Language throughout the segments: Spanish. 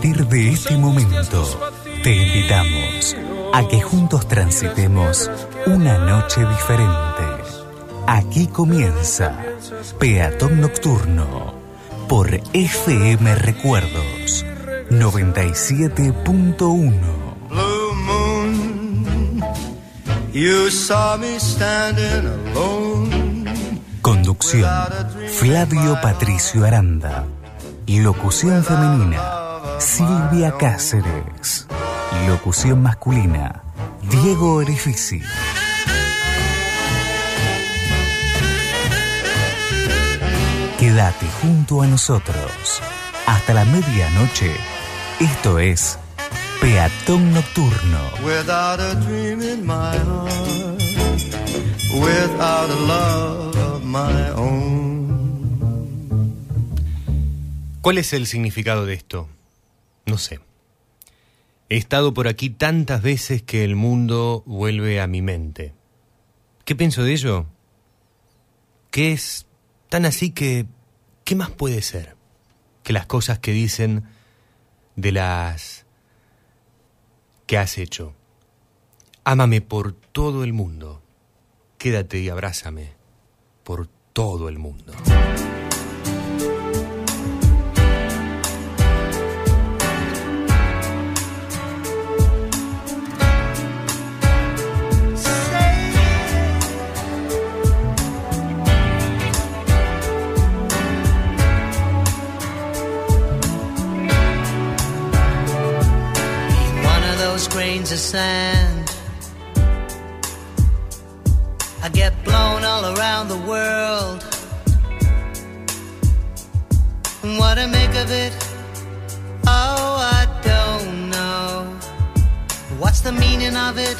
partir de este momento, te invitamos a que juntos transitemos una noche diferente. Aquí comienza Peatón Nocturno por FM Recuerdos 97.1. Blue moon, you saw me standing alone. Conducción Flavio Patricio Aranda. Locución femenina Silvia Cáceres. Locución masculina Diego Orifici. Quédate junto a nosotros hasta la medianoche. Esto es Peatón Nocturno. Without a dream in my heart, without a love of my own. ¿Cuál es el significado de esto? No sé. He estado por aquí tantas veces que el mundo vuelve a mi mente. ¿Qué pienso de ello? Que es tan así que... ¿Qué más puede ser? Que las cosas que dicen de las que has hecho. Ámame por todo el mundo. Quédate y abrázame por todo el mundo. Grains of sand. I get blown all around the world. And what to make of it? Oh, I don't know. What's the meaning of it?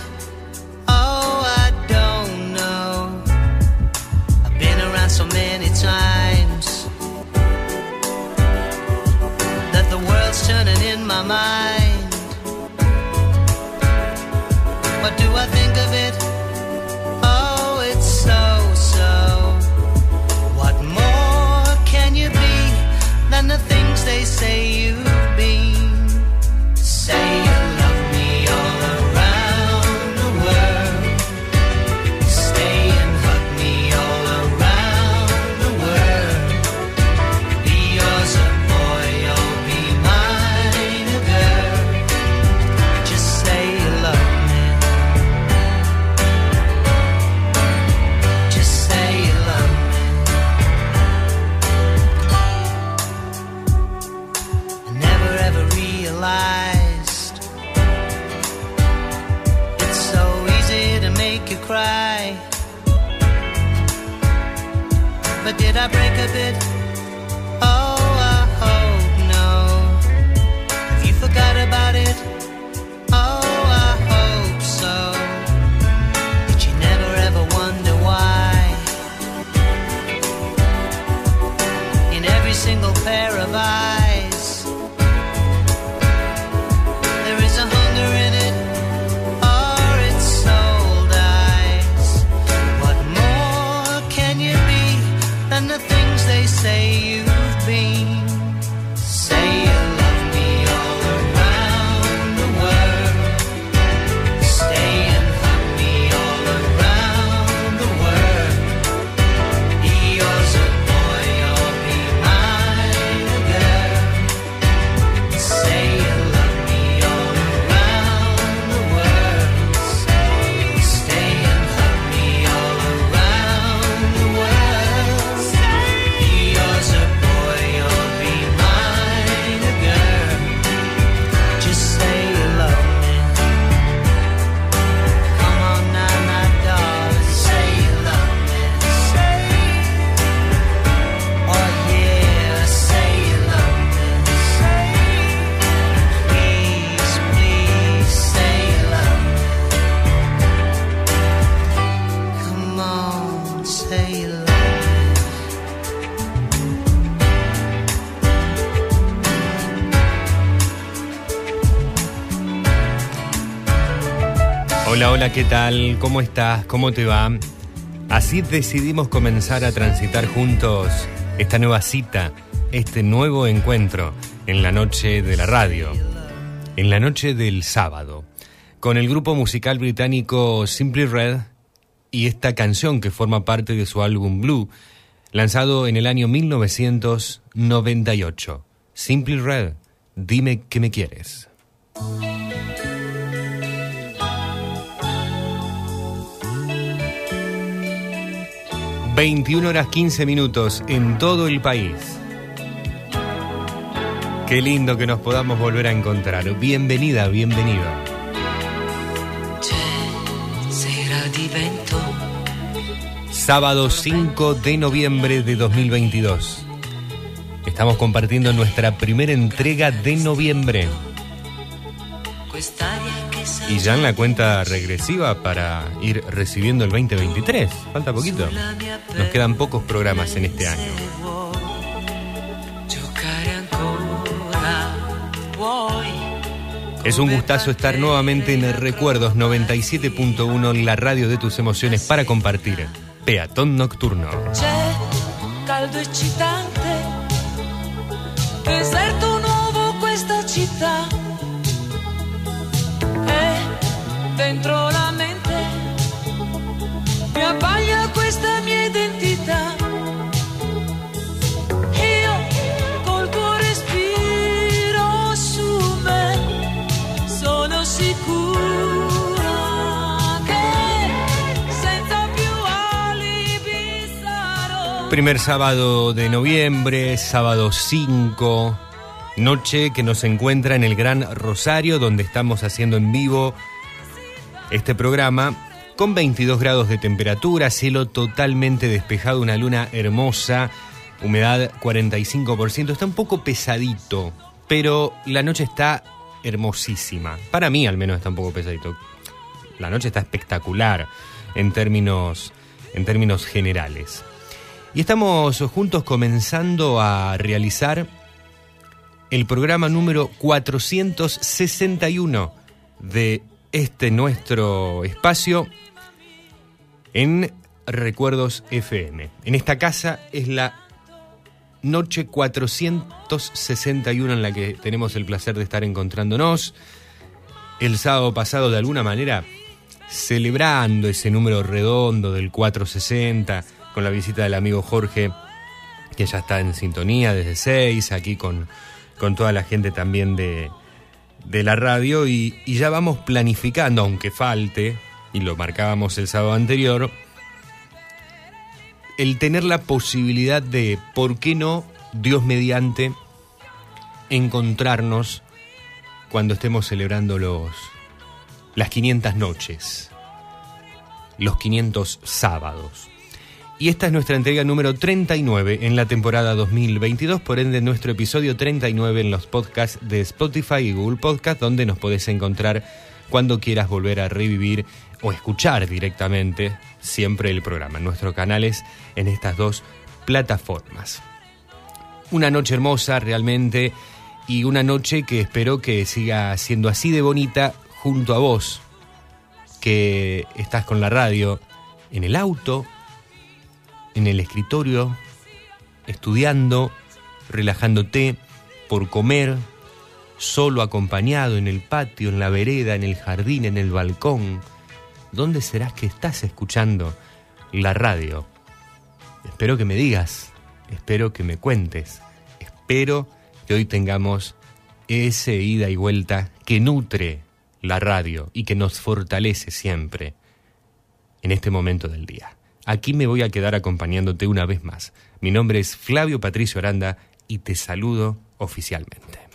Oh, I don't know. I've been around so many times that the world's turning in my mind. What do I think of it? A bit? Hola, ¿qué tal? ¿Cómo estás? ¿Cómo te va? Así decidimos comenzar a transitar juntos esta nueva cita, este nuevo encuentro en la noche de la radio, en la noche del sábado, con el grupo musical británico Simply Red y esta canción que forma parte de su álbum Blue, lanzado en el año 1998. Simply Red, dime que me quieres. 21 horas 15 minutos en todo el país. Qué lindo que nos podamos volver a encontrar. Bienvenida, bienvenido. Sábado 5 de noviembre de 2022. Estamos compartiendo nuestra primera entrega de noviembre. Y ya en la cuenta regresiva para ir recibiendo el 2023. Falta poquito. Nos quedan pocos programas en este año. Es un gustazo estar nuevamente en Recuerdos 97.1, la radio de tus emociones para compartir. Peatón Nocturno. caldo eccitante, deserto nuovo questa città. Dentro la mente mi abbaglia questa mia identità. Io col tuo respiro su me sono sicura che senza più alibi sarò. Primer sábado de noviembre, sábado 5, noche que nos encuentra en el Gran Rosario, donde estamos haciendo en vivo este programa, con 22 grados de temperatura, cielo totalmente despejado, una luna hermosa, humedad 45%, está un poco pesadito, pero la noche está hermosísima. Para mí al menos está un poco pesadito. La noche está espectacular en términos, en términos generales. Y estamos juntos comenzando a realizar el programa número 461 de este nuestro espacio en Recuerdos FM. En esta casa es la noche 461 en la que tenemos el placer de estar encontrándonos. El sábado pasado, de alguna manera, celebrando ese número redondo del 460, con la visita del amigo Jorge, que ya está en sintonía desde 6, aquí con, con toda la gente también de, de la radio, y, ya vamos planificando, aunque falte, y lo marcábamos el sábado anterior, el tener la posibilidad de, ¿por qué no, Dios mediante, encontrarnos cuando estemos celebrando los, las 500 noches, los 500 sábados? Y esta es nuestra entrega número 39 en la temporada 2022, por ende nuestro episodio 39 en los podcasts de Spotify y Google Podcast, donde nos podés encontrar cuando quieras volver a revivir o escuchar directamente siempre el programa nuestros canales en estas dos plataformas. Una noche hermosa realmente y una noche que espero que siga siendo así de bonita junto a vos, que estás con la radio en el auto, en el escritorio, estudiando, relajándote, por comer, solo acompañado en el patio, en la vereda, en el jardín, en el balcón. ¿Dónde serás que estás escuchando la radio? Espero que me digas, espero que me cuentes, espero que hoy tengamos ese ida y vuelta que nutre la radio y que nos fortalece siempre en este momento del día. Aquí me voy a quedar acompañándote una vez más. Mi nombre es Flavio Patricio Aranda y te saludo oficialmente.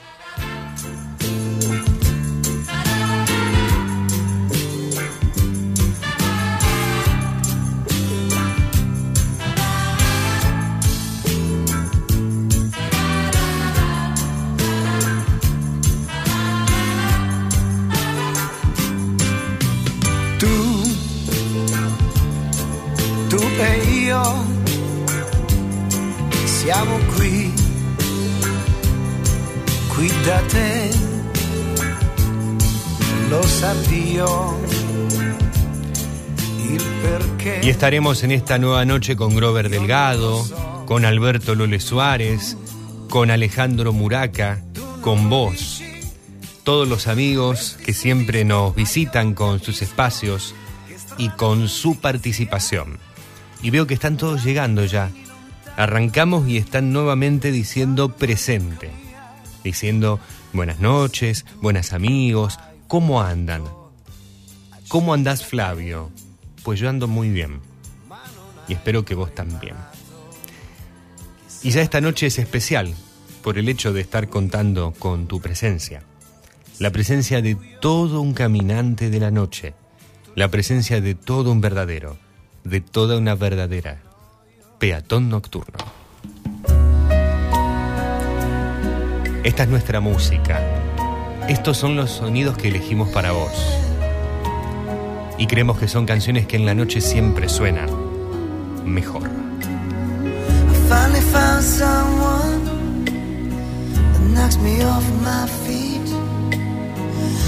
Y estaremos en esta nueva noche con Grover Delgado, con Alberto Lole Suárez, con Alejandro Muraca, con vos, todos los amigos que siempre nos visitan con sus espacios y con su participación. Y veo que están todos llegando ya. Arrancamos y están nuevamente diciendo presente, diciendo buenas noches, buenas amigos, ¿cómo andan? ¿Cómo andás Flavio? Pues yo ando muy bien. Y espero que vos también. Y ya esta noche es especial por el hecho de estar contando con tu presencia. La presencia de todo un caminante de la noche. La presencia de todo un verdadero, de toda una verdadera peatón nocturno. Esta es nuestra música. Estos son los sonidos que elegimos para vos. Y creemos que son canciones que en la noche siempre suenan mejor.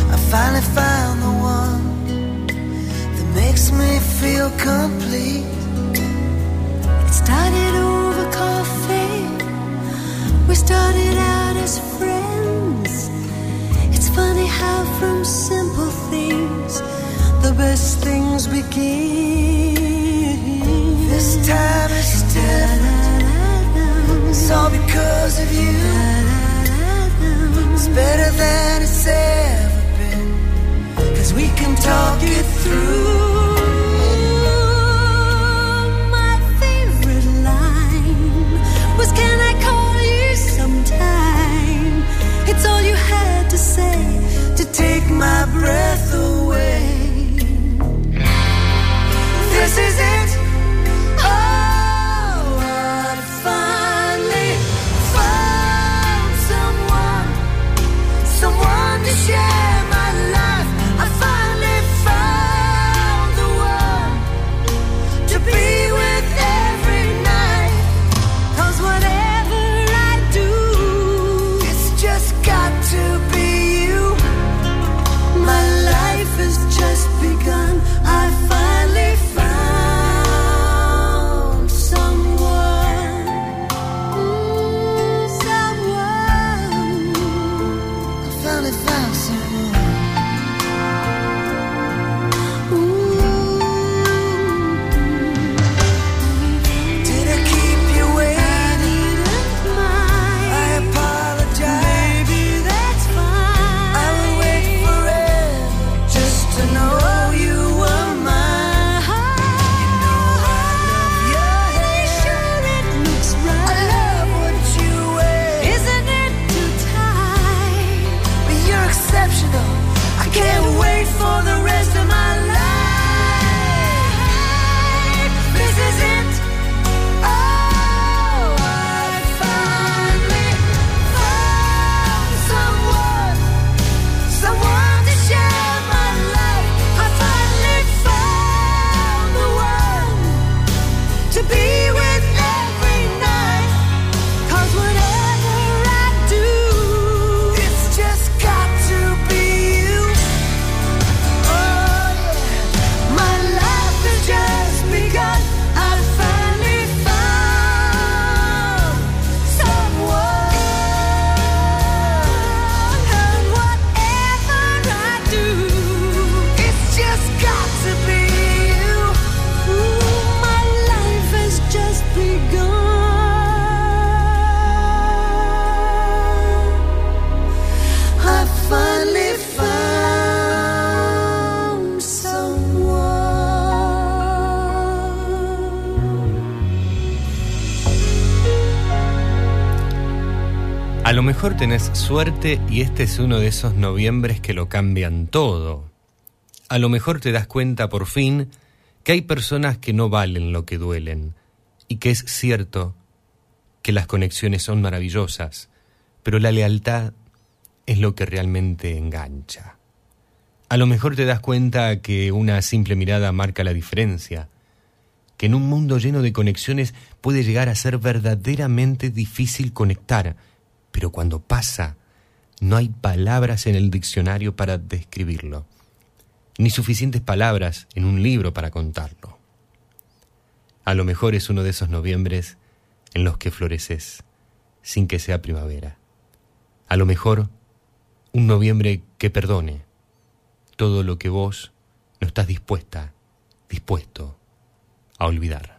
I finally found one that makes me feel complete. Started over coffee. We started out as friends. It's funny how from simple things the best things begin. This time is different. It's all because of you. It's better than it's ever been. Cause we can talk it through. Say to take my breath away. This is it. Mejor tenés suerte y este es uno de esos noviembres que lo cambian todo. A lo mejor te das cuenta por fin que hay personas que no valen lo que duelen y que es cierto que las conexiones son maravillosas, pero la lealtad es lo que realmente engancha. A lo mejor te das cuenta que una simple mirada marca la diferencia, que en un mundo lleno de conexiones puede llegar a ser verdaderamente difícil conectar, pero cuando pasa, no hay palabras en el diccionario para describirlo, ni suficientes palabras en un libro para contarlo. A lo mejor es uno de esos noviembres en los que floreces, sin que sea primavera. A lo mejor un noviembre que perdone todo lo que vos no estás dispuesta, dispuesto a olvidar.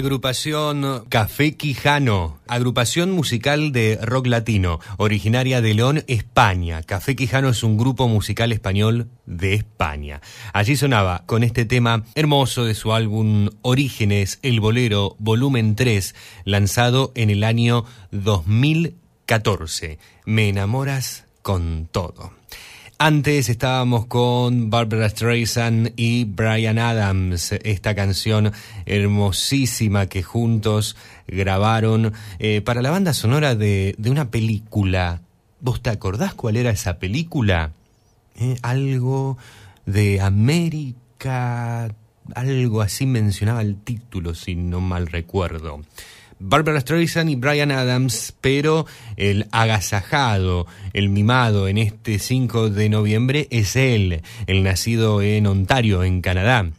Agrupación Café Quijano, agrupación musical de rock latino, originaria de León, España. Café Quijano es un grupo musical español de España. Allí sonaba con este tema hermoso de su álbum Orígenes, El Bolero, volumen 3, lanzado en el año 2014. Me enamoras con todo. Antes estábamos con Barbara Streisand y Brian Adams, esta canción hermosísima que juntos grabaron eh, para la banda sonora de, de, una película. ¿Vos te acordás cuál era esa película? Eh, algo de América, algo así mencionaba el título, si no mal recuerdo. Barbara Streisand y Brian Adams, pero el agasajado, el mimado en este 5 de noviembre es él, el nacido en Ontario, en Canadá,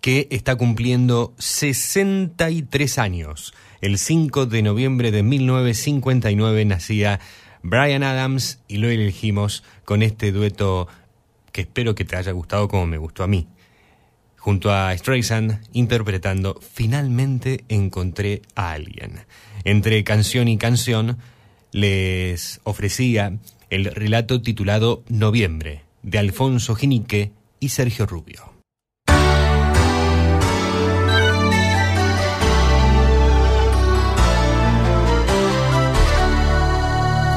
que está cumpliendo 63 años. El 5 de noviembre de 1959 nacía Brian Adams y lo elegimos con este dueto que espero que te haya gustado como me gustó a mí. Junto a Streisand interpretando Finalmente encontré a alguien. Entre canción y canción les ofrecía el relato titulado Noviembre de Alfonso Ginique y Sergio Rubio.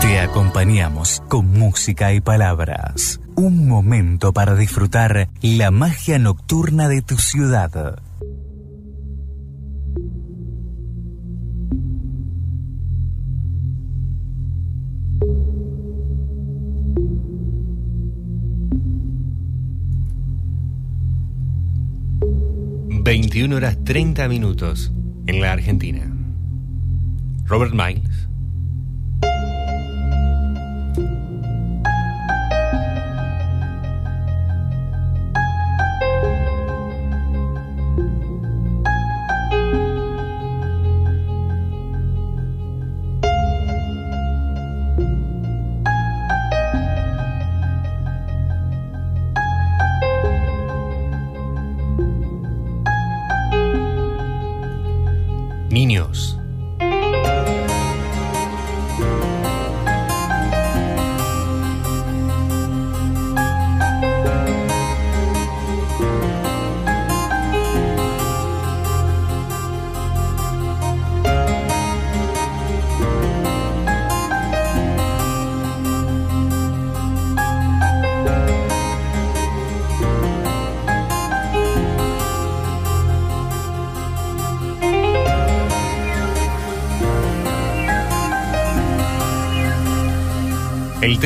Te acompañamos con música y palabras. Un momento para disfrutar la magia nocturna de tu ciudad. ...21 horas 30 minutos en la Argentina. Robert Miles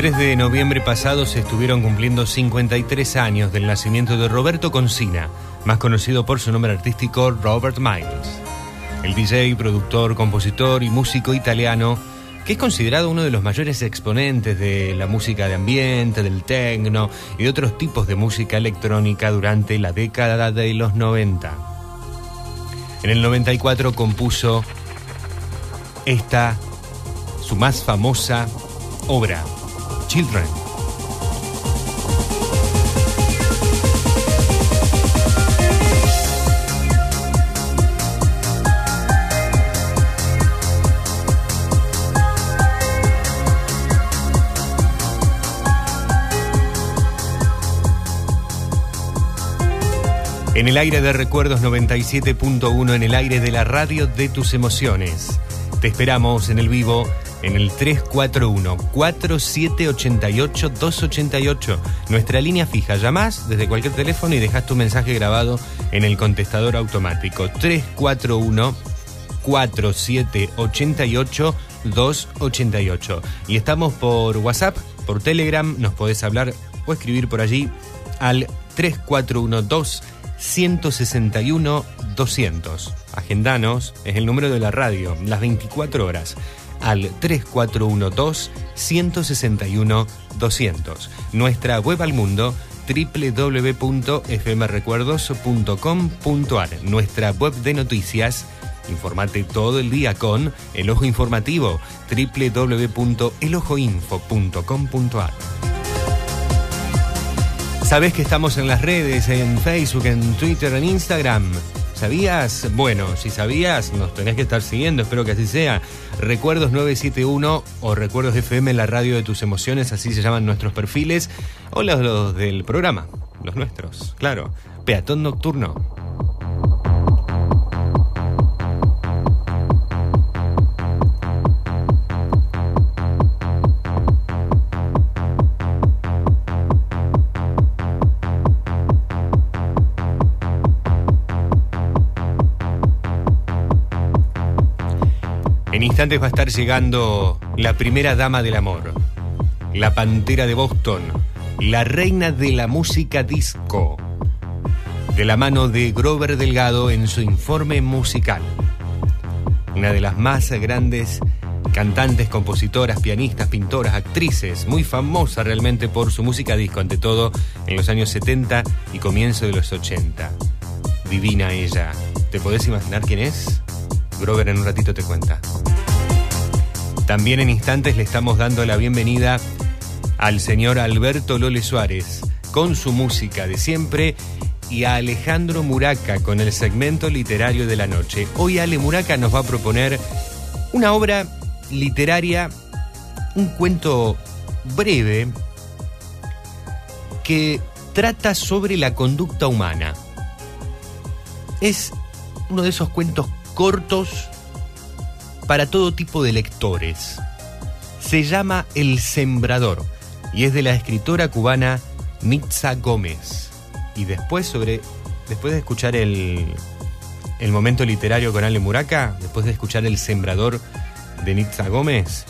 23 de noviembre pasado se estuvieron cumpliendo 53 años del nacimiento de Roberto Concina, más conocido por su nombre artístico Robert Miles. El DJ, productor, compositor y músico italiano, que es considerado uno de los mayores exponentes de la música de ambiente, del techno y de otros tipos de música electrónica durante la década de los 90. En el 94 compuso esta, su más famosa obra. Children. En el aire de Recuerdos 97.1, en el aire de la radio de tus emociones. Te esperamos en el vivo en el 341-4788-288. Nuestra línea fija. Llamás desde cualquier teléfono y dejas tu mensaje grabado en el contestador automático. 341-4788-288. Y estamos por WhatsApp, por Telegram. Nos podés hablar o escribir por allí al 3412 161 200. Agendanos, es el número de la radio, las 24 horas, al 3412 161 200. Nuestra web al mundo www.fmrecuerdos.com.ar. Nuestra web de noticias. Informate todo el día con El Ojo Informativo www.elojoinfo.com.ar. Sabés que estamos en las redes, en Facebook, en Twitter, en Instagram. ¿Sabías? Bueno, si sabías, nos tenés que estar siguiendo, espero que así sea. Recuerdos 971 o Recuerdos FM, la radio de tus emociones, así se llaman nuestros perfiles. O los, los del programa, los nuestros, claro. Peatón Nocturno. En instantes va a estar llegando la primera dama del amor, la pantera de Boston, la reina de la música disco, de la mano de Grover Delgado en su informe musical. Una de las más grandes cantantes, compositoras, pianistas, pintoras, actrices, muy famosa realmente por su música disco, ante todo en los años 70 y comienzo de los 80. divina ella. ¿Te podés imaginar quién es? Grover en un ratito te cuenta. También en instantes le estamos dando la bienvenida al señor Alberto Lole Suárez con su música de siempre y a Alejandro Muraca con el segmento literario de la noche. Hoy Ale Muraca nos va a proponer una obra literaria, un cuento breve que trata sobre la conducta humana. Es uno de esos cuentos cortos para todo tipo de lectores. Se llama El Sembrador y es de la escritora cubana Nitza Gómez. Y después sobre después de escuchar el el momento literario con Ale Muraca, después de escuchar El Sembrador de Nitza Gómez,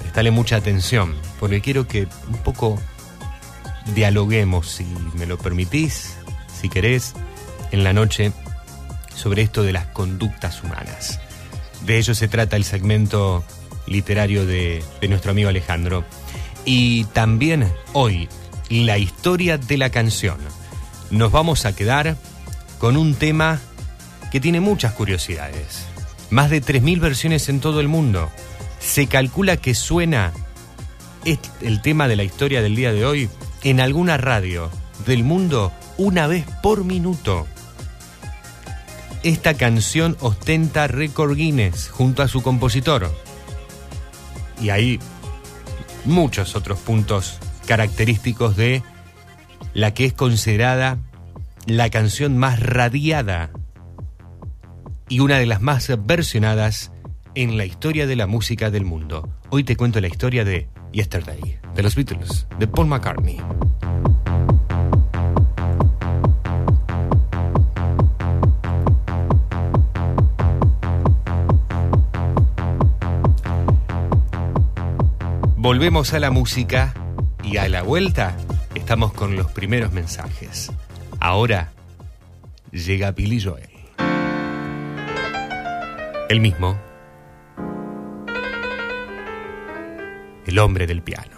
prestale mucha atención, porque quiero que un poco dialoguemos, si me lo permitís, si querés, en la noche sobre esto de las conductas humanas. De ello se trata el segmento literario de, de nuestro amigo Alejandro. Y también hoy, la historia de la canción. Nos vamos a quedar con un tema que tiene muchas curiosidades. Más de 3.000 versiones en todo el mundo. Se calcula que suena el tema de la historia del día de hoy en alguna radio del mundo una vez por minuto. Esta canción ostenta récord Guinness junto a su compositor. Y hay muchos otros puntos característicos de la que es considerada la canción más radiada y una de las más versionadas en la historia de la música del mundo. Hoy te cuento la historia de Yesterday, de los Beatles, de Paul McCartney. Volvemos a la música y a la vuelta estamos con los primeros mensajes. Ahora llega Billy Joel. El mismo. El hombre del piano.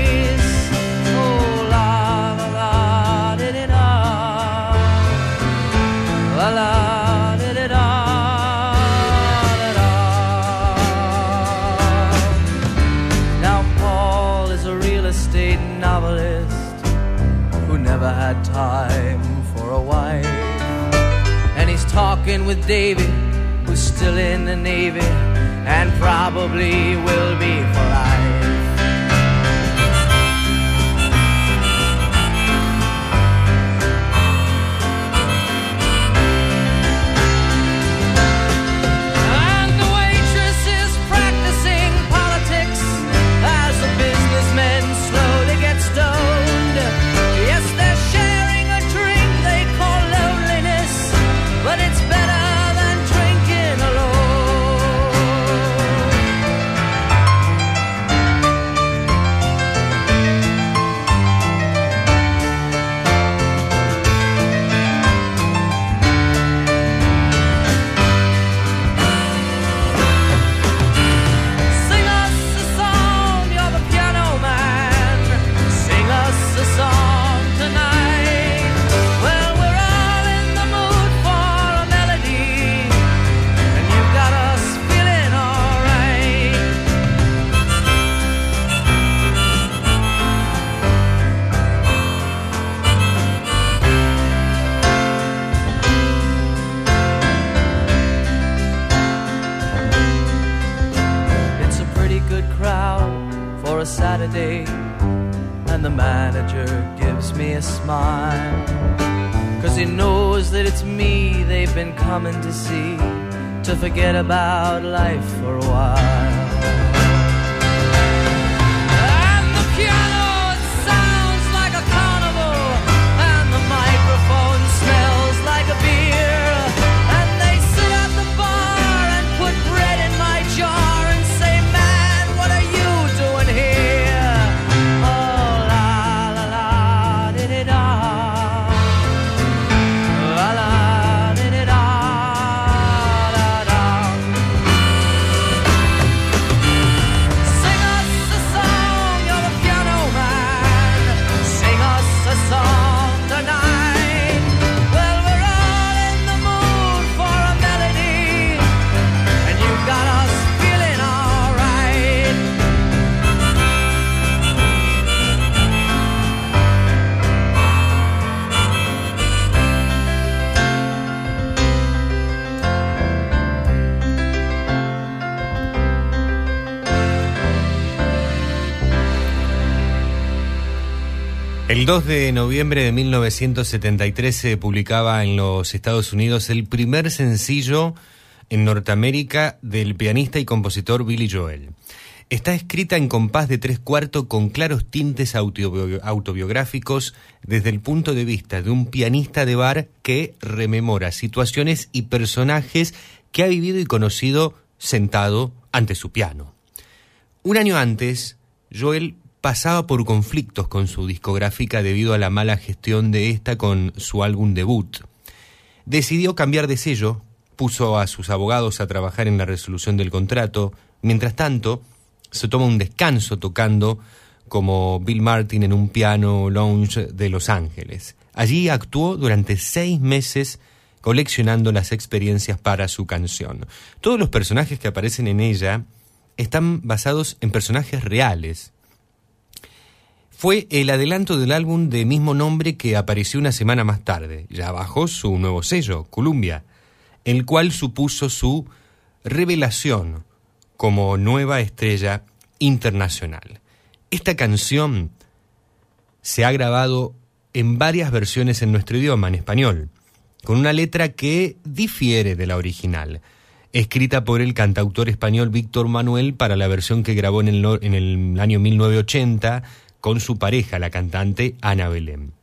Never had time for a wife. And he's talking with Davy, who's still in the Navy and probably will be for life. Smile. Cause he knows that it's me they've been coming to see to forget about life for a while. El 2 de noviembre de 1973 se publicaba en los Estados Unidos el primer sencillo en Norteamérica del pianista y compositor Billy Joel. Está escrita en compás de tres cuartos con claros tintes autobio- autobiográficos desde el punto de vista de un pianista de bar que rememora situaciones y personajes que ha vivido y conocido sentado ante su piano. Un año antes, Joel pasaba por conflictos con su discográfica debido a la mala gestión de esta con su álbum debut. Decidió cambiar de sello, puso a sus abogados a trabajar en la resolución del contrato, mientras tanto se toma un descanso tocando como Bill Martin en un piano lounge de Los Ángeles. Allí actuó durante seis meses coleccionando las experiencias para su canción. Todos los personajes que aparecen en ella están basados en personajes reales. Fue el adelanto del álbum de mismo nombre que apareció una semana más tarde, ya bajo su nuevo sello, Columbia, el cual supuso su revelación como nueva estrella internacional. Esta canción se ha grabado en varias versiones en nuestro idioma, en español, con una letra que difiere de la original, escrita por el cantautor español Víctor Manuel para la versión que grabó en el, en el año 1980 con su pareja, la cantante Ana Belén.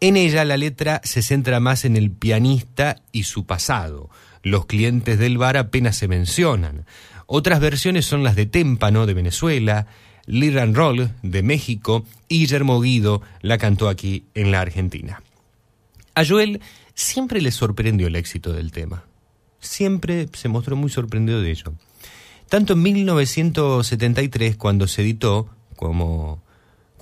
En ella la letra se centra más en el pianista y su pasado. Los clientes del bar apenas se mencionan. Otras versiones son las de Témpano de Venezuela, Lira and Roll de México y Guillermo Guido la cantó aquí en la Argentina. A Joel siempre le sorprendió el éxito del tema. Siempre se mostró muy sorprendido de ello. Tanto en 1973, cuando se editó, como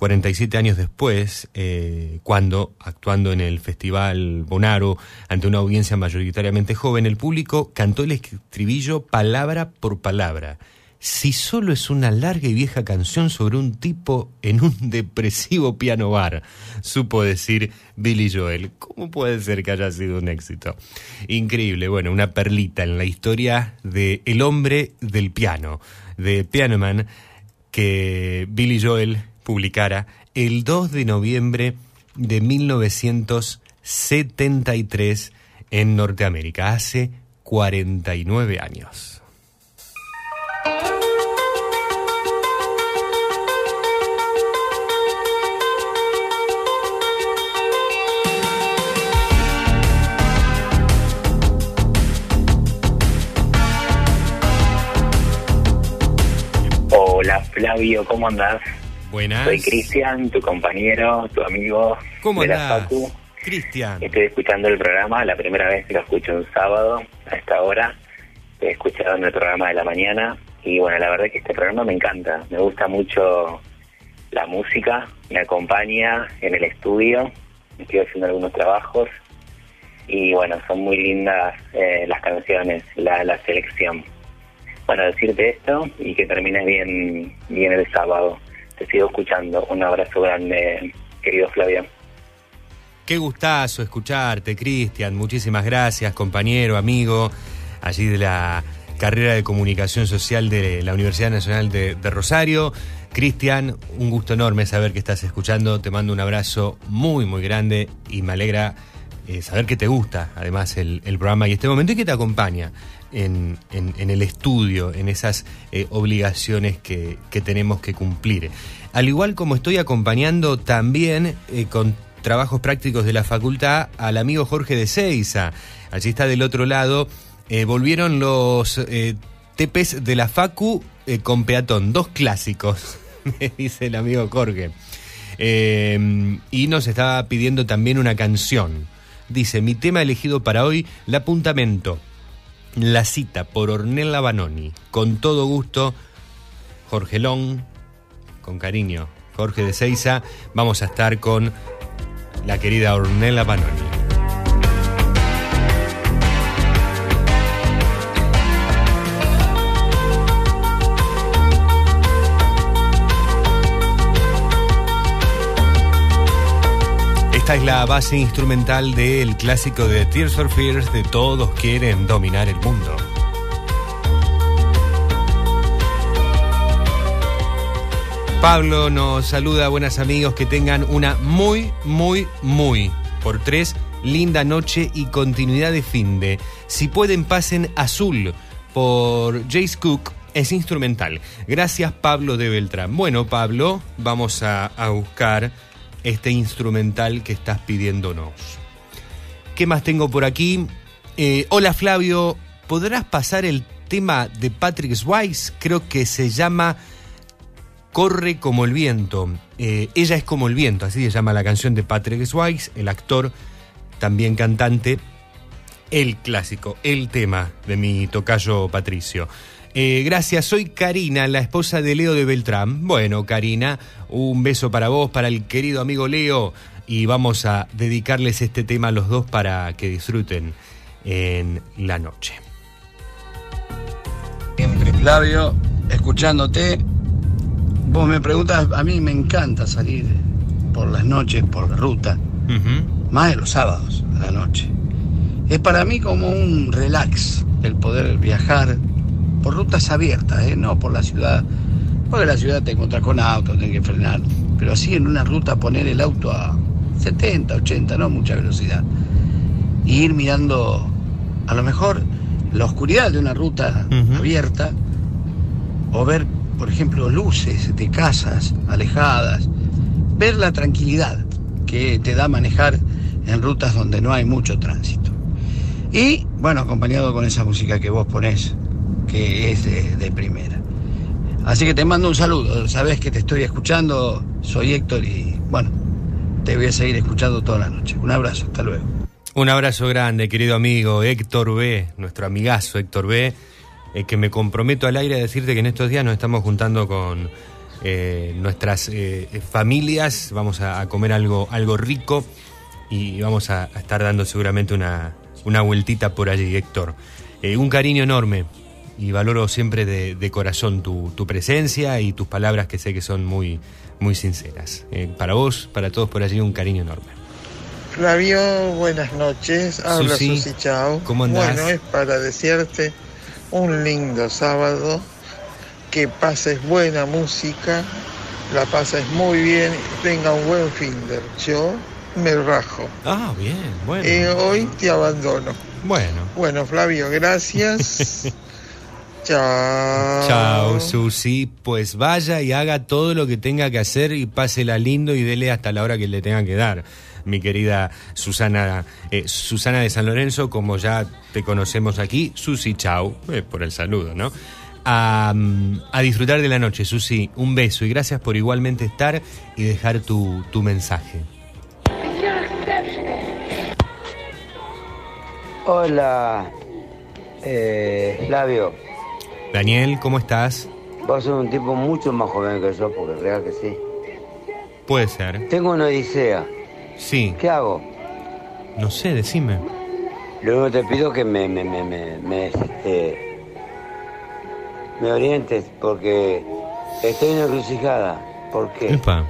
47 años después, eh, cuando, actuando en el Festival Bonaro, ante una audiencia mayoritariamente joven, el público cantó el estribillo palabra por palabra, si solo es una larga y vieja canción sobre un tipo en un depresivo piano bar, supo decir Billy Joel. ¿Cómo puede ser que haya sido un éxito? Increíble, bueno, una perlita en la historia de El hombre del piano, de Piano Man, que Billy Joel publicara el 2 de noviembre de 1973 en Norteamérica, hace 49 años. Hola Flavio, ¿cómo andás? Buenas. Soy Cristian, tu compañero, tu amigo ¿Cómo de la? Facu. Cristian. Estoy escuchando el programa, la primera vez que lo escucho un sábado a esta hora. He escuchado en el programa de la mañana y bueno, la verdad que este programa me encanta. Me gusta mucho la música, me acompaña en el estudio, estoy haciendo algunos trabajos y bueno, son muy lindas eh, las canciones, la, la selección. Bueno, decirte esto y que termines bien, bien el sábado. Te sigo escuchando. Un abrazo grande, querido Flavio. Qué gustazo escucharte, Cristian. Muchísimas gracias, compañero, amigo, allí de la carrera de comunicación social de la Universidad Nacional de, de Rosario. Cristian, un gusto enorme saber que estás escuchando. Te mando un abrazo muy, muy grande y me alegra eh, saber que te gusta, además, el, el programa y este momento y que te acompaña en, el estudio, en esas eh, obligaciones que, que tenemos que cumplir. Al igual como estoy acompañando también eh, con trabajos prácticos de la facultad al amigo Jorge de Seiza. Allí está del otro lado. Eh, volvieron los tepes de la Facu con peatón, dos clásicos, me dice el amigo Jorge. Y nos estaba pidiendo también una canción. Dice, mi tema elegido para hoy, La Apuntamento. La cita por Ornella Banoni. Con todo gusto, Jorge Long, con cariño, Jorge de Seiza. Vamos a estar con la querida Ornella Banoni. Esta es la base instrumental del clásico de Tears for Fears de Todos quieren dominar el mundo. Pablo nos saluda, buenas amigos, que tengan una muy, muy, muy, por tres, linda noche y continuidad de fin de. Si pueden, pasen azul por Jace Cook, es instrumental. Gracias, Pablo de Beltrán. Bueno, Pablo, vamos a, a buscar este instrumental que estás pidiéndonos. ¿Qué más tengo por aquí? Eh, hola Flavio, ¿podrás pasar el tema de Patrick Swayze? Creo que se llama Corre como el viento. Eh, ella es como el viento, así se llama la canción de Patrick Swayze, el actor, también cantante, el clásico, el tema de mi tocayo Patricio. Eh, gracias, soy Karina, la esposa de Leo de Beltrán. Bueno, Karina, un beso para vos, para el querido amigo Leo, y vamos a dedicarles este tema a los dos para que disfruten en la noche. Siempre, Flavio, escuchándote. Vos me preguntas, a mí me encanta salir por las noches, por la ruta, más de los sábados a la noche. Es para mí como un relax el poder viajar por rutas abiertas, ¿eh? no por la ciudad. Porque la ciudad te encuentras con autos, tenés que frenar. Pero así en una ruta poner el auto a 70, 80, no mucha velocidad. Y ir mirando a lo mejor la oscuridad de una ruta abierta o ver, por ejemplo, luces de casas alejadas, ver la tranquilidad que te da manejar en rutas donde no hay mucho tránsito. Y, bueno, acompañado con esa música que vos ponés, es de, de primera. Así que te mando un saludo, sabes que te estoy escuchando, soy Héctor y, bueno, te voy a seguir escuchando toda la noche. Un abrazo, hasta luego. Un abrazo grande, querido amigo Héctor B., nuestro amigazo Héctor B., eh, que me comprometo al aire a decirte que en estos días nos estamos juntando con eh, nuestras eh, familias, vamos a, comer algo, algo rico y vamos a, a estar dando seguramente una, una vueltita por allí, Héctor. Eh, un cariño enorme y valoro siempre de, de corazón tu, tu presencia y tus palabras que sé que son muy, muy sinceras. Eh, para vos, para todos por allí, un cariño enorme. Flavio, buenas noches. Habla Susi, Susi, Chao. ¿cómo andás? Bueno, es para desearte un lindo sábado, que pases buena música, la pases muy bien, tenga un buen fin de Yo me rajo. Ah, bien, bueno. Y hoy te abandono. Bueno. Bueno, Flavio, gracias. Chao. Chao, Susi. Pues vaya y haga todo lo que tenga que hacer y pásela lindo y dele hasta la hora que le tengan que dar. Mi querida Susana, eh, Susana de San Lorenzo, como ya te conocemos aquí, Susi, chao, eh, por el saludo, ¿no? A, mm, a disfrutar de la noche, Susi. Un beso y gracias por igualmente estar y dejar tu, tu mensaje. Hola, eh, Flavio. Daniel, ¿cómo estás? Vos sos un tipo mucho más joven que yo, porque real que sí. Puede ser. Tengo una odisea. Sí. ¿Qué hago? No sé, decime. Que te pido que me, me, me, me, me, este, me orientes, porque estoy en encrucijada. ¿Por qué? Epa.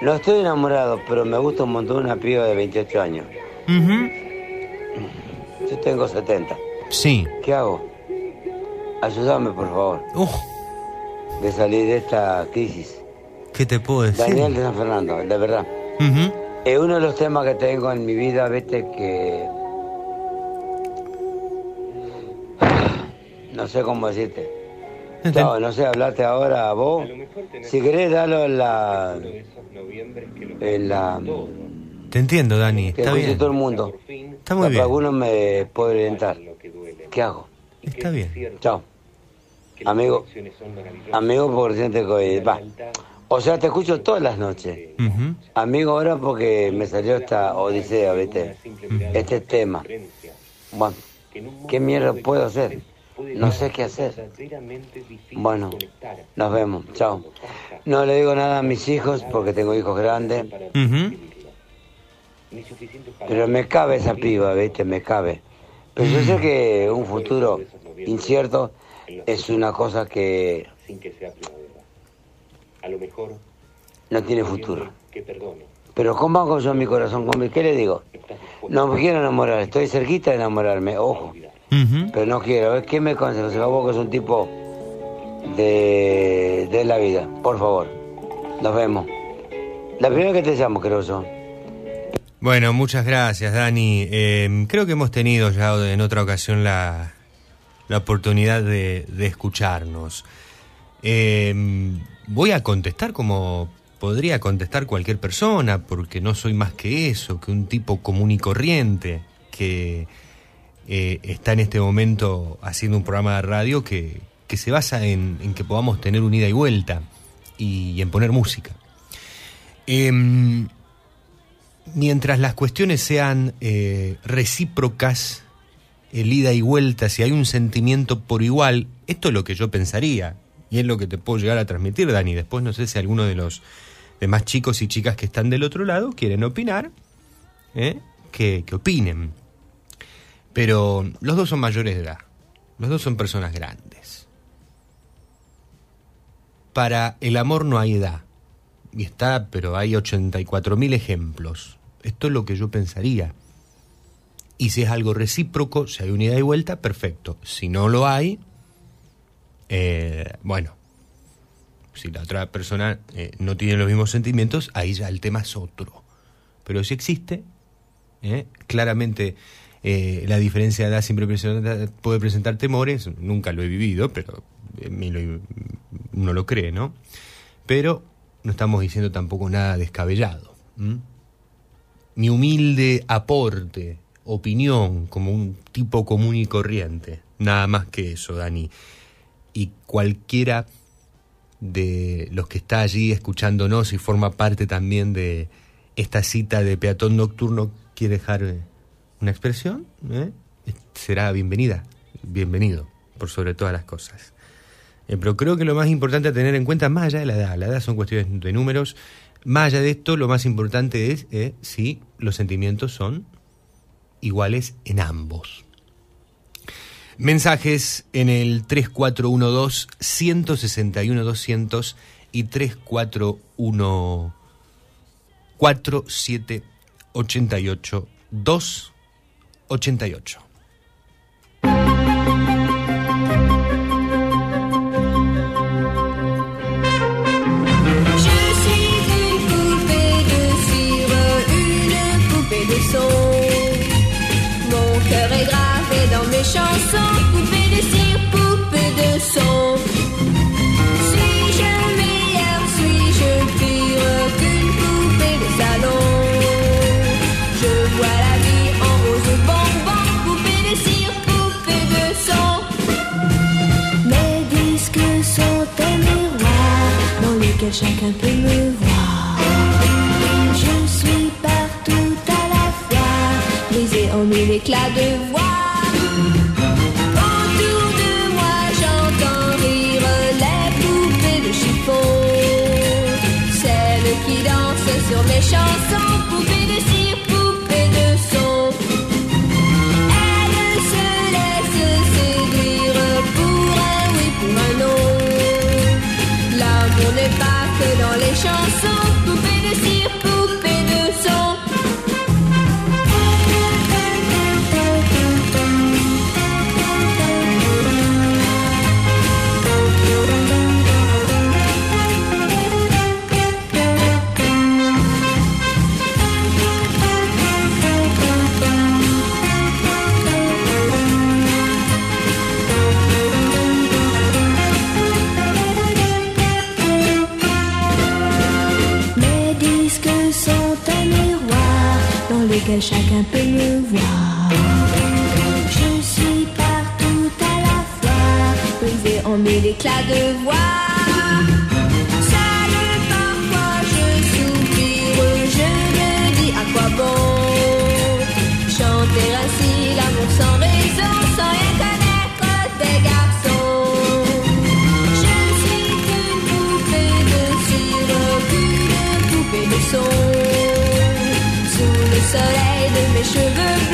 No estoy enamorado, pero me gusta un montón una piba de 28 años. Ujú. Yo tengo 70. Sí. ¿Qué hago? Ayúdame, por favor. De salir de esta crisis. ¿Qué te puedo decir? Daniel de San Fernando, de verdad. Es uno de los temas que tengo en mi vida, viste, que... No sé cómo decirte. No, no sé, hablarte ahora a vos. Si querés, dalo en la... En la... Te entiendo, Dani. Que Está bien. todo el mundo. Está muy bien. alguno me puede orientar. ¿Qué hago? Está bien. Chao. Amigo. Amigo por siente que... Va. O sea, te escucho todas las noches. Amigo ahora porque me salió esta odisea, ¿viste? Este tema. Bueno, ¿qué mierda puedo hacer? No sé qué hacer. Bueno, nos vemos. Chao. No le digo nada a mis hijos porque tengo hijos grandes. Ujú. Pero me cabe esa piba, ¿viste? Me cabe. Pero yo sé que un futuro incierto es una cosa que sin que sea primavera. A lo mejor no tiene futuro. que perdone. Pero ¿cómo hago yo en mi corazón? ¿Cómo- ¿Qué le digo? No me quiero enamorar, estoy cerquita de enamorarme, ojo. Pero no quiero, ¿qué me aconsejas? Vos que es un tipo de, de la vida, por favor. Nos vemos. La primera que te llamo, creo yo. Bueno, muchas gracias, Dani. Eh, creo que hemos tenido ya en otra ocasión la, la oportunidad de, de escucharnos. Eh, voy a contestar como podría contestar cualquier persona, porque no soy más que eso, que un tipo común y corriente que eh, está en este momento haciendo un programa de radio que, que se basa en, en que podamos tener un ida y vuelta y, en poner música. Em, mientras las cuestiones sean eh, recíprocas, el ida y vuelta, si hay un sentimiento por igual, esto es lo que yo pensaría, y es lo que te puedo llegar a transmitir, Dani. Después no sé si alguno de los demás chicos y chicas que están del otro lado quieren opinar, ¿eh? que, que opinen. Pero los dos son mayores de edad, los dos son personas grandes. Para el amor no hay edad, y está, pero hay 84.000 ejemplos. Esto es lo que yo pensaría. Y si es algo recíproco, si hay unidad y vuelta, perfecto. Si no lo hay, eh, bueno, si la otra persona eh, no tiene los mismos sentimientos, ahí ya el tema es otro. Pero si existe, eh, claramente la diferencia de edad siempre puede presentar temores, nunca lo he vivido, pero lo- uno lo cree, ¿no? Pero no estamos diciendo tampoco nada descabellado. Mi humilde aporte, opinión, como un tipo común y corriente. Nada más que eso, Dani. Y cualquiera de los que está allí escuchándonos y forma parte también de esta cita de peatón nocturno quiere dejar eh, una expresión, ¿eh? será bienvenida, bienvenido, por sobre todas las cosas. Eh, pero creo que lo más importante a tener en cuenta, más allá de la edad, la edad son cuestiones de números, más allá de esto, lo más importante es si los sentimientos son iguales en ambos. Mensajes en el 3412-161-200 y 3414-788-288. Poupée de cire, poupée de son. Suis-je meilleure, suis-je pire qu'une poupée de salon? Je vois la vie en rose bonbon, poupée de cire, poupée de son. Mes disques sont un miroir dans lequel chacun peut me voir. Je suis partout à la fois, brisée en mille éclats de voix. Sur mes chansons, poupées de son. Sous le soleil de mes cheveux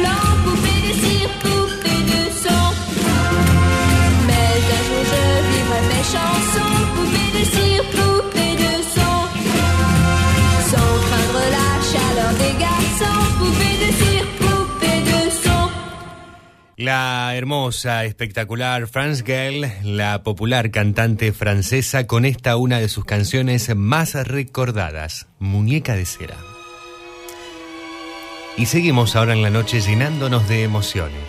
La hermosa, espectacular France la popular cantante francesa, con esta una de sus canciones más recordadas, Muñeca de Cera. Y seguimos ahora en la noche llenándonos de emociones.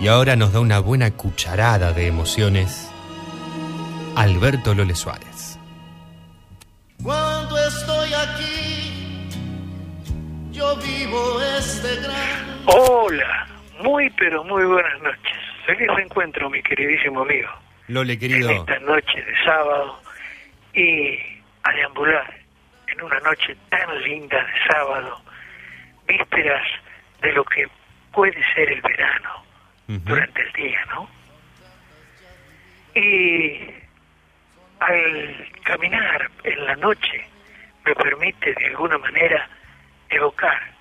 Y ahora nos da una buena cucharada de emociones Alberto Lole Suárez. Cuando estoy aquí, yo vivo este gran. Hola, muy pero muy buenas noches. Feliz reencuentro, mi queridísimo amigo. Lole, En querido. esta noche de sábado y a deambular en una noche tan linda de sábado, vísperas de lo que puede ser el verano durante el día, ¿no? Y al caminar en la noche me permite de alguna manera evocar.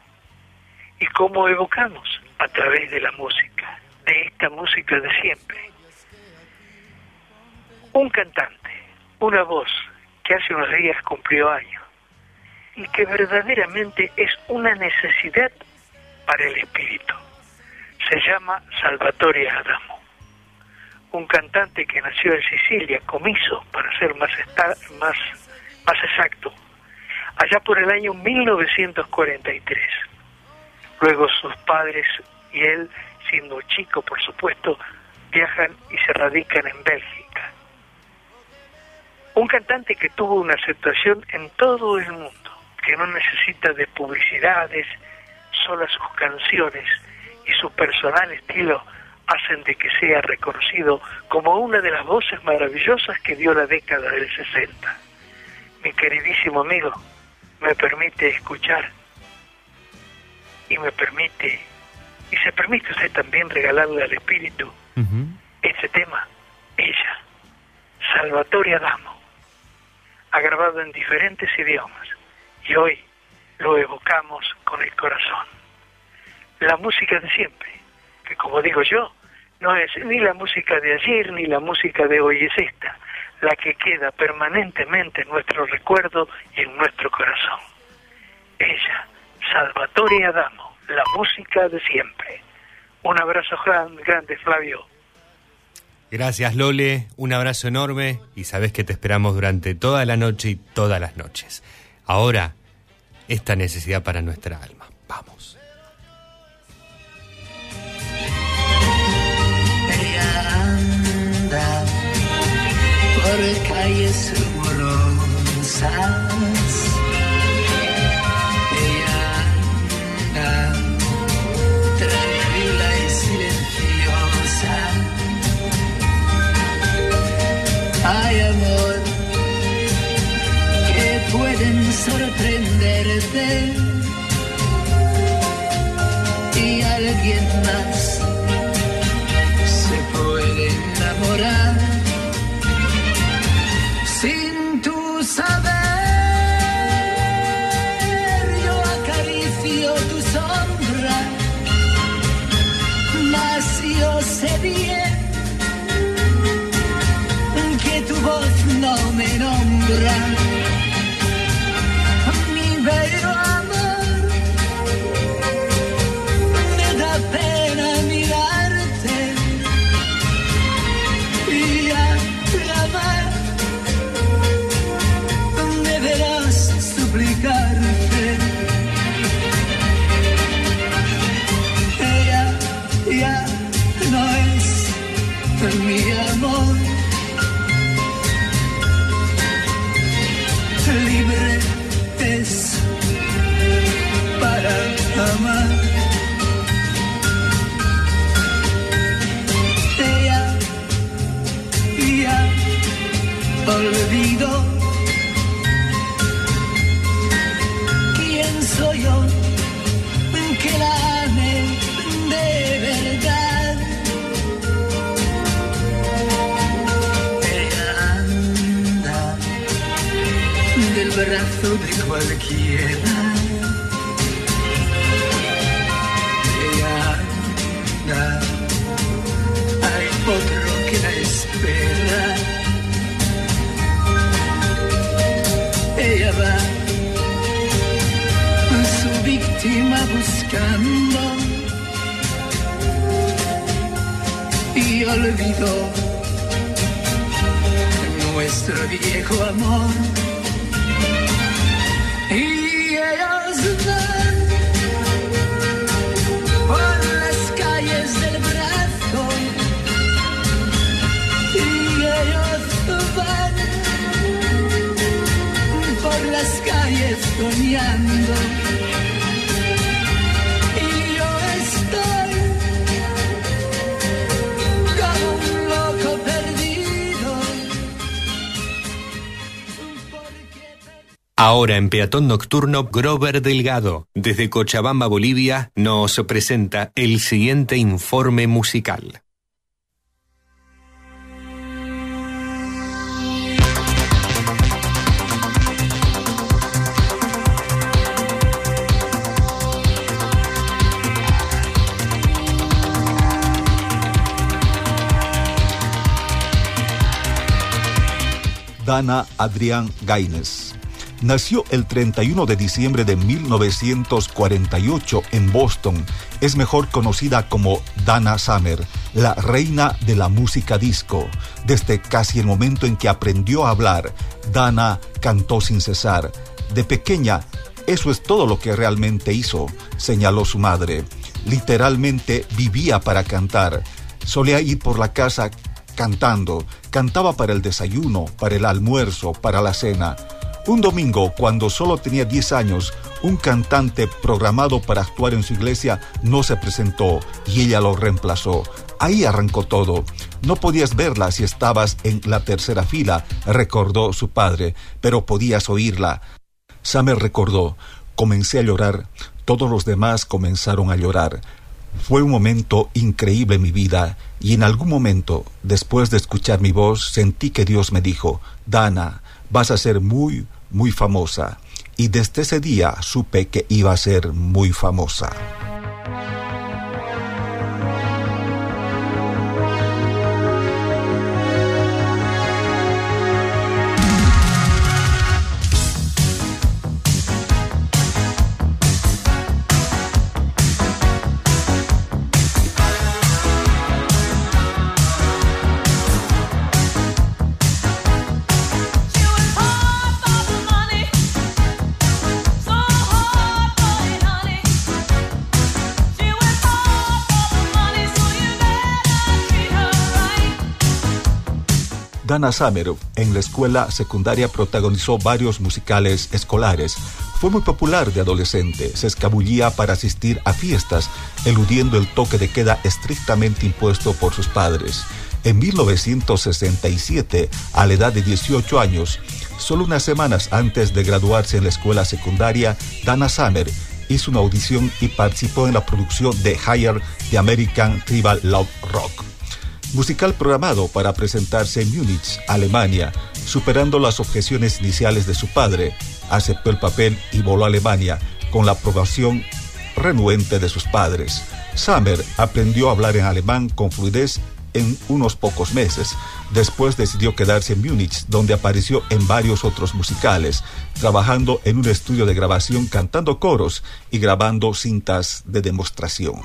¿Y cómo evocamos? A través de la música, de esta música de siempre. Un cantante, una voz que hace unos días cumplió años y que verdaderamente es una necesidad para el espíritu. Se llama Salvatore Adamo, un cantante que nació en Sicilia, comiso, para ser más, más, más exacto, allá por el año 1943. Luego sus padres y él, siendo chico por supuesto, viajan y se radican en Bélgica. Un cantante que tuvo una aceptación en todo el mundo, que no necesita de publicidades, solo sus canciones y su personal estilo hacen de que sea reconocido como una de las voces maravillosas que dio la década del 60. Mi queridísimo amigo, me permite escuchar. Y me permite, y se permite usted también regalarle al espíritu este tema, ella, Salvatore Adamo, ha grabado en diferentes idiomas. Y hoy lo evocamos con el corazón. La música de siempre, que como digo yo, no es ni la música de ayer ni la música de hoy, es esta, la que queda permanentemente en nuestro recuerdo y en nuestro corazón. Ella, Salvatore Adamo, la música de siempre. Un abrazo gran- grande, Flavio. Gracias Lole, un abrazo enorme y sabes que te esperamos durante toda la noche y todas las noches. Ahora, esta necesidad para nuestra alma. Por calles rumorosas. Ella anda tranquila y silenciosa. Hay amor que pueden sorprenderte y alguien más se puede enamorar yo sé Ella anda, hay otro que la espera. Ella va su víctima buscando y olvidó nuestro viejo amor. Ahora en Peatón Nocturno, Grover Delgado, desde Cochabamba, Bolivia, nos presenta el siguiente informe musical. Dana Adrián Gaines. Nació el 31 de diciembre de 1948 en Boston. Es mejor conocida como Dana Summer, la reina de la música disco. Desde casi el momento en que aprendió a hablar, Dana cantó sin cesar. De pequeña, eso es todo lo que realmente hizo, señaló su madre. Literalmente vivía para cantar. Solía ir por la casa cantando. Cantaba para el desayuno, para el almuerzo, para la cena. Un domingo, cuando solo tenía 10 años, un cantante programado para actuar en su iglesia no se presentó y ella lo reemplazó. Ahí arrancó todo. No podías verla si estabas en la tercera fila, recordó su padre, pero podías oírla. Summer recordó, comencé a llorar, todos los demás comenzaron a llorar. Fue un momento increíble en mi vida y en algún momento, después de escuchar mi voz, sentí que Dios me dijo, Dana, vas a ser muy, muy famosa. Y desde ese día supe que iba a ser muy famosa. Dana Summer en la escuela secundaria protagonizó varios musicales escolares. Fue muy popular de adolescente, se escabullía para asistir a fiestas, eludiendo el toque de queda estrictamente impuesto por sus padres. En 1967, a la edad de 18 años, solo unas semanas antes de graduarse en la escuela secundaria, Dana Summer hizo una audición y participó en la producción de Higher de American Tribal Love Rock. Musical programado para presentarse en Múnich, Alemania, superando las objeciones iniciales de su padre, aceptó el papel y voló a Alemania con la aprobación renuente de sus padres. Summer aprendió a hablar en alemán con fluidez en unos pocos meses. Después decidió quedarse en Múnich, donde apareció en varios otros musicales, trabajando en un estudio de grabación cantando coros y grabando cintas de demostración.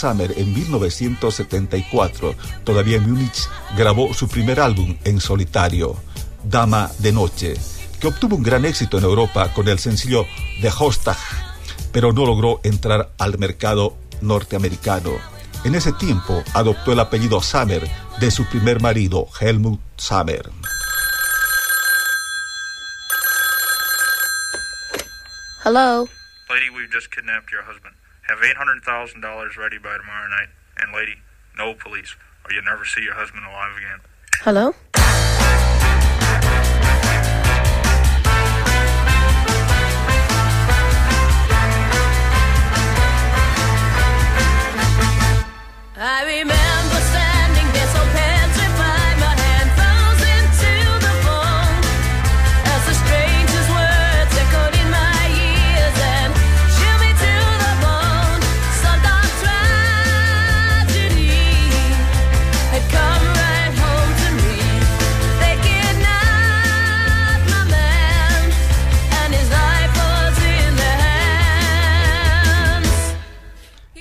Summer en 1974, todavía en Múnich, grabó su primer álbum en solitario, Dama de Noche, que obtuvo un gran éxito en Europa con el sencillo The Hostag, pero no logró entrar al mercado norteamericano. En ese tiempo adoptó el apellido Summer de su primer marido, Helmut Summer. Hello? Lady, we've just kidnapped your husband. Have $800,000 ready by tomorrow night. And, lady, no police, or you'll never see your husband alive again. Hello? I remember standing there so petrified,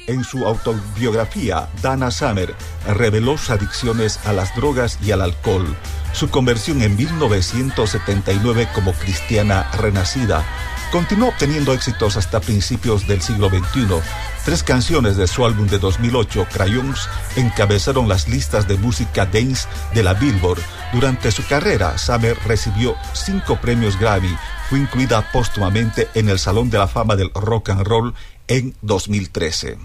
En su autobiografía, Dana Summer reveló sus adicciones a las drogas y al alcohol, su conversión en 1979 como cristiana renacida. Continuó obteniendo éxitos hasta principios del siglo XXI. Tres canciones de su álbum de 2008, Crayons, encabezaron las listas de música dance de la Billboard. Durante su carrera, Summer recibió cinco premios Grammy. Fue incluida póstumamente en el Salón de la Fama del Rock and Roll en 2013.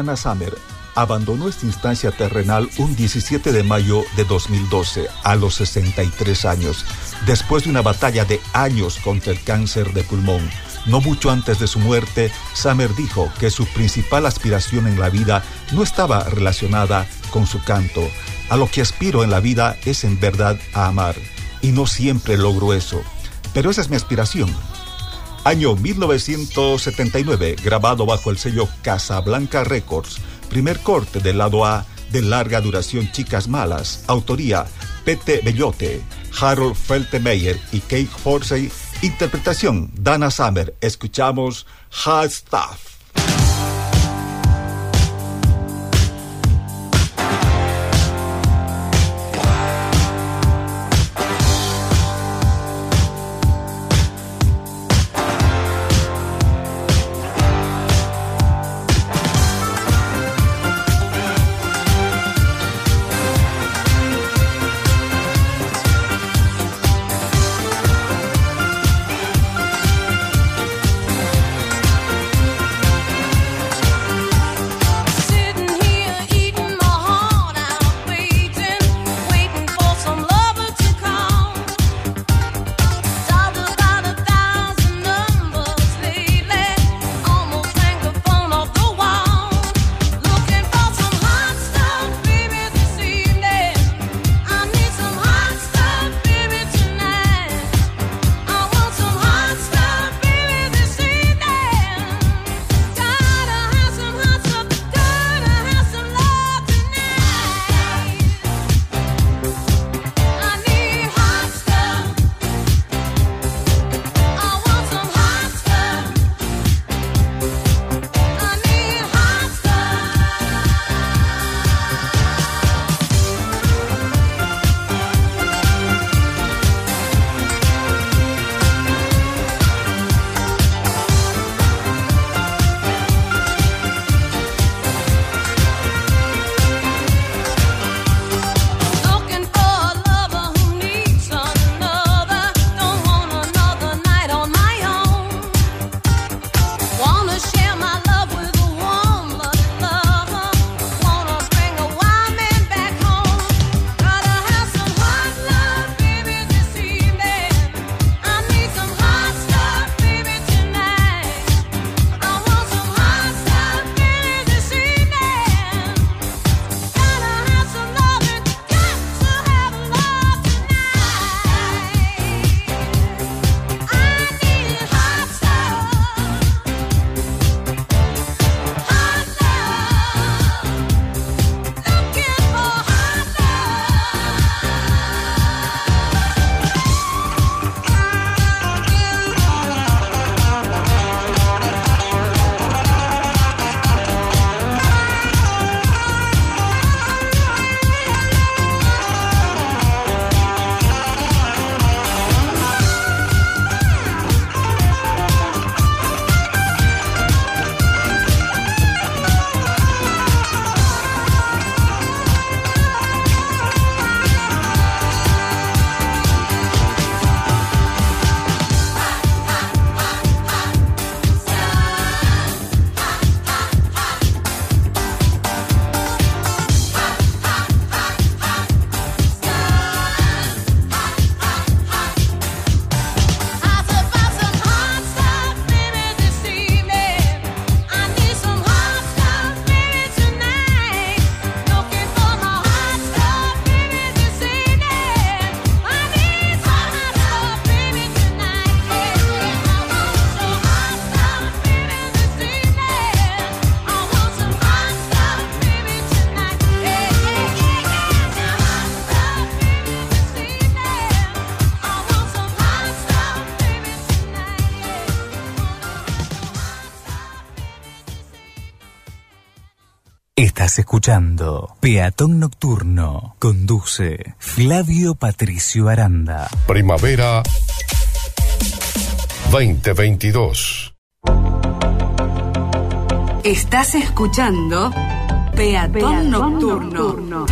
Dana Summer abandonó esta instancia terrenal un 17 de mayo de 2012 a los 63 años, después de una batalla de años contra el cáncer de pulmón. No mucho antes de su muerte, Summer dijo que su principal aspiración en la vida no estaba relacionada con su canto. A lo que aspiro en la vida es en verdad a amar, y no siempre logro eso. Pero esa es mi aspiración. Año 1979, grabado bajo el sello Casablanca Records, primer corte del lado A de larga duración Chicas Malas, autoría Pete Bellote, Harold Feltemeyer y Kate Forsey, interpretación Dana Summer. Escuchamos Hard Stuff. Escuchando Peatón Nocturno. Conduce Flavio Patricio Aranda. Primavera 2022. Estás escuchando Peatón, Nocturno.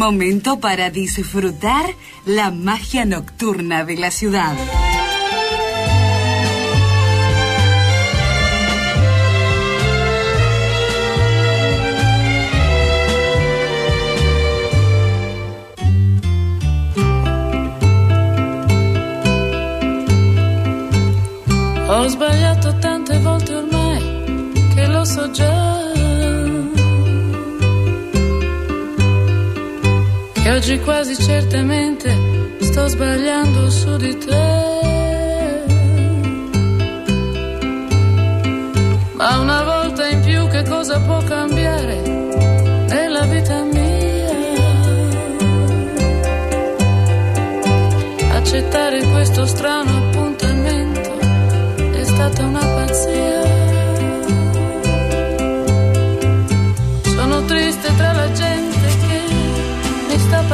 Momento para disfrutar la magia nocturna de la ciudad. Oggi quasi certamente sto sbagliando su di te. Ma una volta in più che cosa può cambiare nella vita mia? Accettare questo strano appuntamento è stata una pazzia.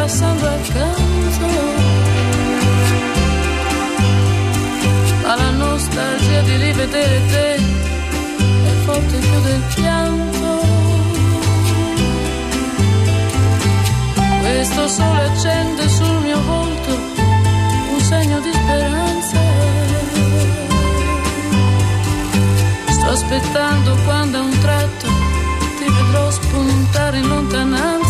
Passando accanto. Ma la nostalgia di rivedere te è forte più del pianto. Questo sole accende sul mio volto un segno di speranza. Sto aspettando quando a un tratto ti vedrò spuntare in lontananza.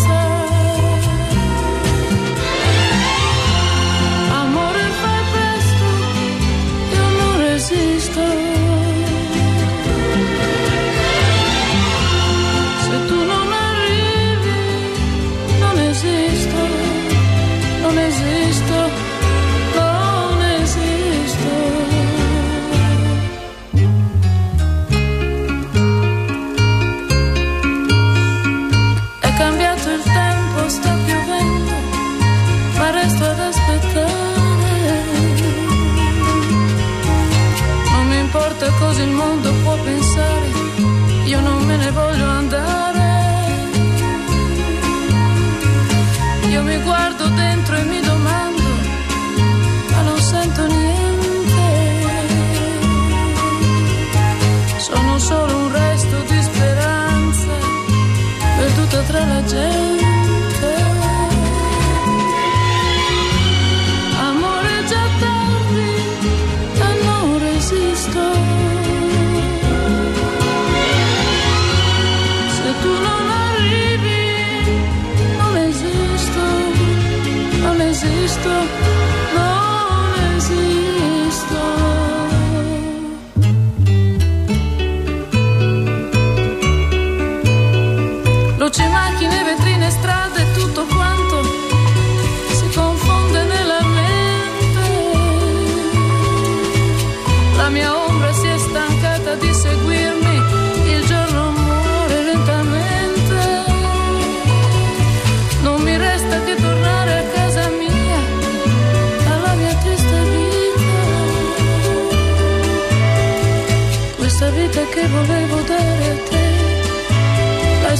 You.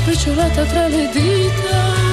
L'hai spicciolata tra le dita.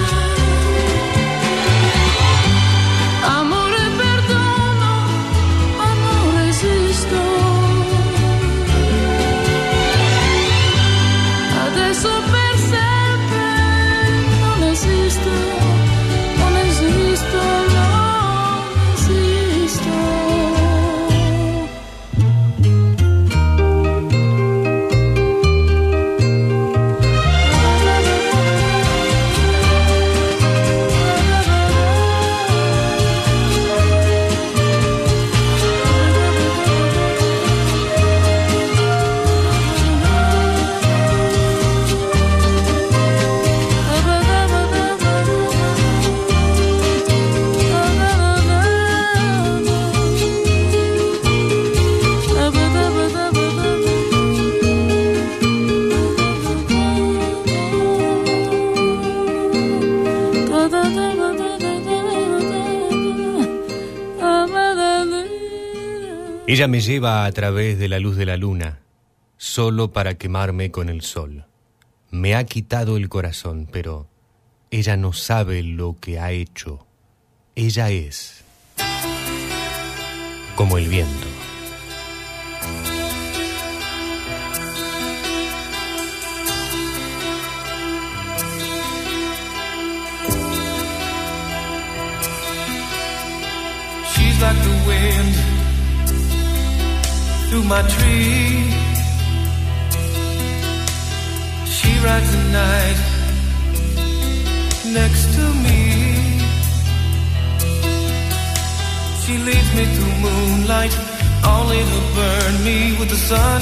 Ella me lleva a través de la luz de la luna, solo para quemarme con el sol. Me ha quitado el corazón, pero ella no sabe lo que ha hecho. Ella es como el viento. Through my tree. She rides the night next to me. She leads me through moonlight, only to burn me with the sun.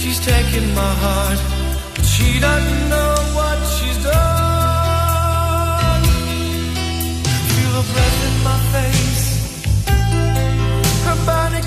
She's taking my heart, but she doesn't know what she's done.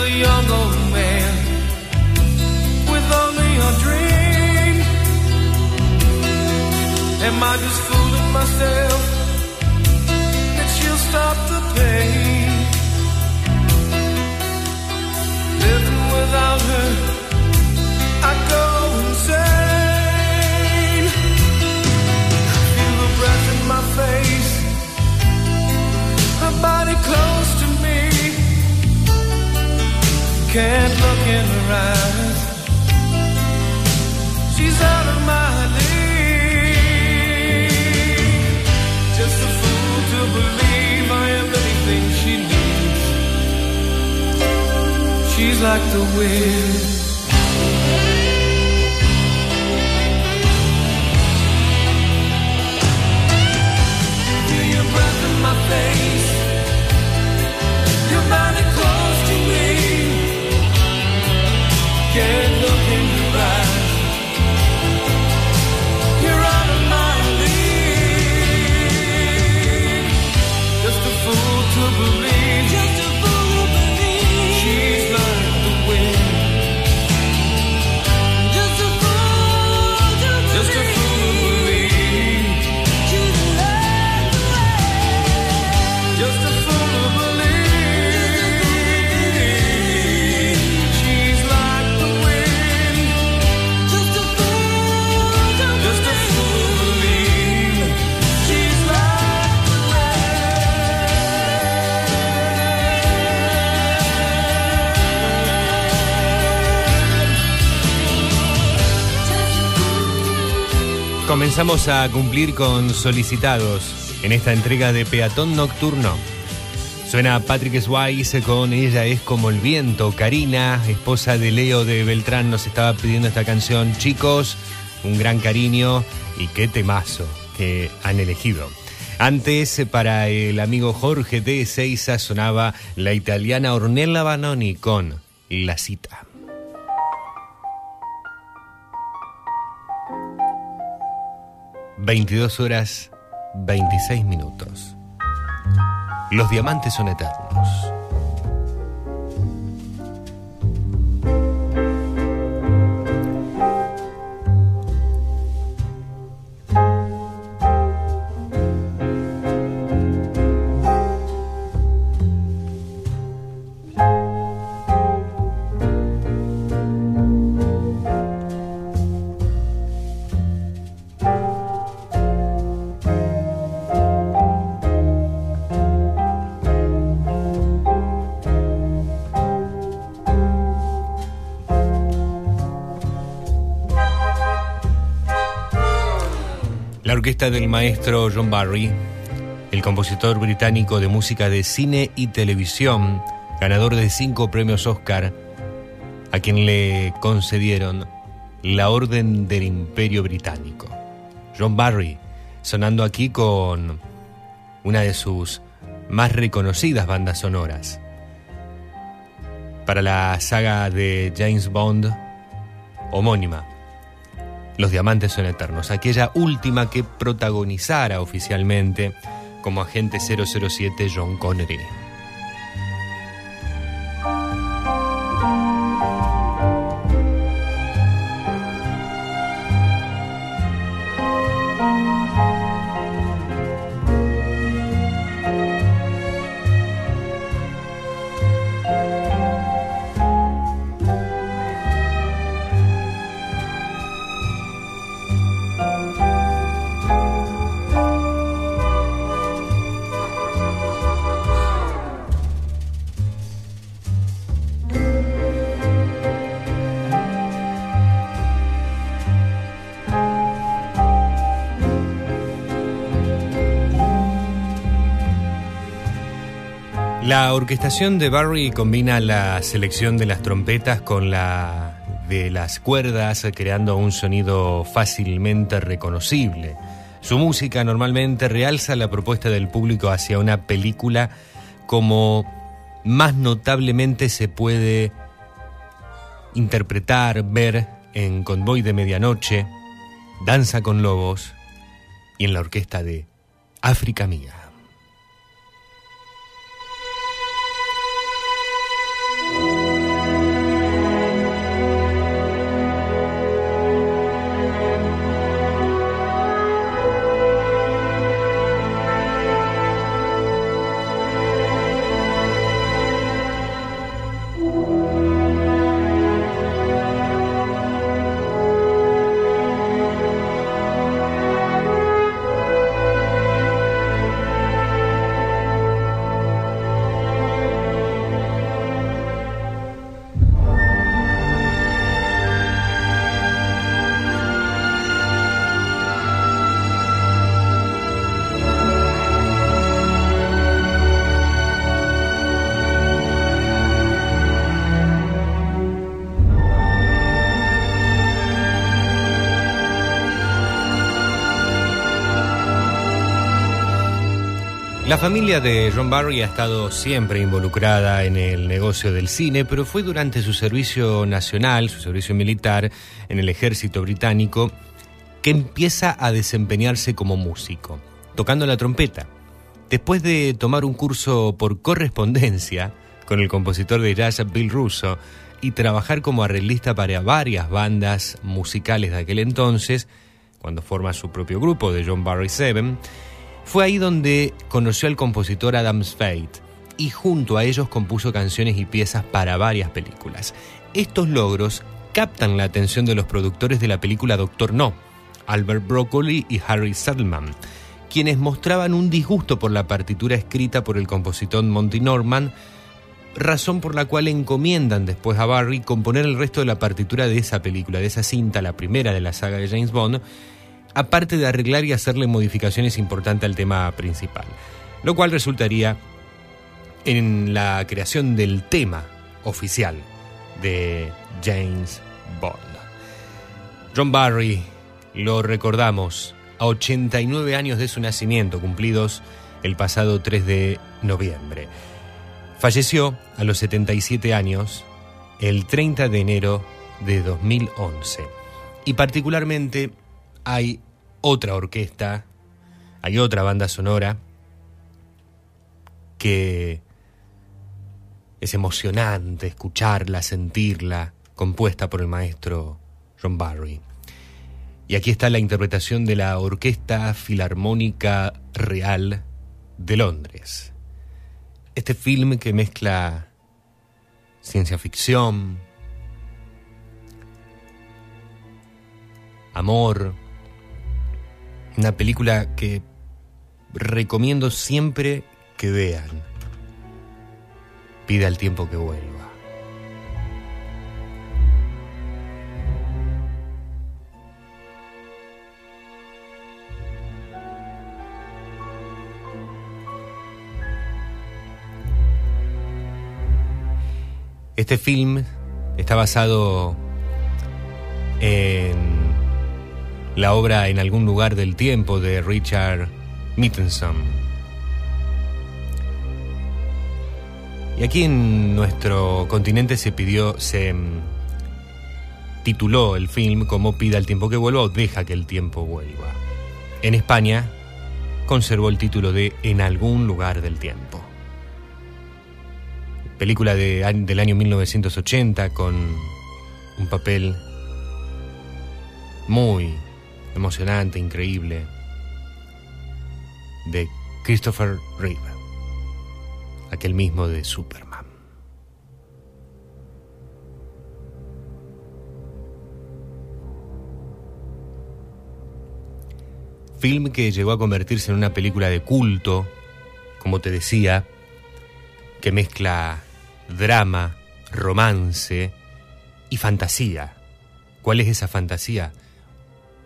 A young old man with only a dream. Am I just fooling myself that she'll stop the pain? Living without her, I go insane. Feel the breath in my face, her body close Can't look in her eyes. She's out of my league. Just a fool to believe I am anything she needs. She's like the wind. Comenzamos a cumplir con solicitados en esta entrega de Peatón Nocturno. Suena Patrick Swayze con Ella es como el viento. Karina, esposa de Leo de Beltrán, nos estaba pidiendo esta canción. Chicos, un gran cariño y qué temazo que han elegido. Antes, para el amigo Jorge de Seiza sonaba la italiana Ornella Banoni con La Cita. Veintidós horas 26 minutos. Los diamantes son eternos. Del maestro John Barry, el compositor británico de música de cine y televisión, ganador de cinco premios Oscar, a quien le concedieron la Orden del Imperio Británico. John Barry, sonando aquí con una de sus más reconocidas bandas sonoras. Para la saga de James Bond homónima, Los Diamantes son Eternos, aquella última que protagonizara oficialmente como agente 007 John Connery. La orquestación de Barry combina la selección de las trompetas con la de las cuerdas, creando un sonido fácilmente reconocible. Su música normalmente realza la propuesta del público hacia una película como más notablemente se puede interpretar, ver en Convoy de Medianoche, Danza con Lobos y en la orquesta de África Mía. La familia de John Barry ha estado siempre involucrada en el negocio del cine, pero fue durante su servicio nacional, su servicio militar en el ejército británico, que empieza a desempeñarse como músico, tocando la trompeta. Después de tomar un curso por correspondencia con el compositor de jazz Bill Russo y trabajar como arreglista para varias bandas musicales de aquel entonces, cuando forma su propio grupo de John Barry Seven, fue ahí donde conoció al compositor Adam Spade y junto a ellos compuso canciones y piezas para varias películas. Estos logros captan la atención de los productores de la película Doctor No, Albert Broccoli y Harry Saddleman, quienes mostraban un disgusto por la partitura escrita por el compositor Monty Norman, razón por la cual encomiendan después a Barry componer el resto de la partitura de esa película, de esa cinta, la primera de la saga de James Bond, aparte de arreglar y hacerle modificaciones importantes al tema principal, lo cual resultaría en la creación del tema oficial de James Bond. John Barry, lo recordamos, a 89 años de su nacimiento, cumplidos el pasado 3 de noviembre. Falleció a los 77 años el 30 de enero de 2011. Y particularmente hay otra orquesta, hay otra banda sonora que es emocionante escucharla, sentirla, compuesta por el maestro John Barry. Y aquí está la interpretación de la Orquesta Filarmónica Real de Londres. Este film que mezcla ciencia ficción, amor, una película que recomiendo siempre que vean. Pida el tiempo que vuelva. Este film está basado en la obra En algún lugar del tiempo de Richard Mittenson. Y aquí en nuestro continente se pidió, se mm, tituló el film como Pida el tiempo que vuelva o Deja que el tiempo vuelva. En España conservó el título de En algún lugar del tiempo. Película de, del año 1980 con un papel muy emocionante, increíble, de Christopher Reeve, aquel mismo de Superman. Film que llegó a convertirse en una película de culto, como te decía, que mezcla drama, romance y fantasía. ¿Cuál es esa fantasía?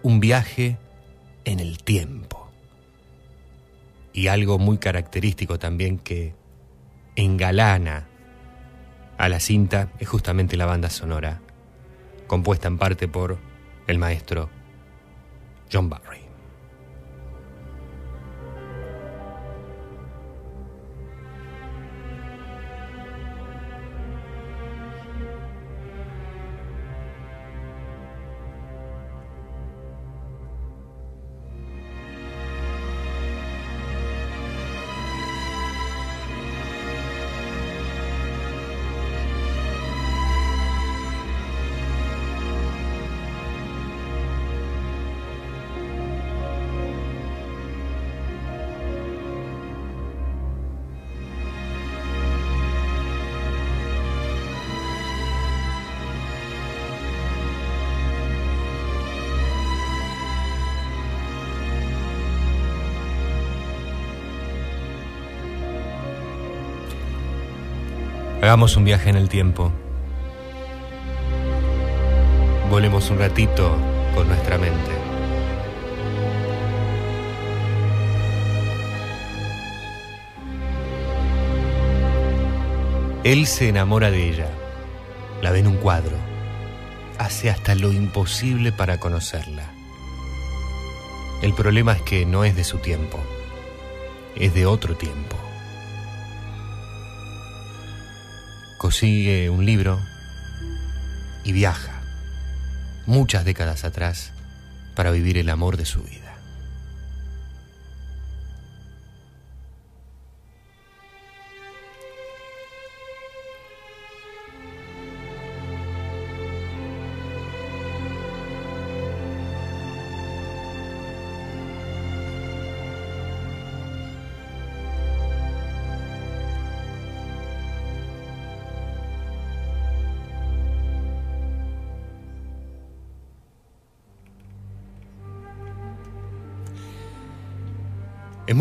Un viaje en el tiempo. Y algo muy característico también que engalana a la cinta es justamente la banda sonora, compuesta en parte por el maestro John Barry. Hagamos un viaje en el tiempo. Volemos un ratito con nuestra mente. Él se enamora de ella, la ve en un cuadro, hace hasta lo imposible para conocerla. El problema es que no es de su tiempo, es de otro tiempo. Consigue un libro y viaja muchas décadas atrás para vivir el amor de su vida.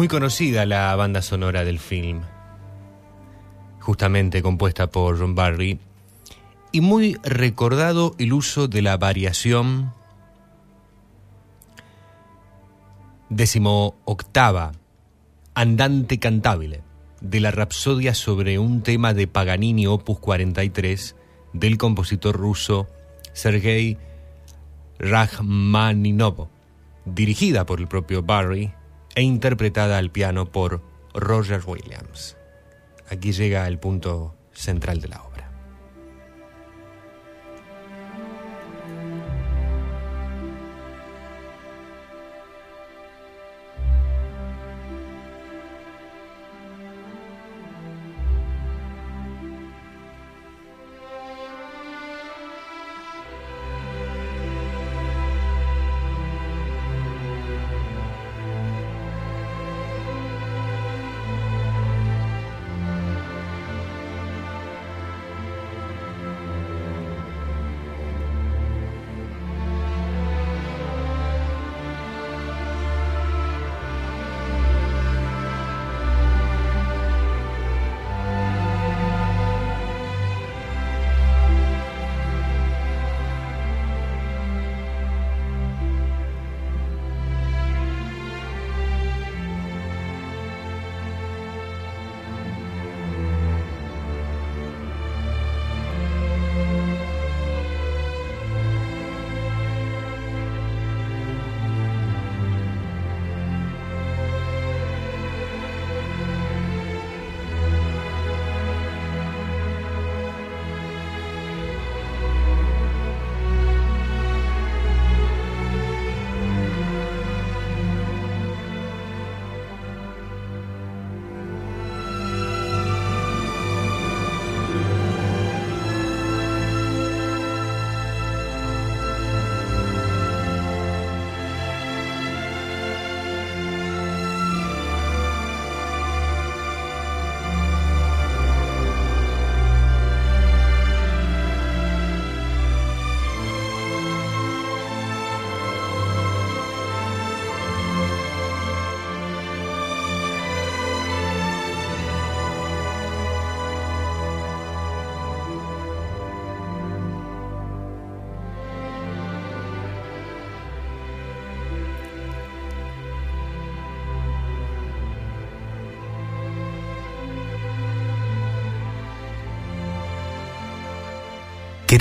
Muy conocida la banda sonora del film, justamente compuesta por John Barry, y muy recordado el uso de la variación décimo octava, andante cantabile, de la Rapsodia sobre un tema de Paganini Opus 43 del compositor ruso Sergei Rachmaninoff, dirigida por el propio Barry e interpretada al piano por Roger Williams. Aquí llega el punto central de la obra.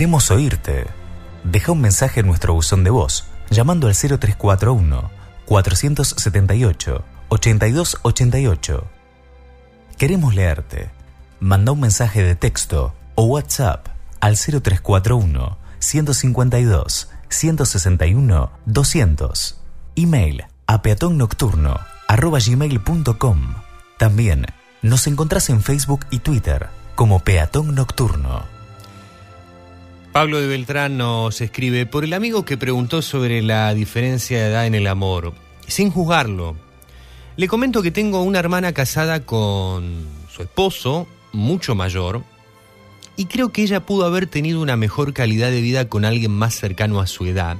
Queremos oírte. Deja un mensaje en nuestro buzón de voz llamando al 0341 478 8288. Queremos leerte. Manda un mensaje de texto o WhatsApp al 0341 152 161 200. Email a peatonnocturno arroba gmail.com. También nos encontrás en Facebook y Twitter como Peatón Nocturno. Pablo de Beltrán nos escribe por el amigo que preguntó sobre la diferencia de edad en el amor. Sin juzgarlo, le comento que tengo una hermana casada con su esposo, mucho mayor, y creo que ella pudo haber tenido una mejor calidad de vida con alguien más cercano a su edad,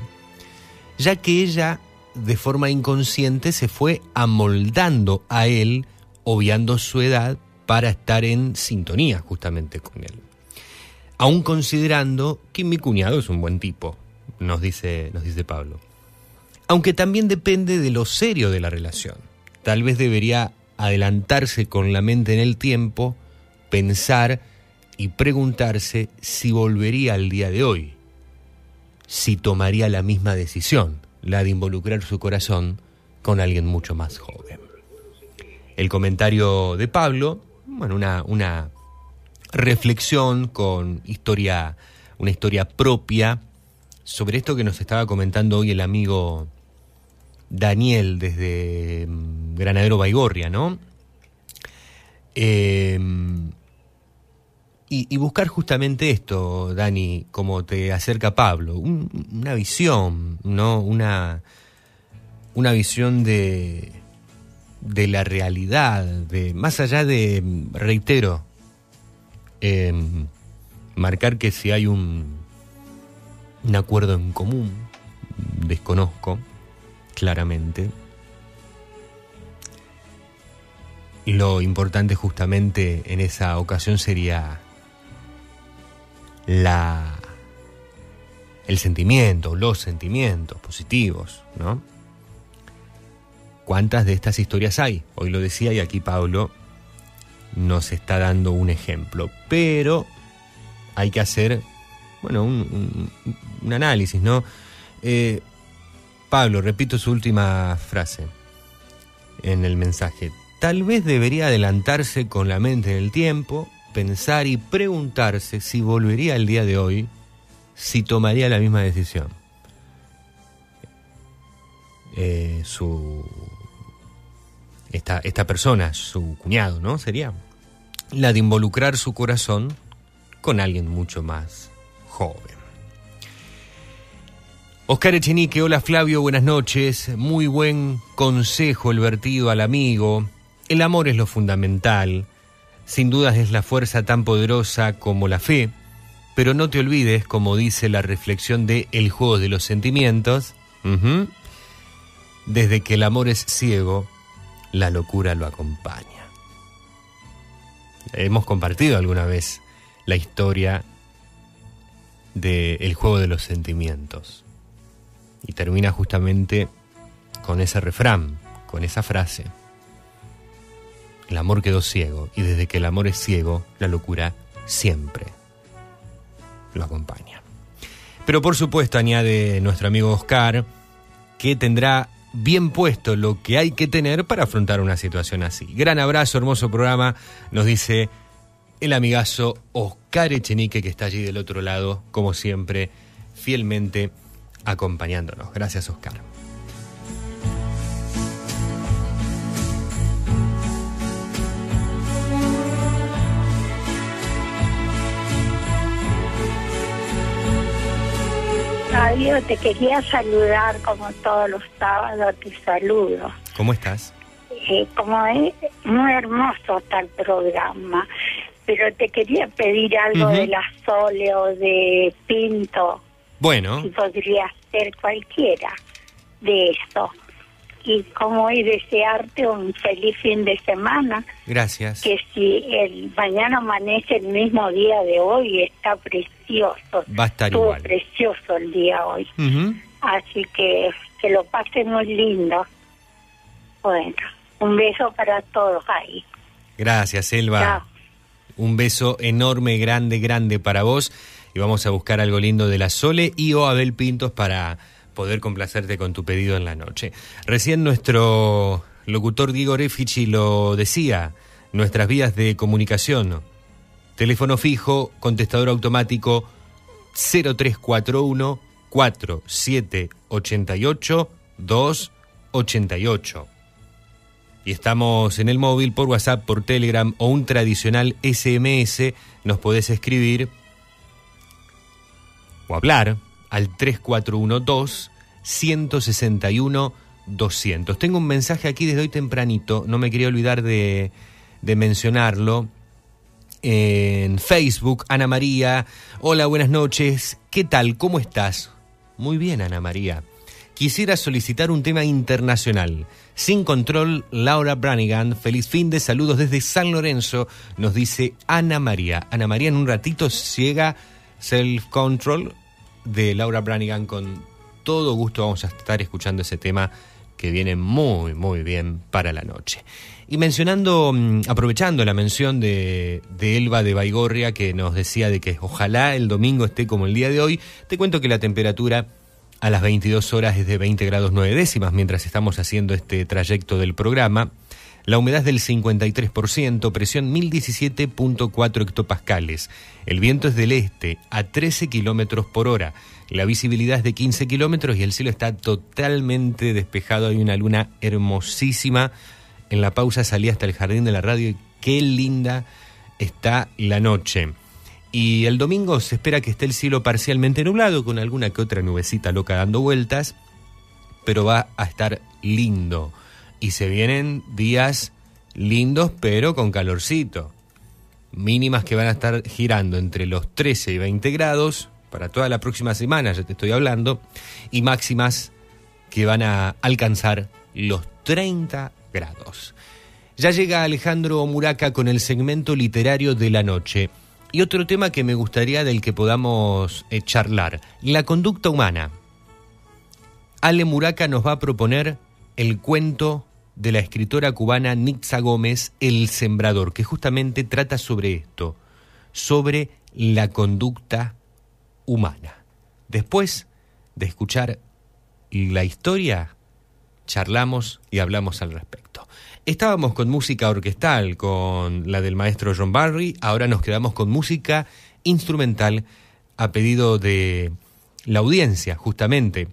ya que ella de forma inconsciente se fue amoldando a él, obviando su edad para estar en sintonía justamente con él. Aún considerando que mi cuñado es un buen tipo, nos dice, nos dice Pablo. Aunque también depende de lo serio de la relación. Tal vez debería adelantarse con la mente en el tiempo, pensar y preguntarse si volvería al día de hoy, si tomaría la misma decisión, la de involucrar su corazón con alguien mucho más joven. El comentario de Pablo, bueno, una, una reflexión con historia, una historia propia sobre esto que nos estaba comentando hoy el amigo Daniel desde mm, Granadero Baigorria, ¿no? Eh, y, buscar justamente esto, Dani, como te acerca Pablo, un- una visión, ¿no? Una, una visión de, de la realidad, de más allá de, reitero, eh, marcar que si hay un, un acuerdo en común, desconozco claramente, lo importante justamente en esa ocasión sería la el sentimiento, los sentimientos positivos, ¿no? ¿Cuántas de estas historias hay? Hoy lo decía y aquí Pablo nos está dando un ejemplo, pero hay que hacer, bueno, un, análisis, ¿no? Eh, Pablo, repito su última frase en el mensaje. Tal vez debería adelantarse con la mente en el tiempo, pensar y preguntarse si volvería al día de hoy, si tomaría la misma decisión. Eh, su esta, esta persona, su cuñado, ¿no? Sería la de involucrar su corazón con alguien mucho más joven. Oscar Echenique, hola Flavio, buenas noches. Muy buen consejo el vertido al amigo. El amor es lo fundamental. Sin dudas es la fuerza tan poderosa como la fe. Pero no te olvides, como dice la reflexión de El juego de los sentimientos, desde que el amor es ciego, la locura lo acompaña. Hemos compartido alguna vez la historia de El juego de los sentimientos. Y termina justamente con ese refrán, con esa frase. El amor quedó ciego y desde que el amor es ciego, la locura siempre lo acompaña. Pero por supuesto añade nuestro amigo Oscar que tendrá bien puesto lo que hay que tener para afrontar una situación así. Gran abrazo, hermoso programa, nos dice el amigazo Oscar Echenique que está allí del otro lado, como siempre, fielmente acompañándonos. Gracias, Oscar. Fabio, te quería saludar como todos los sábados, te saludo. ¿Cómo estás? Eh, como es muy hermoso el programa, pero te quería pedir algo Ujú. de la Sole o de Pinto, Bueno, si podría ser cualquiera de eso. Y como y desearte un feliz fin de semana, gracias. que si el mañana amanece el mismo día de hoy, está precioso. Va a estar Estuvo igual. precioso el día hoy. Así que que lo pasen muy lindo. Bueno, un beso para todos ahí. Gracias, Elba. Chao. Un beso enorme, grande, grande para vos. y vamos a buscar algo lindo de la Sole y o Abel Pintos para poder complacerte con tu pedido en la noche. Recién nuestro locutor Diego Refici lo decía, nuestras vías de comunicación, teléfono fijo, contestador automático 0341 4788 288. Y estamos en el móvil por WhatsApp, por Telegram o un tradicional SMS. Nos podés escribir o hablar al 3412 161 200. Tengo un mensaje aquí desde hoy tempranito, no me quería olvidar de, de mencionarlo. En Facebook, Ana María. Hola, buenas noches. ¿Qué tal? ¿Cómo estás? Muy bien, Ana María. Quisiera solicitar un tema internacional. Sin control, Laura Branigan. Feliz fin de saludos desde San Lorenzo, nos dice Ana María. Ana María, en un ratito llega Self Control de Laura Branigan. Con todo gusto vamos a estar escuchando ese tema que viene muy, muy bien para la noche. Y mencionando, mm, aprovechando la mención de, de Elba de Baigorria, que nos decía de que ojalá el domingo esté como el día de hoy, te cuento que la temperatura a las 22 horas es de 20 grados 9 décimas mientras estamos haciendo este trayecto del programa. La humedad es del 53%, presión 1017.4 hectopascales. El viento es del este a 13 kilómetros por hora. La visibilidad es de 15 kilómetros y el cielo está totalmente despejado. Hay una luna hermosísima. En la pausa salí hasta el jardín de la radio y qué linda está la noche. Y el domingo se espera que esté el cielo parcialmente nublado, con alguna que otra nubecita loca dando vueltas, pero va a estar lindo. Y se vienen días lindos, pero con calorcito. Mínimas que van a estar girando entre los 13 y 20 grados para toda la próxima semana, ya te estoy hablando, y máximas que van a alcanzar los 30 grados. Ya llega Alejandro Muraca con el segmento literario de la noche. Y otro tema que me gustaría del que podamos eh, charlar, la conducta humana. Ale Muraca nos va a proponer el cuento de la escritora cubana Nitza Gómez, El Sembrador, que justamente trata sobre esto, sobre la conducta humana. Después de escuchar la historia, charlamos y hablamos al respecto. Estábamos con música orquestal, con la del maestro John Barry, ahora nos quedamos con música instrumental a pedido de la audiencia, justamente.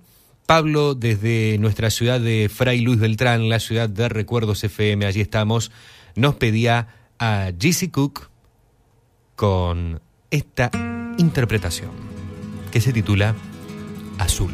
Pablo, desde nuestra ciudad de Fray Luis Beltrán, la ciudad de Recuerdos FM, allí estamos, nos pedía a Jesse Cook con esta interpretación que se titula Azul.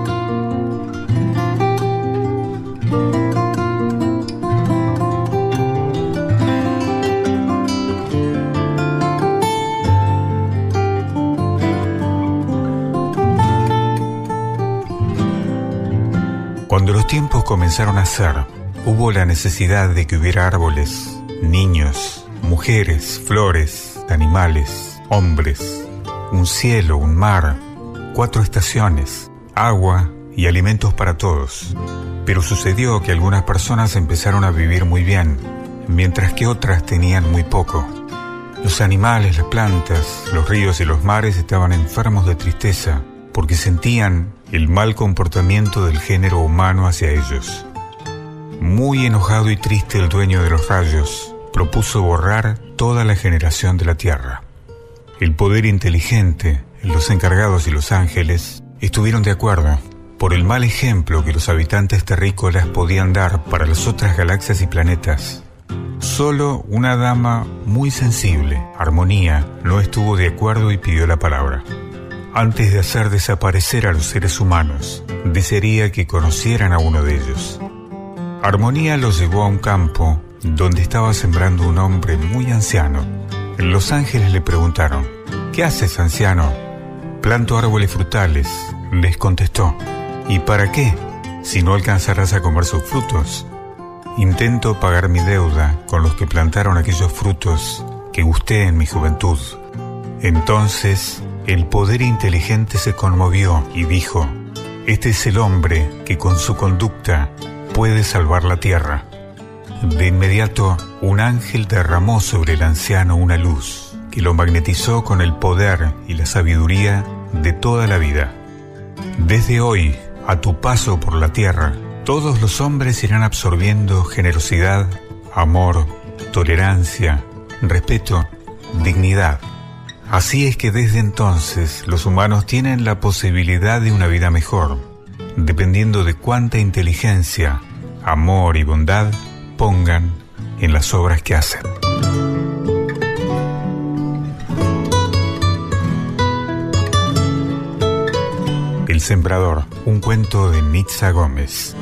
Comenzaron a ser, hubo la necesidad de que hubiera árboles, niños, mujeres, flores, animales, hombres, un cielo, un mar, cuatro estaciones, agua y alimentos para todos. Pero sucedió que algunas personas empezaron a vivir muy bien, mientras que otras tenían muy poco. Los animales, las plantas, los ríos y los mares estaban enfermos de tristeza porque sentían el mal comportamiento del género humano hacia ellos. Muy enojado y triste el dueño de los rayos propuso borrar toda la generación de la Tierra. El poder inteligente, los encargados y los ángeles estuvieron de acuerdo por el mal ejemplo que los habitantes terrícolas podían dar para las otras galaxias y planetas. Solo una dama muy sensible, Armonía, no estuvo de acuerdo y pidió la palabra. Antes de hacer desaparecer a los seres humanos, desearía que conocieran a uno de ellos. Armonía los llevó a un campo donde estaba sembrando un hombre muy anciano. Los ángeles le preguntaron, ¿qué haces, anciano? Planto árboles frutales, les contestó. ¿Y para qué? Si no alcanzarás a comer sus frutos. Intento pagar mi deuda con los que plantaron aquellos frutos que gusté en mi juventud. Entonces el poder inteligente se conmovió y dijo, Este es el hombre que con su conducta puede salvar la tierra. De inmediato, un ángel derramó sobre el anciano una luz que lo magnetizó con el poder y la sabiduría de toda la vida. Desde hoy, a tu paso por la tierra, todos los hombres irán absorbiendo generosidad, amor, tolerancia, respeto, dignidad. Así es que desde entonces los humanos tienen la posibilidad de una vida mejor, dependiendo de cuánta inteligencia, amor y bondad pongan en las obras que hacen. El Sembrador, un cuento de Nitza Gómez.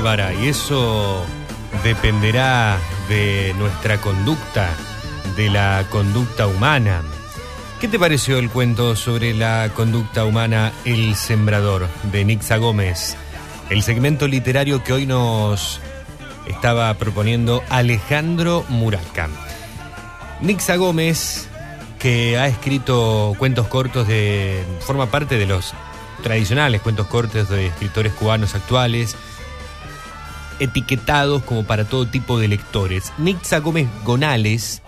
Y eso dependerá de nuestra conducta, de la conducta humana. ¿Qué te pareció el cuento sobre la conducta humana El Sembrador de Nixa Gómez? El segmento literario que hoy nos estaba proponiendo Alejandro Muraca. Nixa Gómez, que ha escrito cuentos cortos de. forma parte de los tradicionales cuentos cortos de escritores cubanos actuales, etiquetados como para todo tipo de lectores. Nixa Gómez Gonales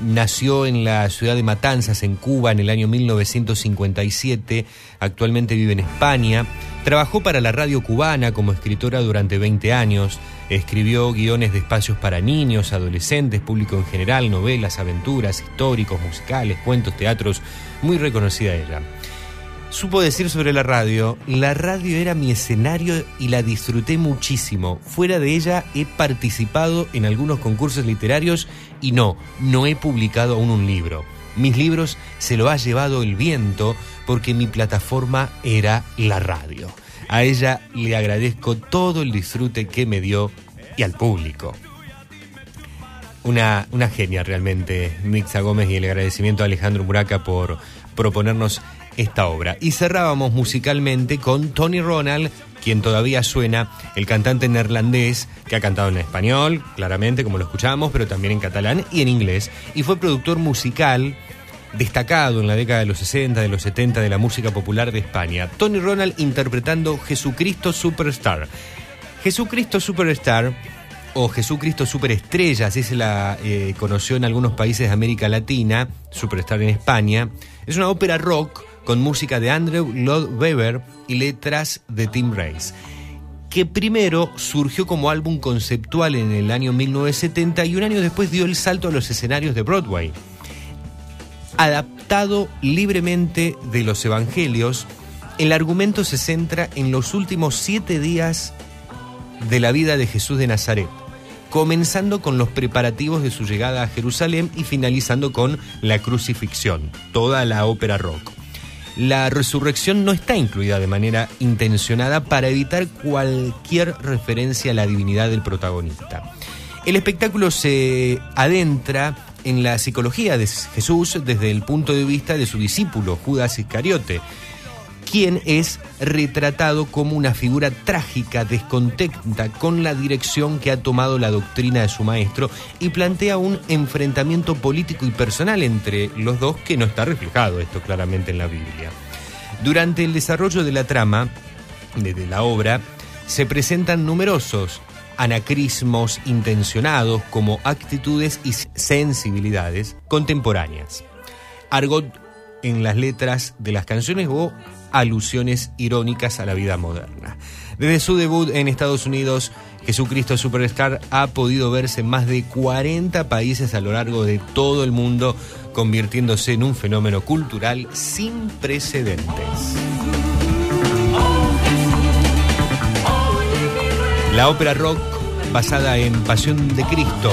nació en la ciudad de Matanzas, en Cuba, en el año 1957. Actualmente vive en España. Trabajó para la radio cubana como escritora durante 20 años. Escribió guiones de espacios para niños, adolescentes, público en general, novelas, aventuras, históricos, musicales, cuentos, teatros. Muy reconocida ella. Supo decir sobre la radio, la radio era mi escenario y la disfruté muchísimo. Fuera de ella he participado en algunos concursos literarios y no, no he publicado aún un libro. Mis libros se lo ha llevado el viento porque mi plataforma era la radio. A ella le agradezco todo el disfrute que me dio y al público. Una, una genia realmente, Mixa Gómez, y el agradecimiento a Alejandro Muraca por proponernos esta obra. Y cerrábamos musicalmente con Tony Ronald, quien todavía suena, el cantante neerlandés que ha cantado en español, claramente, como lo escuchamos, pero también en catalán y en inglés. Y fue productor musical destacado en la década de los 60, de los 70 de la música popular de España. Tony Ronald interpretando Jesucristo Superstar. Jesucristo Superstar o Jesucristo Superestrella, así se la eh, conoció en algunos países de América Latina, Superstar en España, es una ópera rock con música de Andrew Lloyd Webber y letras de Tim Rice, que primero surgió como álbum conceptual en el año 1970 y un año después dio el salto a los escenarios de Broadway. Adaptado libremente de los evangelios, el argumento se centra en los últimos siete días de la vida de Jesús de Nazaret, comenzando con los preparativos de su llegada a Jerusalén y finalizando con la crucifixión, toda la ópera rock. La resurrección no está incluida de manera intencionada para evitar cualquier referencia a la divinidad del protagonista. El espectáculo se adentra en la psicología de Jesús desde el punto de vista de su discípulo, Judas Iscariote, quien es retratado como una figura trágica, descontenta con la dirección que ha tomado la doctrina de su maestro y plantea un enfrentamiento político y personal entre los dos que no está reflejado esto claramente en la Biblia. Durante el desarrollo de la trama, desde la obra, se presentan numerosos anacrismos intencionados como actitudes y sensibilidades contemporáneas. Argot en las letras de las canciones o alusiones irónicas a la vida moderna. Desde su debut en Estados Unidos, Jesucristo Superstar ha podido verse en más de 40 países a lo largo de todo el mundo, convirtiéndose en un fenómeno cultural sin precedentes. La ópera rock basada en Pasión de Cristo,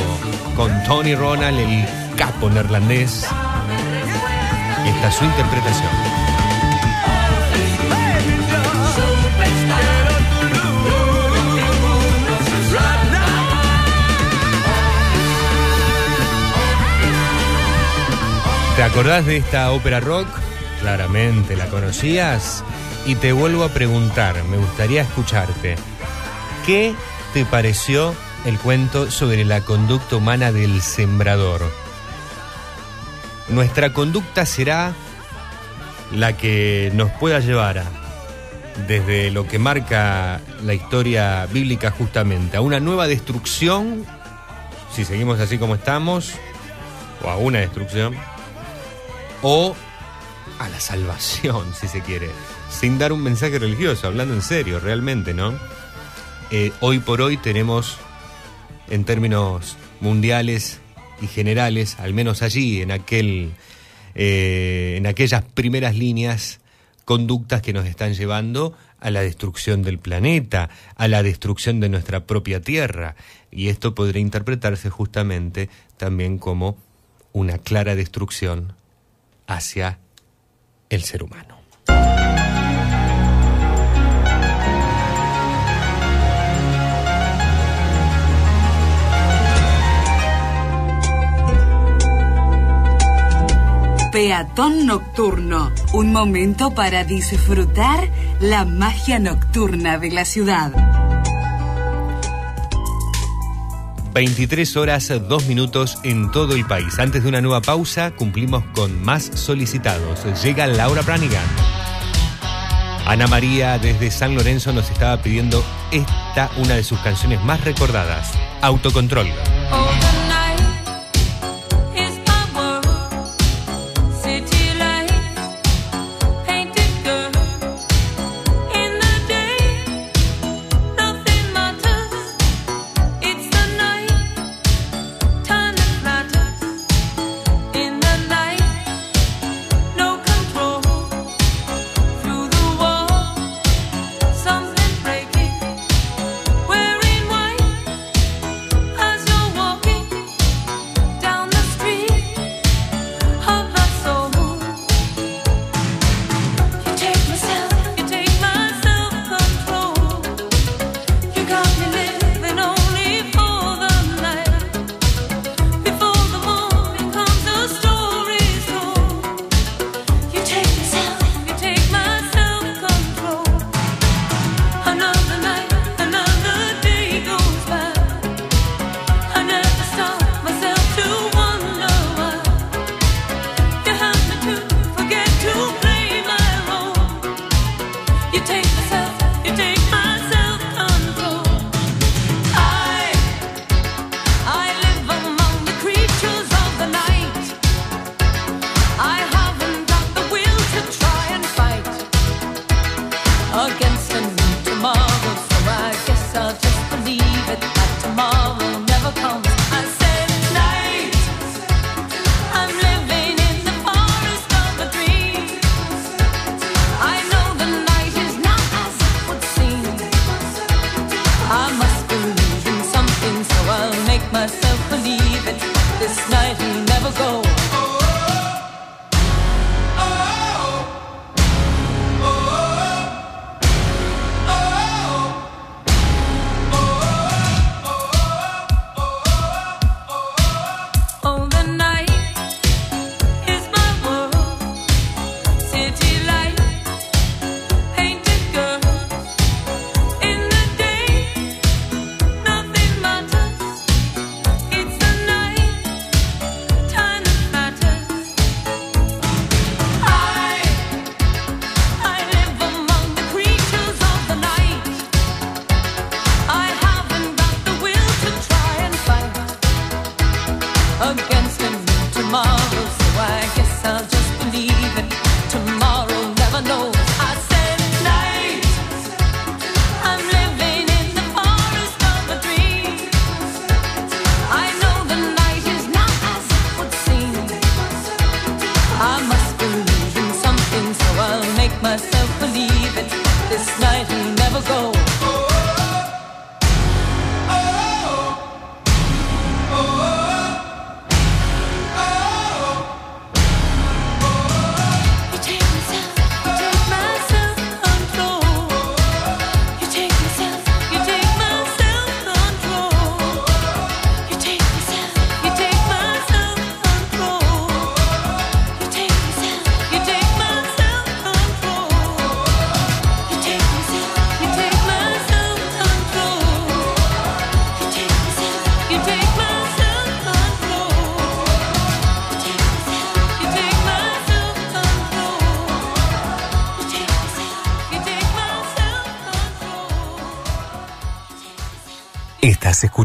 con Tony Ronald, el capo neerlandés. Y esta es su interpretación. Acordás de esta ópera rock? Claramente la conocías. Y te vuelvo a preguntar, me gustaría escucharte. ¿Qué te pareció el cuento sobre la conducta humana del sembrador? Nuestra conducta será la que nos pueda llevar a, desde lo que marca la historia bíblica justamente, a una nueva destrucción, si seguimos así como estamos, o a una destrucción, o a la salvación, si se quiere, sin dar un mensaje religioso, hablando en serio, realmente, ¿no? Eh, hoy por hoy tenemos, en términos mundiales y generales, al menos allí, en aquel, eh, en aquellas primeras líneas, conductas que nos están llevando a la destrucción del planeta, a la destrucción de nuestra propia tierra. Y esto podría interpretarse justamente también como una clara destrucción hacia el ser humano. Peatón Nocturno, un momento para disfrutar la magia nocturna de la ciudad. 23 horas 2 minutos en todo el país. Antes de una nueva pausa, cumplimos con más solicitados. Llega Laura Pranigan. Ana María desde San Lorenzo nos estaba pidiendo esta, una de sus canciones más recordadas, Autocontrol. Oh,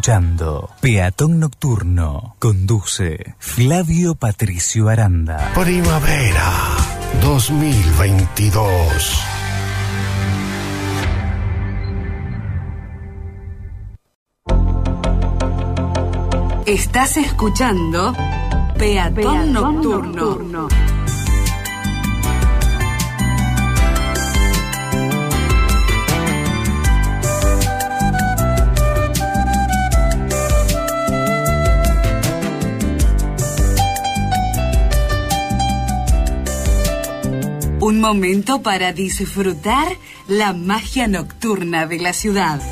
escuchando Peatón Nocturno. Conduce Flavio Patricio Aranda. Primavera 2022. Estás escuchando Peatón, Nocturno. Un momento para disfrutar la magia nocturna de la ciudad.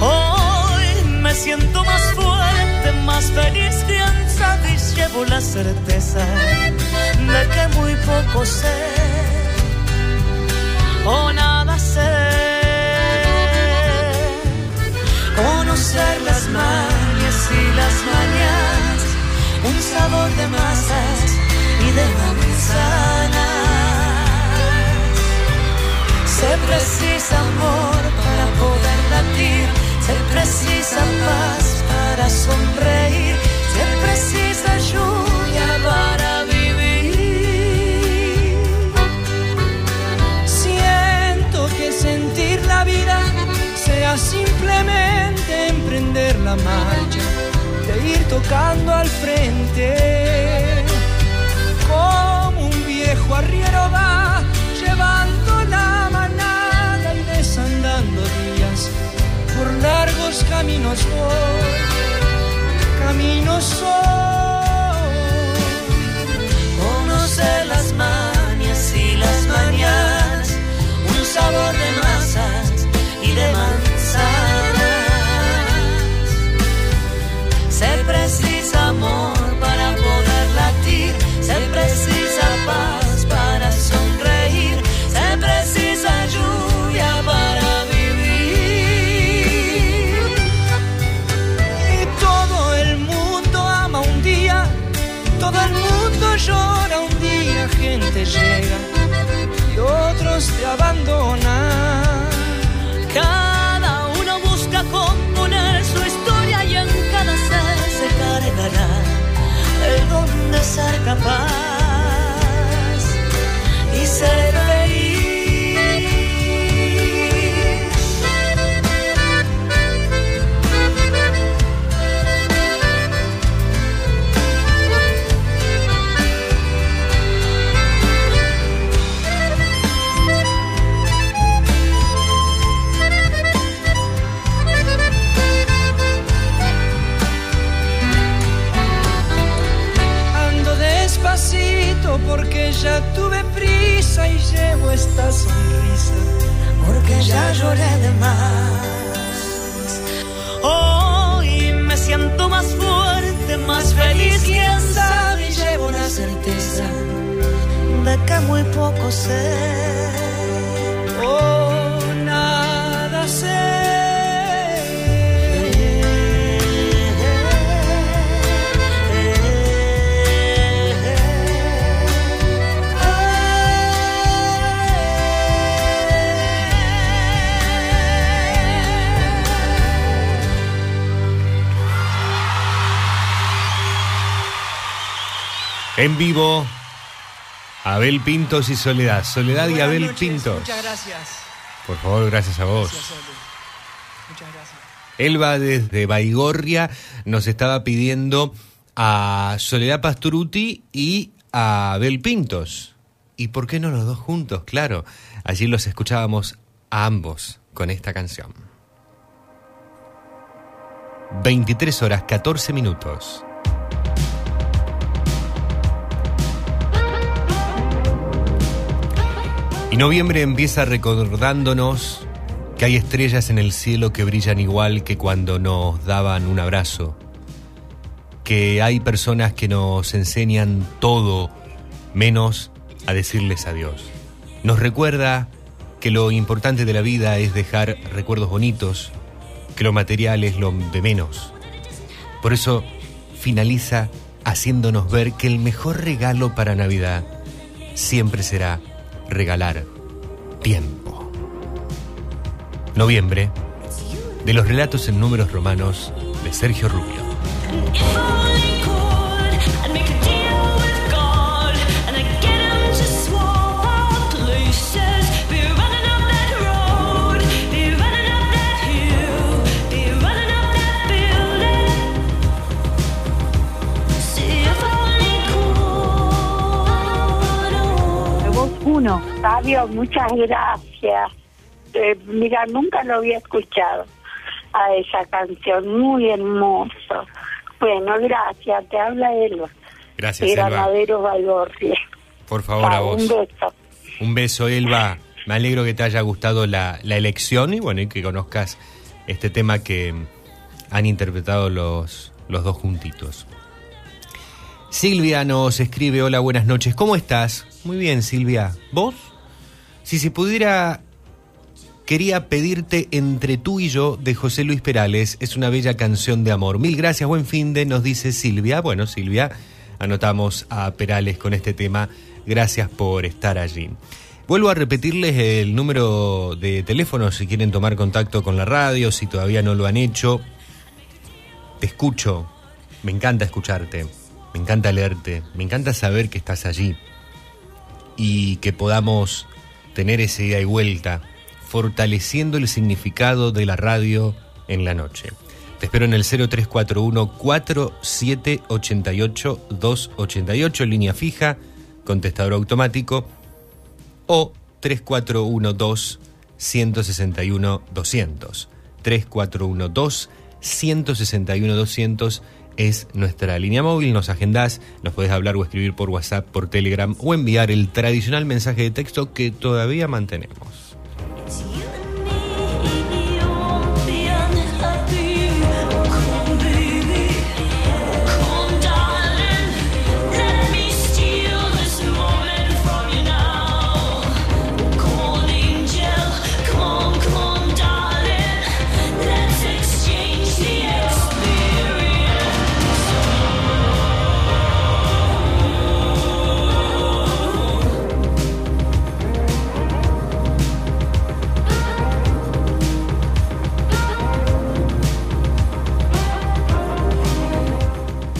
Hoy me siento más fuerte, más feliz, fianzada y llevo la certeza de que muy poco sé o nada sé. Conocer las mañas y las mañanas, un sabor de masas y de manzanas. Se precisa amor para poder latir, se precisa paz para sonreír, se precisa lluvia para vivir. Siento que sentir la vida sea simplemente emprender la marcha, de ir tocando al frente. Como un viejo arriero va largos caminos voy, caminos soy. Conocer las mañas y las mañanas, un sabor de masas y de manzanas. Se precisa amor de ya lloré de más. Hoy me siento más fuerte, más feliz, quién sabe, y llevo la certeza de que muy poco sé. Oh, nada sé. En vivo, Abel Pintos y Soledad. Soledad y Abel noches, Pintos. Muchas gracias. Por favor, gracias a vos. Gracias. Muchas gracias. Elba desde Baigorria nos estaba pidiendo a Soledad Pasturuti y a Abel Pintos. ¿Y por qué no los dos juntos? Claro, allí los escuchábamos a ambos con esta canción. 23 horas 14 minutos. Y noviembre empieza recordándonos que hay estrellas en el cielo que brillan igual que cuando nos daban un abrazo, que hay personas que nos enseñan todo menos a decirles adiós. Nos recuerda que lo importante de la vida es dejar recuerdos bonitos, que lo material es lo de menos. Por eso finaliza haciéndonos ver que el mejor regalo para Navidad siempre será regalar tiempo. Noviembre, de los relatos en números romanos de Sergio Rubio. Uno. Fabio, muchas gracias. Eh, mira, nunca lo había escuchado a esa canción, muy hermoso. Bueno, gracias, te habla Elba. Gracias, de Elba. Granadero Valorria. Por favor, a vos. Un beso. Un beso, Elba. Me alegro que te haya gustado la, la elección y bueno, y que conozcas este tema que han interpretado los, los dos juntitos. Silvia nos escribe, hola, buenas noches, ¿cómo estás? Muy bien, Silvia. ¿Vos? Si se pudiera, quería pedirte Entre tú y yo de José Luis Perales, es una bella canción de amor. Mil gracias, buen fin de, nos dice Silvia. Bueno, Silvia, anotamos a Perales con este tema. Gracias por estar allí. Vuelvo a repetirles el número de teléfono si quieren tomar contacto con la radio, si todavía no lo han hecho. Te escucho, me encanta escucharte, me encanta leerte, me encanta saber que estás allí y que podamos tener esa ida y vuelta, fortaleciendo el significado de la radio en la noche. Te espero en el 0341 4788 288, línea fija, contestador automático, o 3412 161 200. 3412 161 200 es nuestra línea móvil, nos agendás, nos podés hablar o escribir por WhatsApp, por Telegram o enviar el tradicional mensaje de texto que todavía mantenemos.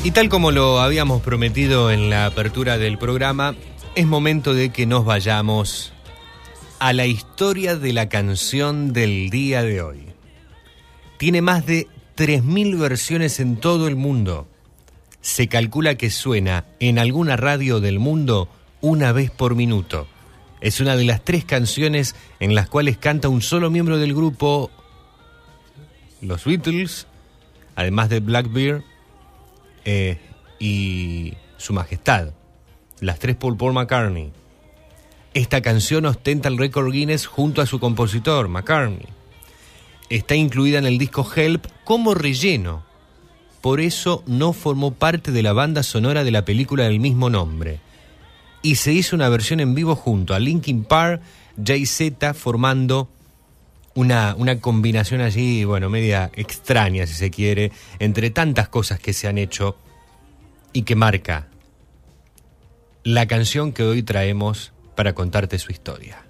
Y tal como lo habíamos prometido en la apertura del programa, es momento de que nos vayamos a la historia de la canción del día de hoy. Tiene más de 3.000 versiones en todo el mundo. Se calcula que suena en alguna radio del mundo una vez por minuto. Es una de las tres canciones en las cuales canta un solo miembro del grupo, los Beatles, además de Blackbeard eh, y Su Majestad, las tres Paul McCartney. Esta canción ostenta el récord Guinness junto a su compositor, McCartney. Está incluida en el disco Help como relleno. Por eso no formó parte de la banda sonora de la película del mismo nombre. Y se hizo una versión en vivo junto a Linkin Park, Jay-Z, formando una, una combinación allí, bueno, media extraña, si se quiere, entre tantas cosas que se han hecho y que marca la canción que hoy traemos para contarte su historia.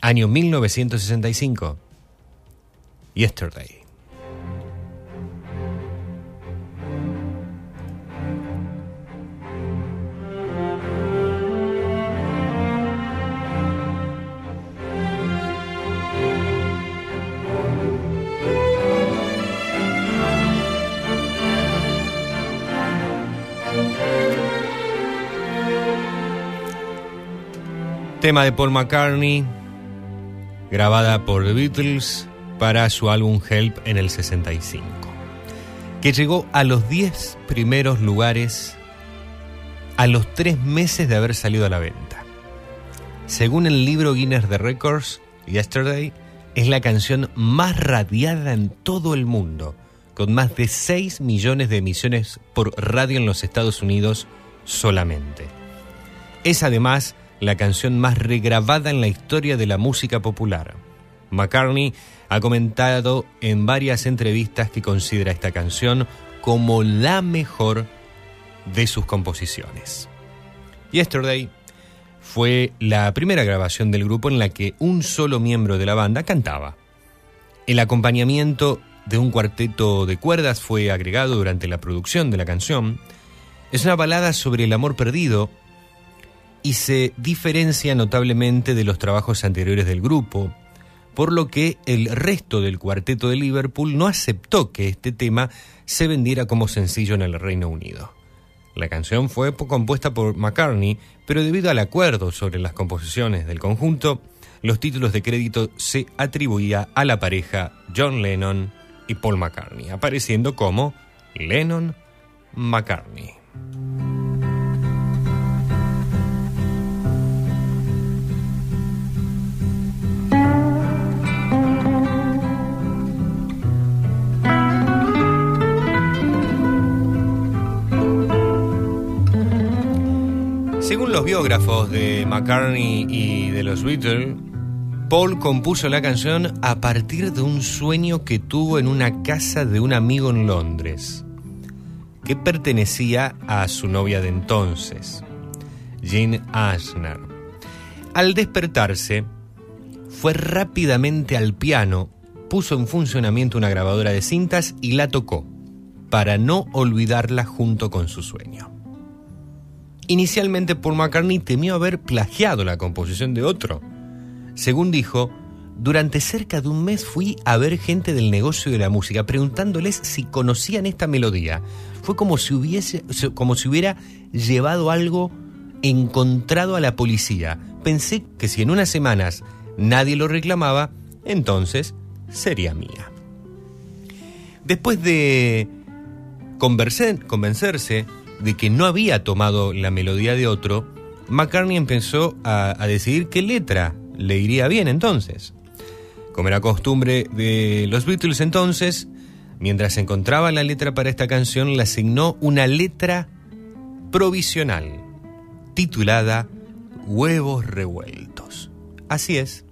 Año 1965. Yesterday. Tema de Paul McCartney, grabada por The Beatles para su álbum Help en el 65, que llegó a los 10 primeros lugares a los 3 meses de haber salido a la venta. Según el libro Guinness de Records, Yesterday es la canción más radiada en todo el mundo, con más de 6 millones de emisiones por radio en los Estados Unidos solamente. Es además la canción más regrabada en la historia de la música popular. McCartney ha comentado en varias entrevistas que considera esta canción como la mejor de sus composiciones. Yesterday fue la primera grabación del grupo en la que un solo miembro de la banda cantaba. El acompañamiento de un cuarteto de cuerdas fue agregado durante la producción de la canción. Es una balada sobre el amor perdido y se diferencia notablemente de los trabajos anteriores del grupo, por lo que el resto del cuarteto de Liverpool no aceptó que este tema se vendiera como sencillo en el Reino Unido. La canción fue compuesta por McCartney, pero debido al acuerdo sobre las composiciones del conjunto, los títulos de crédito se atribuía a la pareja John Lennon y Paul McCartney, apareciendo como Lennon McCartney.「Según los biógrafos de McCartney y de los Beatles, Paul compuso la canción a partir de un sueño que tuvo en una casa de un amigo en Londres, que pertenecía a su novia de entonces, Jean Ashner. Al despertarse, fue rápidamente al piano, puso en funcionamiento una grabadora de cintas y la tocó, para no olvidarla junto con su sueño. Inicialmente Paul McCartney temió haber plagiado la composición de otro. Según dijo, durante cerca de un mes fui a ver gente del negocio de la música preguntándoles si conocían esta melodía. Fue como si, hubiese, como si hubiera llevado algo encontrado a la policía. Pensé que si en unas semanas nadie lo reclamaba, entonces sería mía. Después de convencer- convencerse de que no había tomado la melodía de otro, McCartney empezó a, a decidir qué letra le iría bien entonces. Como era costumbre de los Beatles entonces, mientras encontraba la letra para esta canción, le asignó una letra provisional, titulada Huevos Revueltos. Así es,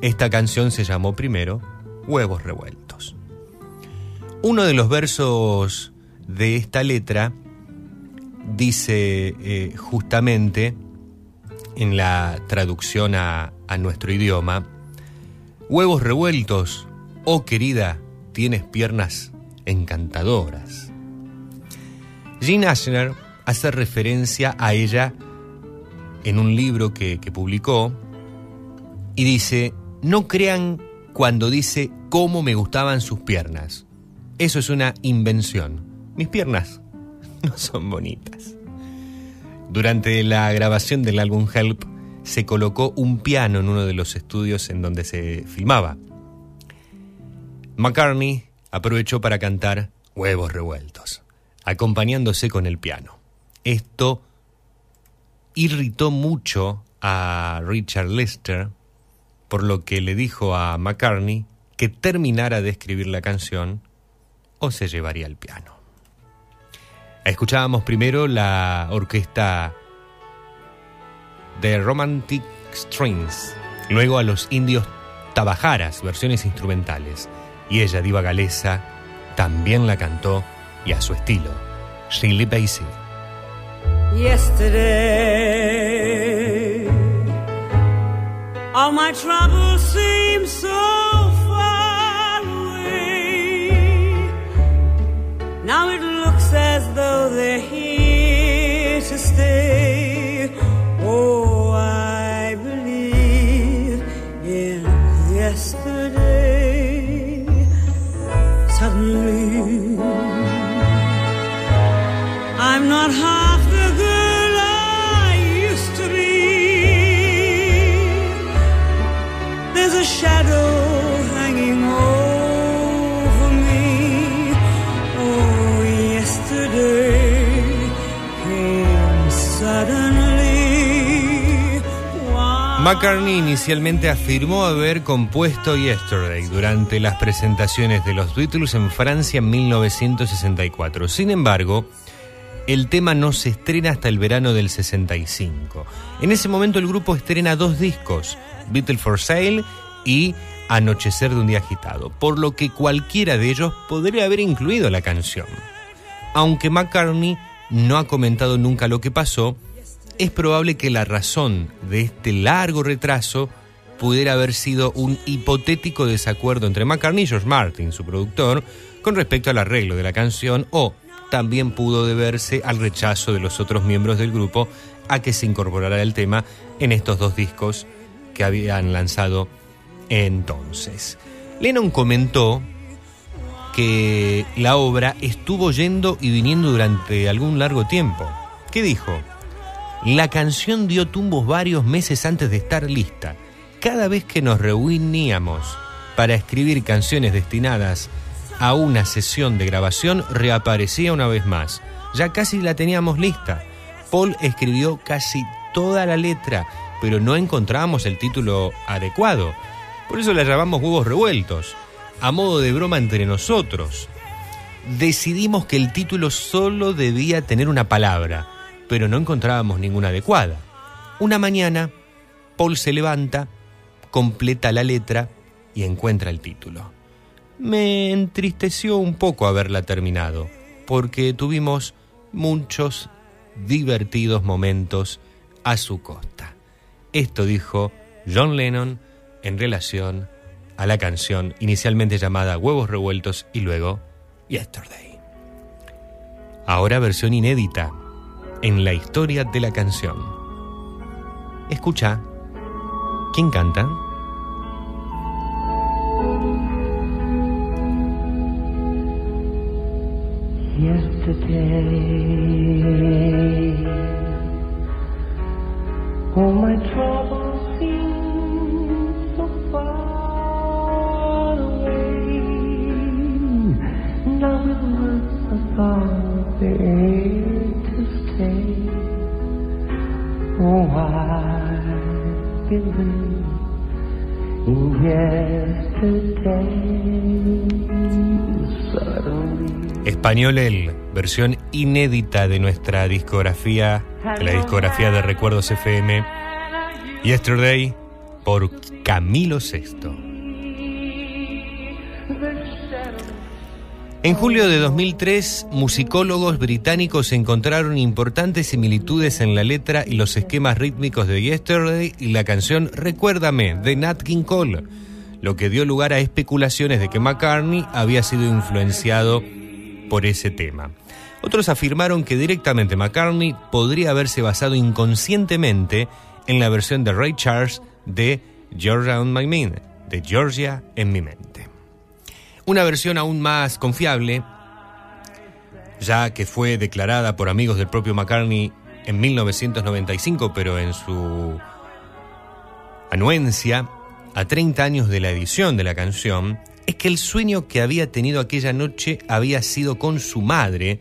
esta canción se llamó primero Huevos Revueltos. Uno de los versos de esta letra dice eh, justamente en la traducción a, nuestro idioma, huevos revueltos, oh querida, tienes piernas encantadoras. Jean Ashner hace referencia a ella en un libro que, que publicó y dice, no crean cuando dice cómo me gustaban sus piernas. Eso es una invención. Mis piernas no son bonitas. Durante la grabación del álbum Help se colocó un piano en uno de los estudios en donde se filmaba. McCartney aprovechó para cantar Huevos Revueltos, acompañándose con el piano. Esto irritó mucho a Richard Lester, por lo que le dijo a McCartney que terminara de escribir la canción o se llevaría el piano. Escuchábamos primero la orquesta de Romantic Strings, luego a los indios Tabajaras, versiones instrumentales, y ella, diva galesa, también la cantó y a su estilo, Shirley Bassey. Yesterday, all my troubles seem so de McCartney inicialmente afirmó haber compuesto Yesterday durante las presentaciones de los Beatles en Francia en 1964. Sin embargo, el tema no se estrena hasta el verano del 65. En ese momento el grupo estrena dos discos, Beatles for Sale y Anochecer de un día agitado, por lo que cualquiera de ellos podría haber incluido la canción. Aunque McCartney no ha comentado nunca lo que pasó, es probable que la razón de este largo retraso pudiera haber sido un hipotético desacuerdo entre McCartney y George Martin, su productor, con respecto al arreglo de la canción o también pudo deberse al rechazo de los otros miembros del grupo a que se incorporara el tema en estos dos discos que habían lanzado entonces. Lennon comentó que la obra estuvo yendo y viniendo durante algún largo tiempo. ¿Qué dijo? La canción dio tumbos varios meses antes de estar lista. Cada vez que nos reuníamos para escribir canciones destinadas a una sesión de grabación, reaparecía una vez más. Ya casi la teníamos lista. Paul escribió casi toda la letra, pero no encontramos el título adecuado. Por eso la llamamos huevos revueltos, a modo de broma entre nosotros. Decidimos que el título solo debía tener una palabra, pero no encontrábamos ninguna adecuada. Una mañana, Paul se levanta, completa la letra y encuentra el título. Me entristeció un poco haberla terminado, porque tuvimos muchos divertidos momentos a su costa. Esto dijo John Lennon en relación a la canción inicialmente llamada Huevos Revueltos y luego Yesterday. Ahora versión inédita en la historia de la canción. Escucha. ¿Quién canta? yesterday. All my troubles seem so far away. Now it words I thought they Español el, versión inédita de nuestra discografía, de la discografía de Recuerdos FM, Yesterday, por Camilo VI. En julio de 2003, musicólogos británicos encontraron importantes similitudes en la letra y los esquemas rítmicos de Yesterday y la canción Recuérdame de Nat King Cole, lo que dio lugar a especulaciones de que McCartney había sido influenciado por ese tema. Otros afirmaron que directamente McCartney podría haberse basado inconscientemente en la versión de Ray Charles de Georgia on My Mind, de Georgia en mi mente. Una versión aún más confiable, ya que fue declarada por amigos del propio McCartney en 1995, pero en su anuencia a 30 años de la edición de la canción, es que el sueño que había tenido aquella noche había sido con su madre,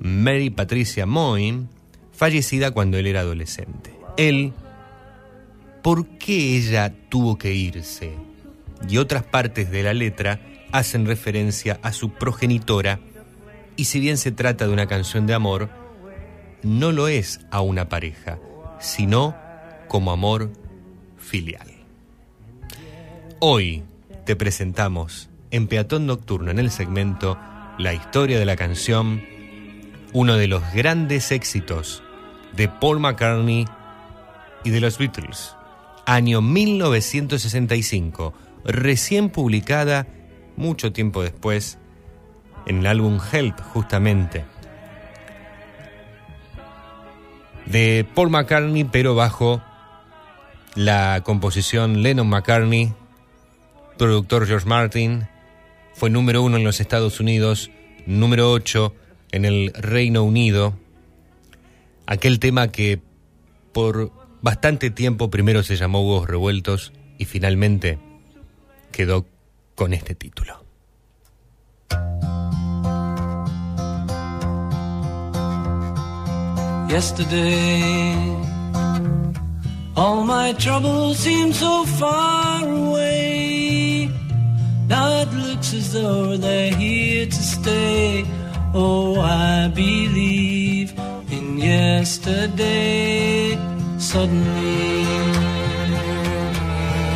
Mary Patricia Moyne, fallecida cuando él era adolescente. Él, ¿por qué ella tuvo que irse? Y otras partes de la letra hacen referencia a su progenitora, y si bien se trata de una canción de amor, no lo es a una pareja, sino como amor filial. Hoy, te presentamos en Peatón Nocturno en el segmento La historia de la canción, uno de los grandes éxitos de Paul McCartney y de los Beatles, año 1965, recién publicada mucho tiempo después en el álbum Help justamente de Paul McCartney pero bajo la composición Lennon McCartney productor George Martin, fue número uno en los Estados Unidos, número ocho en el Reino Unido. Aquel tema que por bastante tiempo primero se llamó Huevos Revueltos y finalmente quedó con este título. Yesterday, all my troubles seem so far away. Now it looks as though they're here to stay. Oh, I believe in yesterday. Suddenly,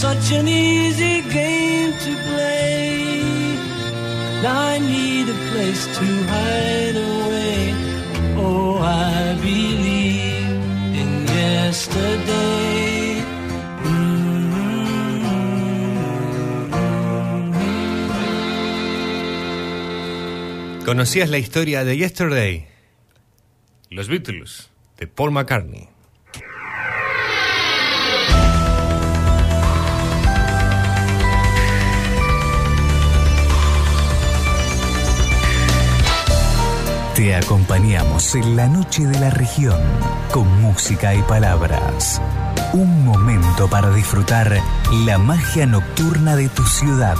Such an easy game to play. Now I need a place to hide away. Oh, I believe in yesterday. ¿Conocías la historia de Yesterday? Los Beatles, de Paul McCartney. Acompañamos en la noche de la región con música y palabras. Un momento para disfrutar la magia nocturna de tu ciudad.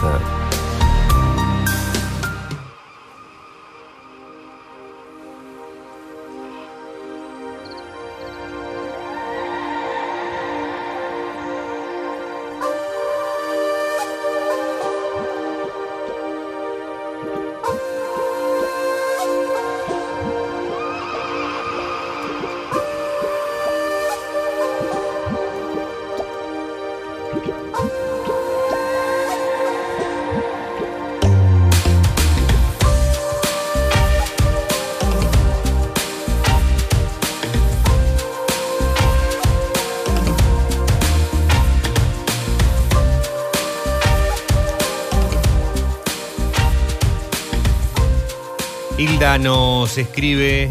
Nos escribe,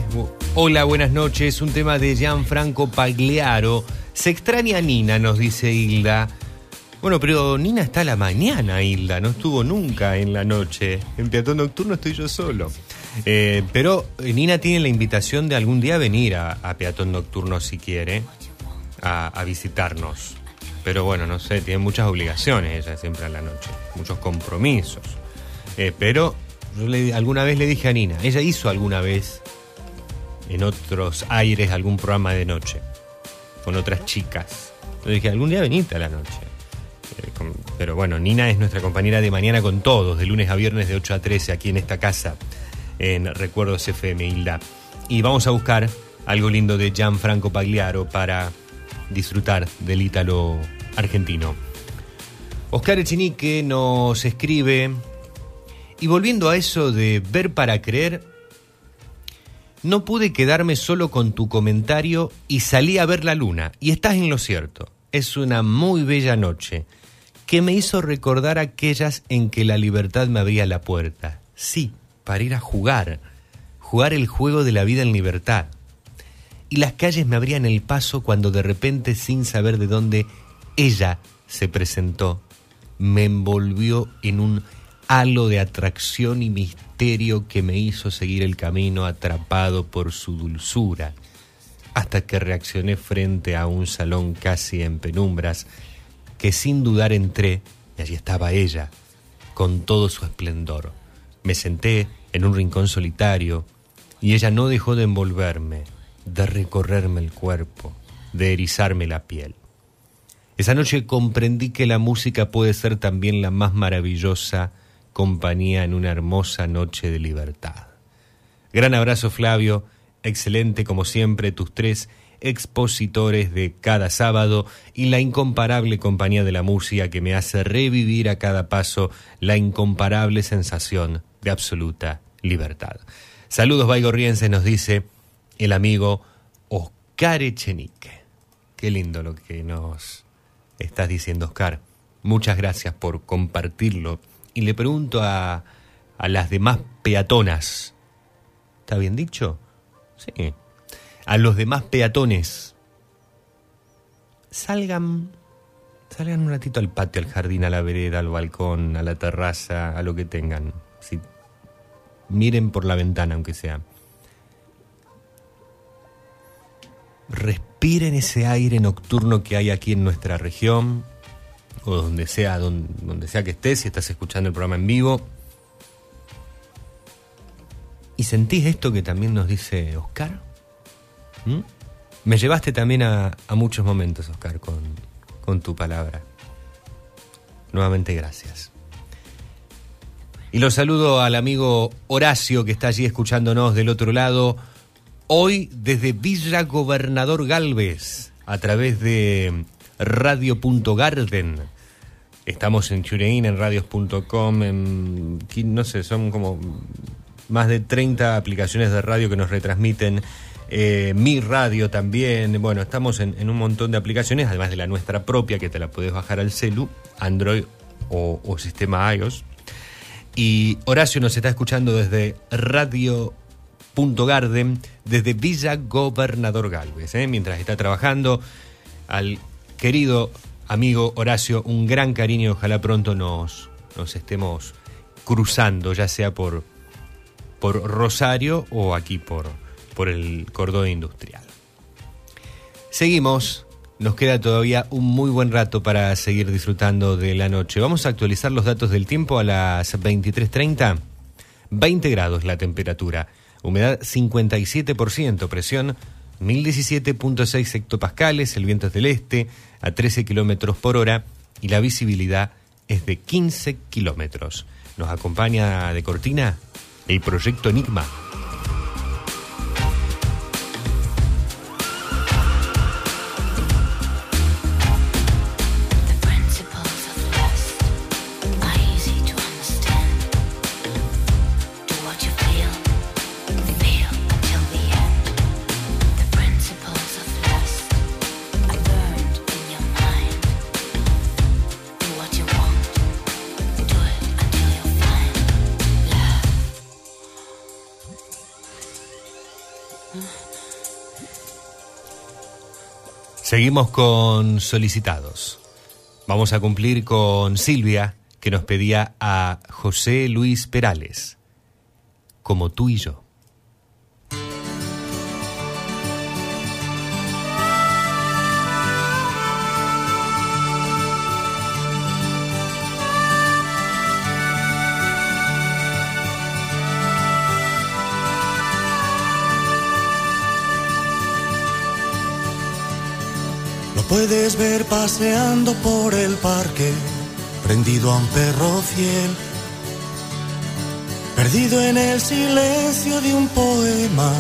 hola, buenas noches, un tema de Gianfranco Pagliaro. Se extraña Nina, nos dice Hilda. Bueno, pero Nina está a la mañana, Hilda, no estuvo nunca en la noche. En Peatón Nocturno estoy yo solo. Eh, pero eh, Nina tiene la invitación de algún día venir a, a Peatón Nocturno si quiere, a, a visitarnos. Pero bueno, no sé, tiene muchas obligaciones ella siempre a la noche, muchos compromisos. Eh, pero yo le- alguna vez le dije a Nina, ella hizo alguna vez en otros aires algún programa de noche con otras chicas. Le dije, algún día venite a la noche. Eh, Pero bueno, Nina es nuestra compañera de mañana con todos, de lunes a viernes de 8 a 13 aquí en esta casa, en Recuerdos FM Hilda. Y vamos a buscar algo lindo de Gianfranco Pagliaro para disfrutar del ítalo argentino. Oscar Echenique nos escribe, y volviendo a eso de ver para creer, no pude quedarme solo con tu comentario y salí a ver la luna, y estás en lo cierto. Es una muy bella noche que me hizo recordar aquellas en que la libertad me abría la puerta. Sí, para ir a jugar, jugar el juego de la vida en libertad. Y las calles me abrían el paso cuando de repente, sin saber de dónde, ella se presentó, me envolvió en un halo de atracción y misterio que me hizo seguir el camino atrapado por su dulzura, hasta que reaccioné frente a un salón casi en penumbras, que sin dudar entré, y allí estaba ella, con todo su esplendor. Me senté en un rincón solitario, y ella no dejó de envolverme, de recorrerme el cuerpo, de erizarme la piel. Esa noche comprendí que la música puede ser también la más maravillosa compañía en una hermosa noche de libertad. Gran abrazo Flavio, excelente como siempre tus tres expositores de cada sábado y la incomparable compañía de la música que me hace revivir a cada paso la incomparable sensación de absoluta libertad. Saludos Baigorrienses, nos dice el amigo Oscar Echenique. Qué lindo lo que nos estás diciendo, Oscar. Muchas gracias por compartirlo. Y le pregunto a, a las demás peatonas. ¿Está bien dicho? Sí. A los demás peatones. Salgan. Salgan un ratito al patio, al jardín, a la vereda, al balcón, a la terraza, a lo que tengan. Sí. Miren por la ventana, aunque sea. Respiren ese aire nocturno que hay aquí en nuestra región o donde sea, donde, donde sea que estés, si estás escuchando el programa en vivo. ¿Y sentís esto que también nos dice Oscar? ¿Mm? Me llevaste también a, a muchos momentos, Oscar, con, con tu palabra. Nuevamente gracias. Y lo saludo al amigo Horacio que está allí escuchándonos del otro lado. Hoy desde Villa Gobernador Galvez, a través de radio.garden. Estamos en TuneIn, en radios.com, en, no sé, son como más de 30 aplicaciones de radio que nos retransmiten. eh, Mi Radio también. Bueno, estamos en, un montón de aplicaciones, además de la nuestra propia, que te la puedes bajar al celu, Android o, sistema iOS. Y Horacio nos está escuchando desde Radio.garden, desde Villa Gobernador Galvez, ¿eh? mientras está trabajando. Al querido amigo Horacio, un gran cariño, ojalá pronto nos, nos estemos cruzando, ya sea por, por Rosario o aquí por, por el cordón industrial. Seguimos, nos queda todavía un muy buen rato para seguir disfrutando de la noche. Vamos a actualizar los datos del tiempo a las 23.30. 20 grados la temperatura, humedad 57%, presión 1017.6 hectopascales, el viento es del este a 13 kilómetros por hora y la visibilidad es de 15 kilómetros. Nos acompaña de cortina el proyecto Enigma. Seguimos con solicitados. Vamos a cumplir con Silvia, que nos pedía a José Luis Perales, como tú y yo. Puedes ver paseando por el parque, prendido a un perro fiel, perdido en el silencio de un poema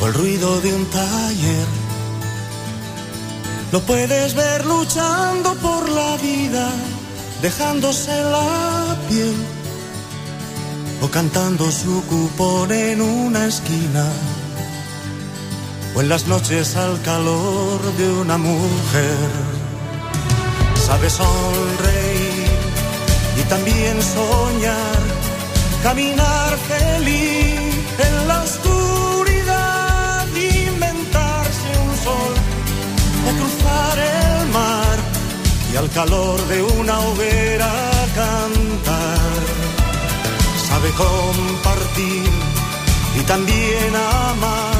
o el ruido de un taller. Lo puedes ver luchando por la vida, dejándose la piel o cantando su cupón en una esquina o en las noches al calor de una mujer. Sabe sonreír y también soñar, caminar feliz en la oscuridad, inventarse un sol o cruzar el mar y al calor de una hoguera cantar. Sabe compartir y también amar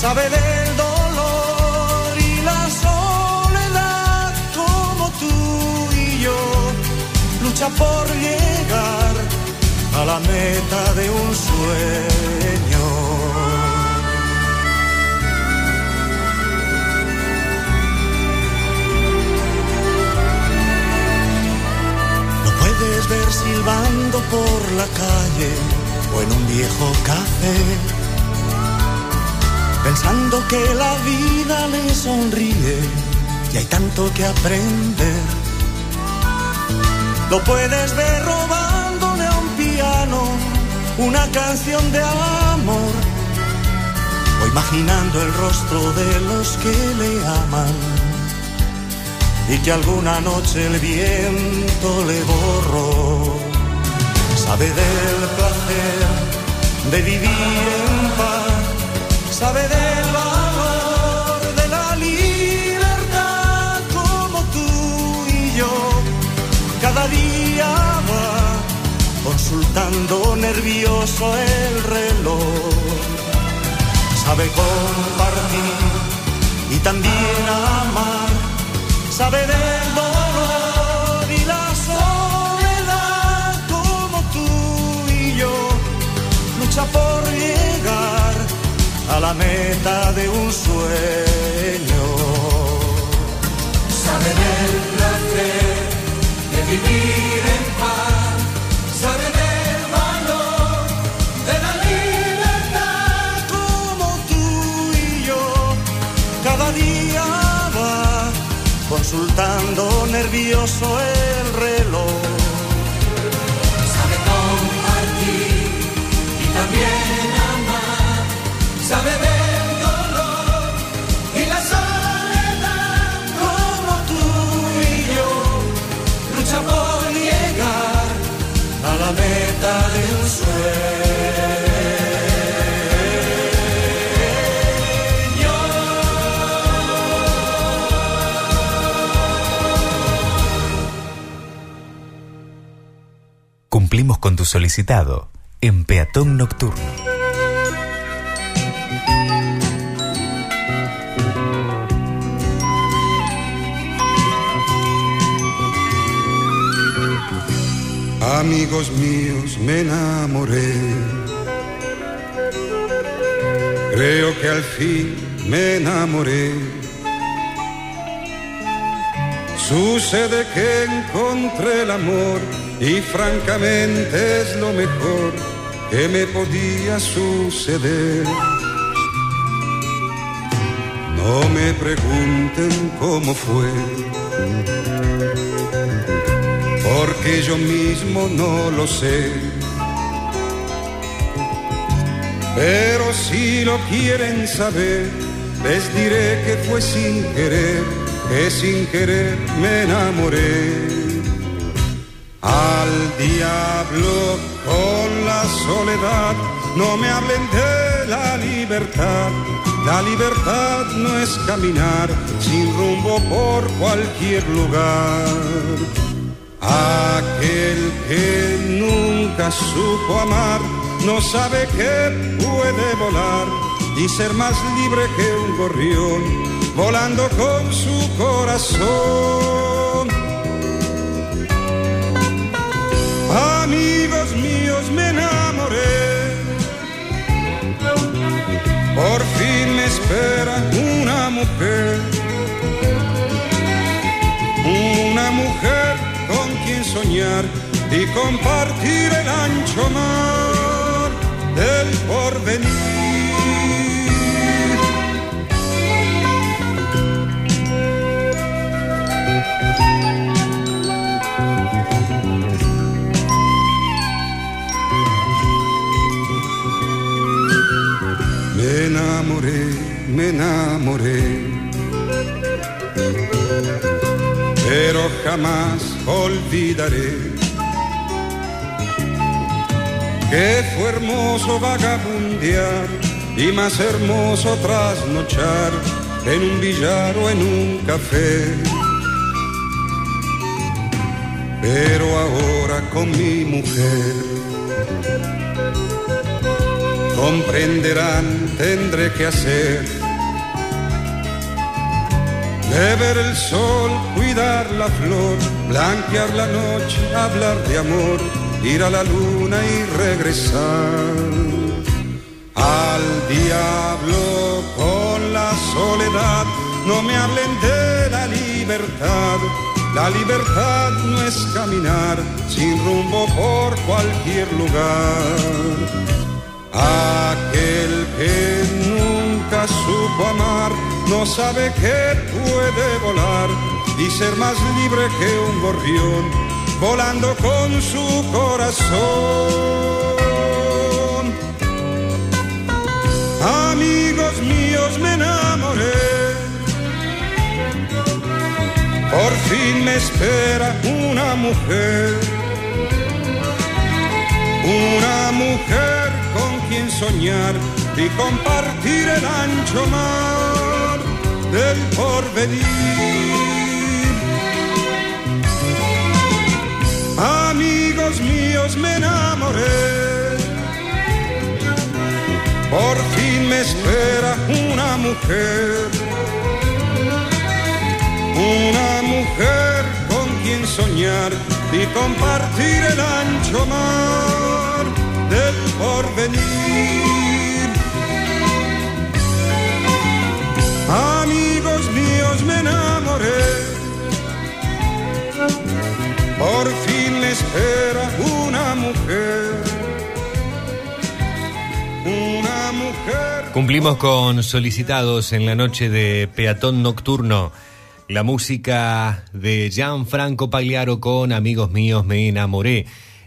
sabe del dolor y la soledad como tú y yo. Lucha por llegar a la meta de un sueño. Lo puedes ver silbando por la calle o en un viejo café pensando que la vida le sonríe y hay tanto que aprender. Lo puedes ver robándole a un piano una canción de amor o imaginando el rostro de los que le aman y que alguna noche el viento le borró. Sabe del placer de vivir en sabe del valor de la libertad como tú y yo. Cada día va consultando nervioso el reloj. Sabe compartir y también amar. Sabe del dolor y la soledad como tú y yo. Lucha por llegar a la meta de un sueño. Sabe del placer de vivir en paz, sabe del valor de la libertad como tú y yo. Cada día va consultando grandioso el Cumplimos con tu solicitado en Peatón Nocturno. Amigos míos, me enamoré. Creo que al fin me enamoré. Sucede que encontré el amor y francamente es lo mejor que me podía suceder. No me pregunten cómo fue porque yo mismo no lo sé. Pero si lo quieren saber, les diré que fue sin querer, que sin querer me enamoré. Al diablo con la soledad, no me hablen de la libertad. La libertad no es caminar sin rumbo por cualquier lugar. Aquel que nunca supo amar no sabe que puede volar y ser más libre que un gorrión volando con su corazón. Espera una mujer. Una mujer con quien soñar y compartir el ancho mar del porvenir. Enamoré, pero jamás olvidaré que fue hermoso vagabundear y más hermoso trasnochar en un billar o en un café. Pero ahora con mi mujer comprenderán, tendré que hacer. Beber el sol, cuidar la flor, blanquear la noche, hablar de amor, ir a la luna y regresar. Al diablo con la soledad, no me hablen de la libertad. La libertad no es caminar sin rumbo por cualquier lugar. Aquel que nunca supo amar no sabe que puede volar y ser más libre que un gorrión volando con su corazón. Amigos míos, me enamoré. Por fin me espera una mujer. Una mujer con quien soñar y compartir el ancho mar del porvenir. Amigos míos, me enamoré. Por fin me espera una mujer. Una mujer con quien soñar y compartir el ancho mar del porvenir. Me enamoré. Por fin me espera una mujer. Una mujer. Cumplimos con solicitados en la noche de peatón nocturno. La música de Gianfranco Pagliaro con Amigos Míos Me Enamoré.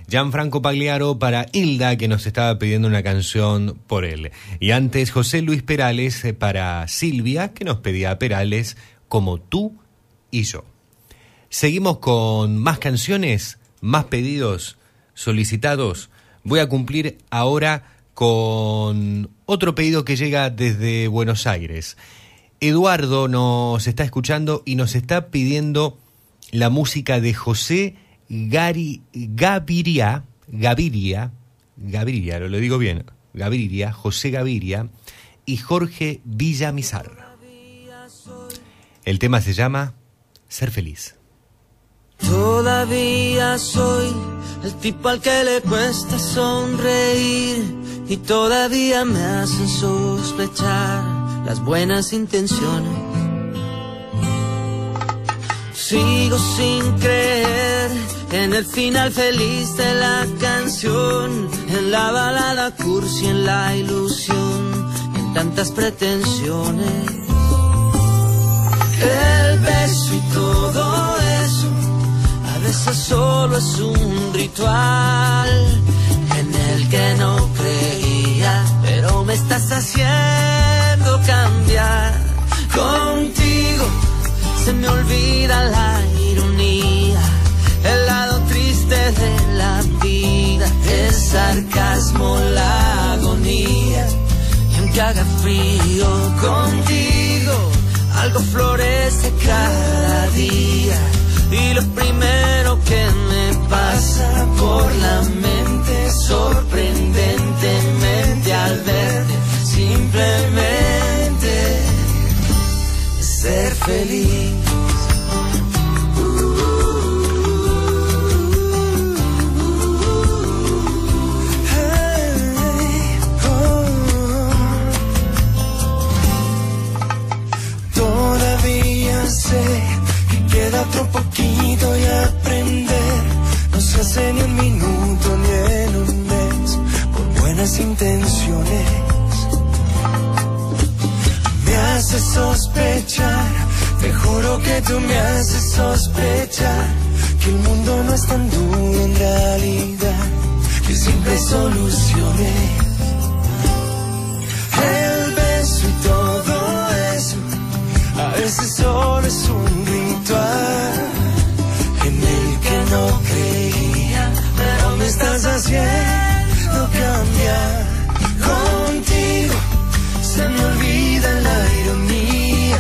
Gianfranco Pagliaro para Hilda, que nos estaba pidiendo una canción por él. Y antes José Luis Perales eh, para Silvia, que nos pedía Perales como tú y yo. Seguimos con más canciones, más pedidos solicitados. Voy a cumplir ahora con otro pedido que llega desde Buenos Aires. Eduardo nos está escuchando y nos está pidiendo la música de José Gari, Gaviria, Gaviria, Gaviria, lo, digo bien, Gaviria, José Gaviria y Jorge Villamizar. El tema se llama Ser feliz. Todavía soy el tipo al que le cuesta sonreír y todavía me hacen sospechar las buenas intenciones. Sigo sin creer en el final feliz de la canción, en la balada cursi, en la ilusión, en tantas pretensiones. El beso y todo eso a veces solo es un ritual en el que no creía, pero me estás haciendo cambiar. Contigo se me olvida la ironía, el lado triste de la vida, el sarcasmo, la agonía. Y aunque haga frío contigo, algo florece cada día. Y lo primero que me pasa por la mente, sorprendentemente al verte, simplemente ser feliz. Otro poquito y aprender. No se hace ni un minuto ni en un mes por buenas intenciones. Me hace sospechar, te juro que tú me haces sospechar que el mundo no es tan duro en realidad, que siempre soluciones. A veces solo es un ritual en el que no creía, pero me estás haciendo cambiar. Contigo se me olvida la ironía,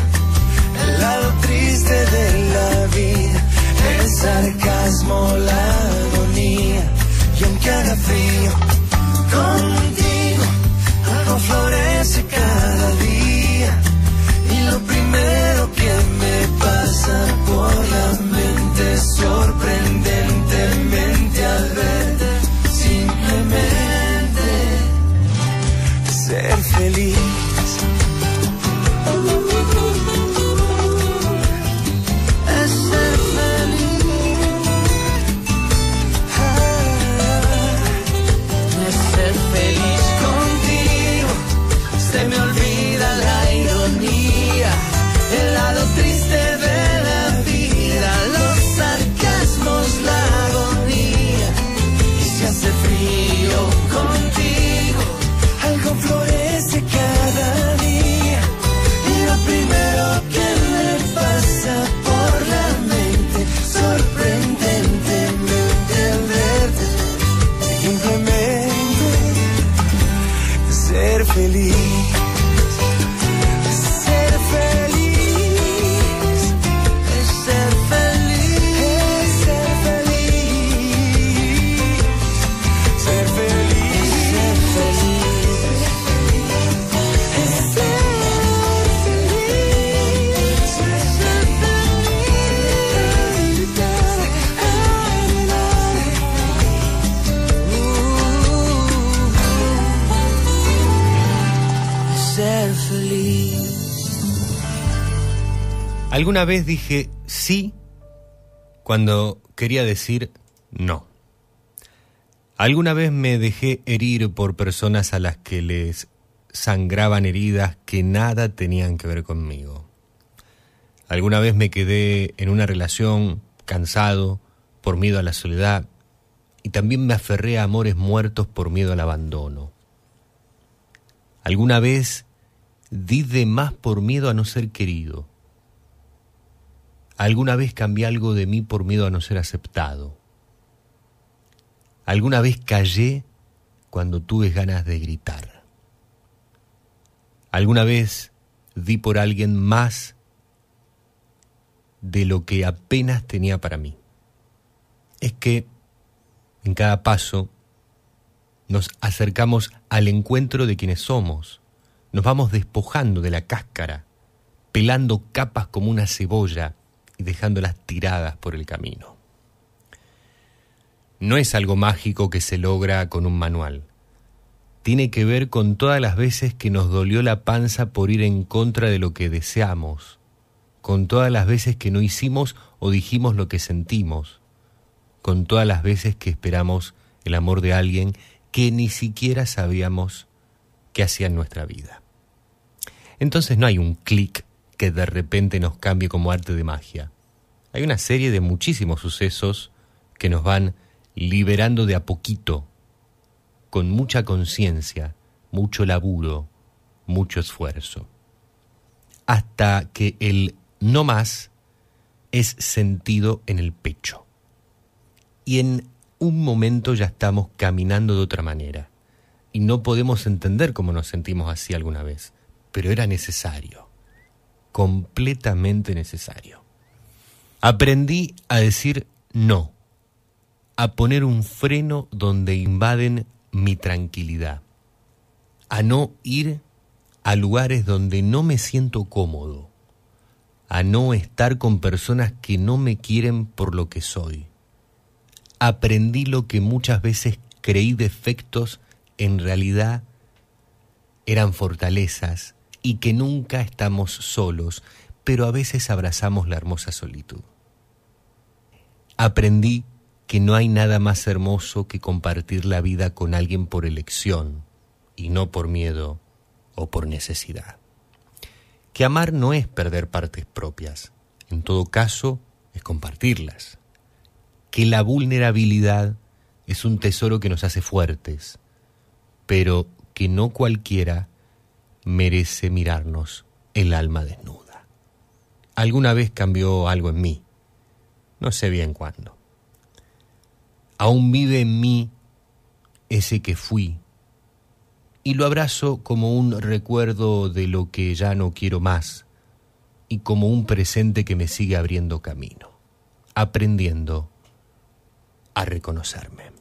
el lado triste de la vida, el sarcasmo, la agonía. Y aunque haga frío, contigo Alguna vez dije sí cuando quería decir no. Alguna vez me dejé herir por personas a las que les sangraban heridas que nada tenían que ver conmigo. Alguna vez me quedé en una relación cansado por miedo a la soledad y también me aferré a amores muertos por miedo al abandono. Alguna vez di de más por miedo a no ser querido. Alguna vez cambié algo de mí por miedo a no ser aceptado. Alguna vez callé cuando tuve ganas de gritar. Alguna vez di por alguien más de lo que apenas tenía para mí. Es que en cada paso nos acercamos al encuentro de quienes somos, nos vamos despojando de la cáscara, pelando capas como una cebolla dejándolas tiradas por el camino. No es algo mágico que se logra con un manual. Tiene que ver con todas las veces que nos dolió la panza por ir en contra de lo que deseamos, con todas las veces que no hicimos o dijimos lo que sentimos, con todas las veces que esperamos el amor de alguien que ni siquiera sabíamos que hacía en nuestra vida. Entonces no hay un clic que de repente nos cambie como arte de magia. Hay una serie de muchísimos sucesos que nos van liberando de a poquito, con mucha conciencia, mucho laburo, mucho esfuerzo, hasta que el no más es sentido en el pecho. Y en un momento ya estamos caminando de otra manera. Y no podemos entender cómo nos sentimos así alguna vez, pero era necesario, completamente necesario. Aprendí a decir no, a poner un freno donde invaden mi tranquilidad, a no ir a lugares donde no me siento cómodo, a no estar con personas que no me quieren por lo que soy. Aprendí lo que muchas veces creí defectos en realidad eran fortalezas y que nunca estamos solos, pero a veces abrazamos la hermosa solitud. Aprendí que no hay nada más hermoso que compartir la vida con alguien por elección y no por miedo o por necesidad. Que amar no es perder partes propias, en todo caso es compartirlas. Que la vulnerabilidad es un tesoro que nos hace fuertes, pero que no cualquiera merece mirarnos el alma desnuda. Alguna vez cambió algo en mí, no sé bien cuándo. Aún vive en mí ese que fui, y lo abrazo como un recuerdo de lo que ya no quiero más, y como un presente que me sigue abriendo camino, aprendiendo a reconocerme.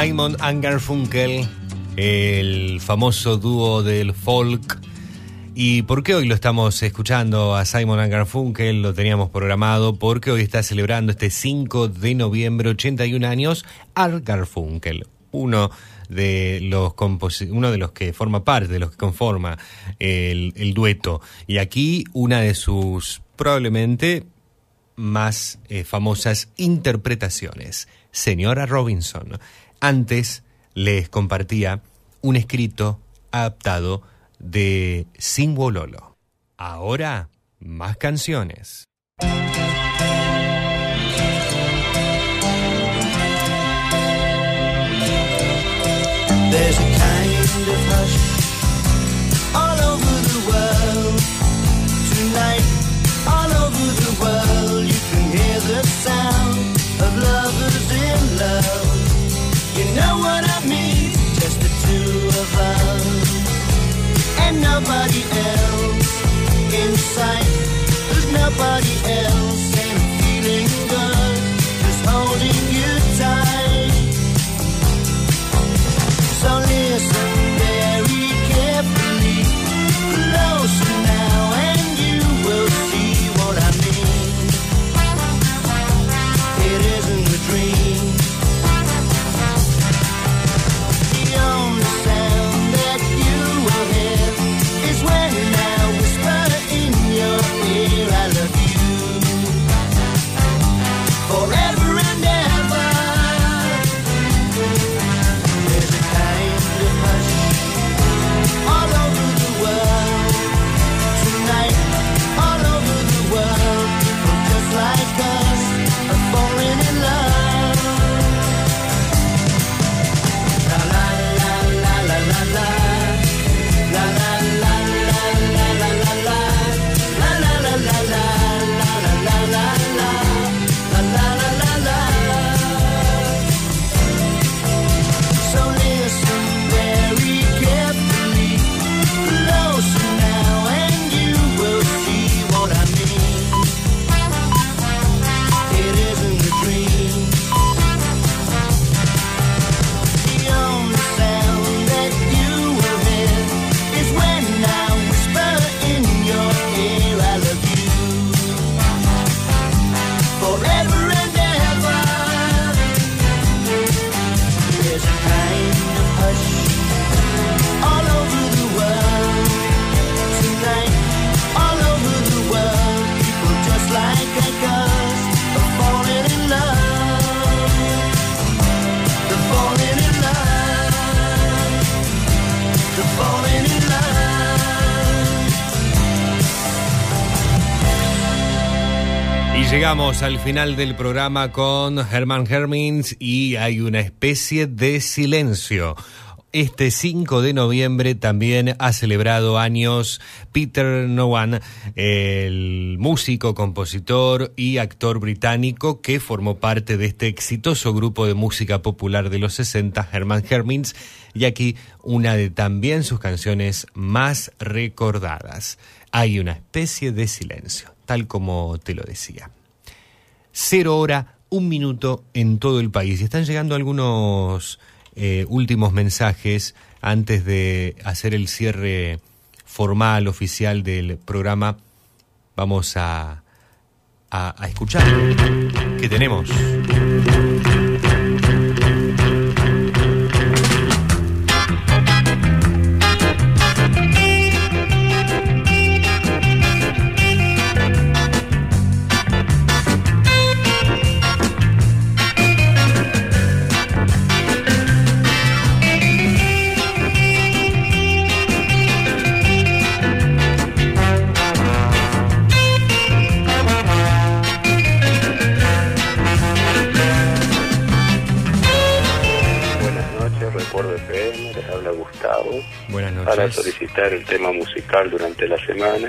Simon and Garfunkel, el famoso dúo del folk. ¿Y por qué hoy lo estamos escuchando a Simon and Garfunkel? Lo teníamos programado porque hoy está celebrando este 5 de noviembre 81 años Art Garfunkel, uno de los uno de los que forma parte, de los que conforma el, dueto. Y aquí una de sus probablemente más eh, famosas interpretaciones. Señora Robinson. Antes les compartía un escrito adaptado de Simbololo. Ahora, más canciones. nobody else in sight. There's nobody else, and I'm feeling good, just holding you tight. So listen. Al final del programa con Herman Hermins y hay una especie de silencio. Este 5 de noviembre también ha celebrado años Peter Nowan, el músico, compositor y actor británico que formó parte de este exitoso grupo de música popular de los 60, Herman Hermins, y aquí una de también sus canciones más recordadas. Hay una especie de silencio, tal como te lo decía. Cero hora, un minuto en todo el país. Y están llegando algunos eh, últimos mensajes antes de hacer el cierre formal, oficial del programa. Vamos a, a, a escuchar qué tenemos. Para solicitar el tema musical durante la semana,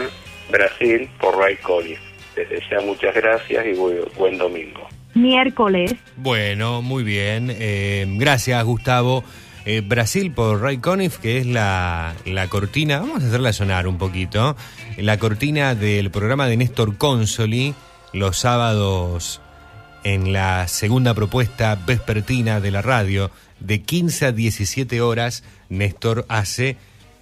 Brasil por Ray Conniff. Desde ya muchas gracias y bu- buen domingo. Miércoles. Bueno, muy bien. Eh, gracias, Gustavo. Eh, Brasil por Ray Conniff, que es la, la cortina, vamos a hacerla sonar un poquito, la cortina del programa de Néstor Consoli, los sábados en la segunda propuesta vespertina de la radio, de 15 a 17 horas, Néstor hace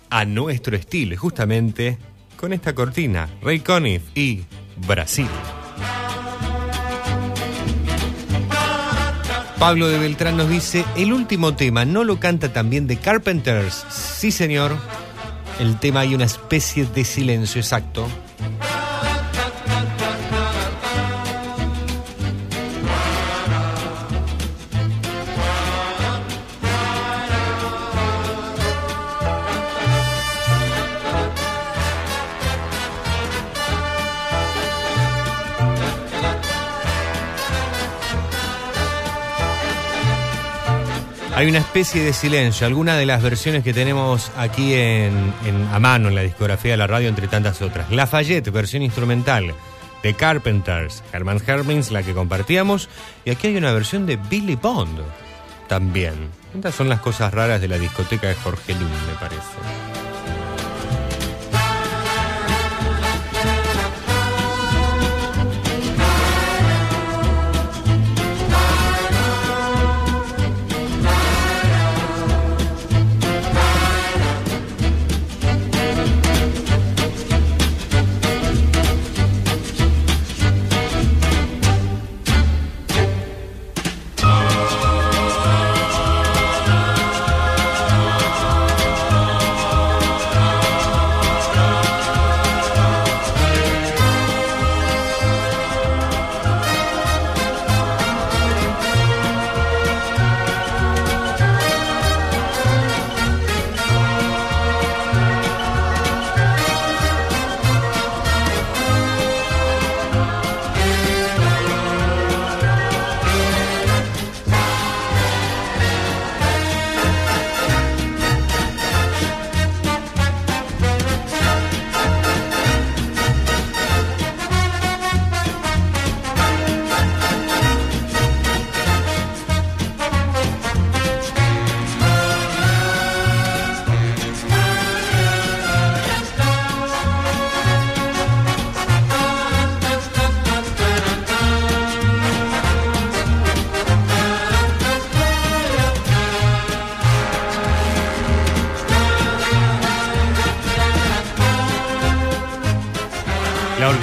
a nuestro estilo, justamente con esta cortina, Ray Conniff y Brasil. Pablo de Beltrán nos dice, el último tema no lo canta también de Carpenters. Sí, señor. El tema hay una especie de silencio exacto. Hay una especie de silencio. Alguna de las versiones que tenemos aquí en, en- a mano en la discografía de la radio, entre tantas otras. Lafayette, versión instrumental. The Carpenters, Herman Hermins, la que compartíamos. Y aquí hay una versión de Billy Bond también. Estas son las cosas raras de la discoteca de Jorge Lund, me parece.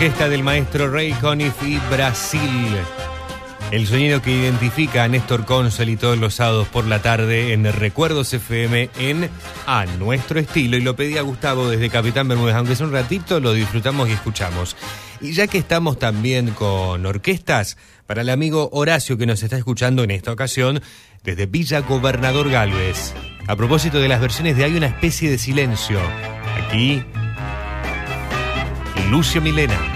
Orquesta del maestro Ray Conniff y Brasil. El sonido que identifica a Néstor Consoli todos los sábados por la tarde en Recuerdos FM en A Nuestro Estilo. Y lo pedí a Gustavo desde Capitán Bermúdez, aunque es un ratito, lo disfrutamos y escuchamos. Y ya que estamos también con orquestas, para el amigo Horacio que nos está escuchando en esta ocasión desde Villa Gobernador Galvez. A propósito de las versiones de Hay una especie de silencio. Aquí, Lucio Milena.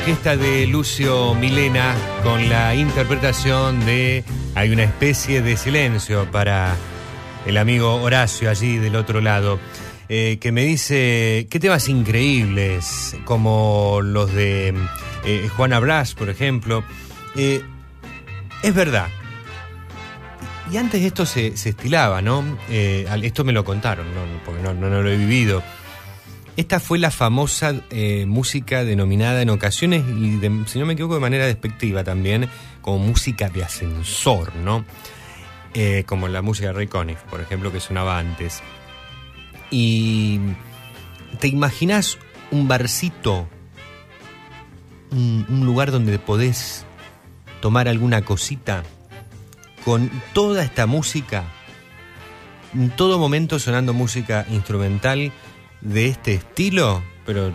Orquesta de Lucio Milena con la interpretación de Hay una especie de silencio para el amigo Horacio allí del otro lado, eh, que me dice qué temas increíbles, como los de eh, Juana por ejemplo. Eh, es verdad. Y antes esto se, estilaba, ¿no? Eh, esto me lo contaron, ¿no? porque no- no lo he vivido. Esta fue la famosa eh, música denominada en ocasiones, y si no me equivoco, de manera despectiva también, como música de ascensor, ¿no? Eh, como la música de Ray Conniff, por ejemplo, que sonaba antes. Y te imaginas un barcito, un, un lugar donde podés tomar alguna cosita con toda esta música, en todo momento sonando música instrumental de este estilo, pero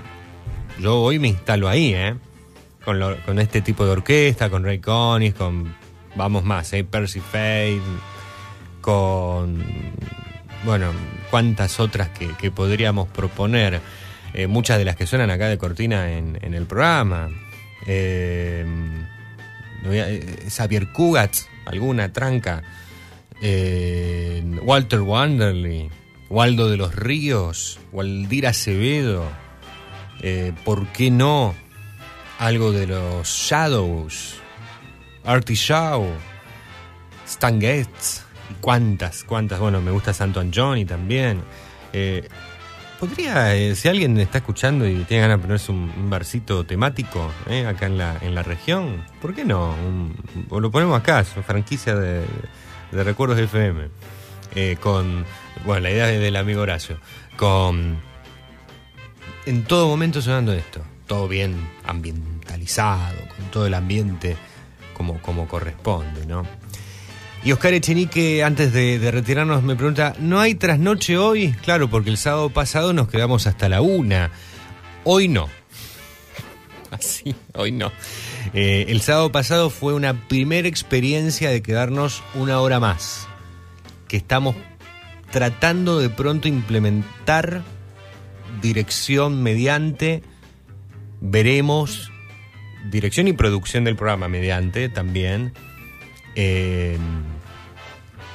yo hoy me instalo ahí, ¿eh? Con, lo- con este tipo de orquesta, con Ray Conniff, con, vamos más, ¿eh? Percy Faith, con, bueno, cuántas otras que, que podríamos proponer, Eh, muchas de las que suenan acá de cortina en, en el programa. Eh, eh, Xavier Cugatz, alguna tranca. Walter Wanderley, Waldo de los Ríos, Waldir Acevedo. Eh, ¿Por qué no? Algo de los Shadows, Artie Shaw, Stan Getz. y cuántas, cuántas. Bueno, me gusta Santo Johnny también. Eh, Podría, eh, si alguien está escuchando y tiene ganas de ponerse un, un barcito temático acá en la, en la región, ¿por qué no? Lo ponemos acá, es una franquicia de, de Recuerdos FM. con, bueno, la idea es del amigo Horacio. Con, en todo momento sonando esto. Todo bien ambientalizado, con todo el ambiente como, como corresponde, ¿no? Y Oscar Echenique, antes de, retirarnos, me pregunta, ¿no hay trasnoche hoy? Claro, porque el sábado pasado nos quedamos hasta la una. Hoy no. Así, hoy no. Eh, el sábado pasado fue una primera experiencia de quedarnos una hora más. Que estamos tratando de pronto implementar dirección mediante. Veremos. Dirección y producción del programa mediante también. Eh,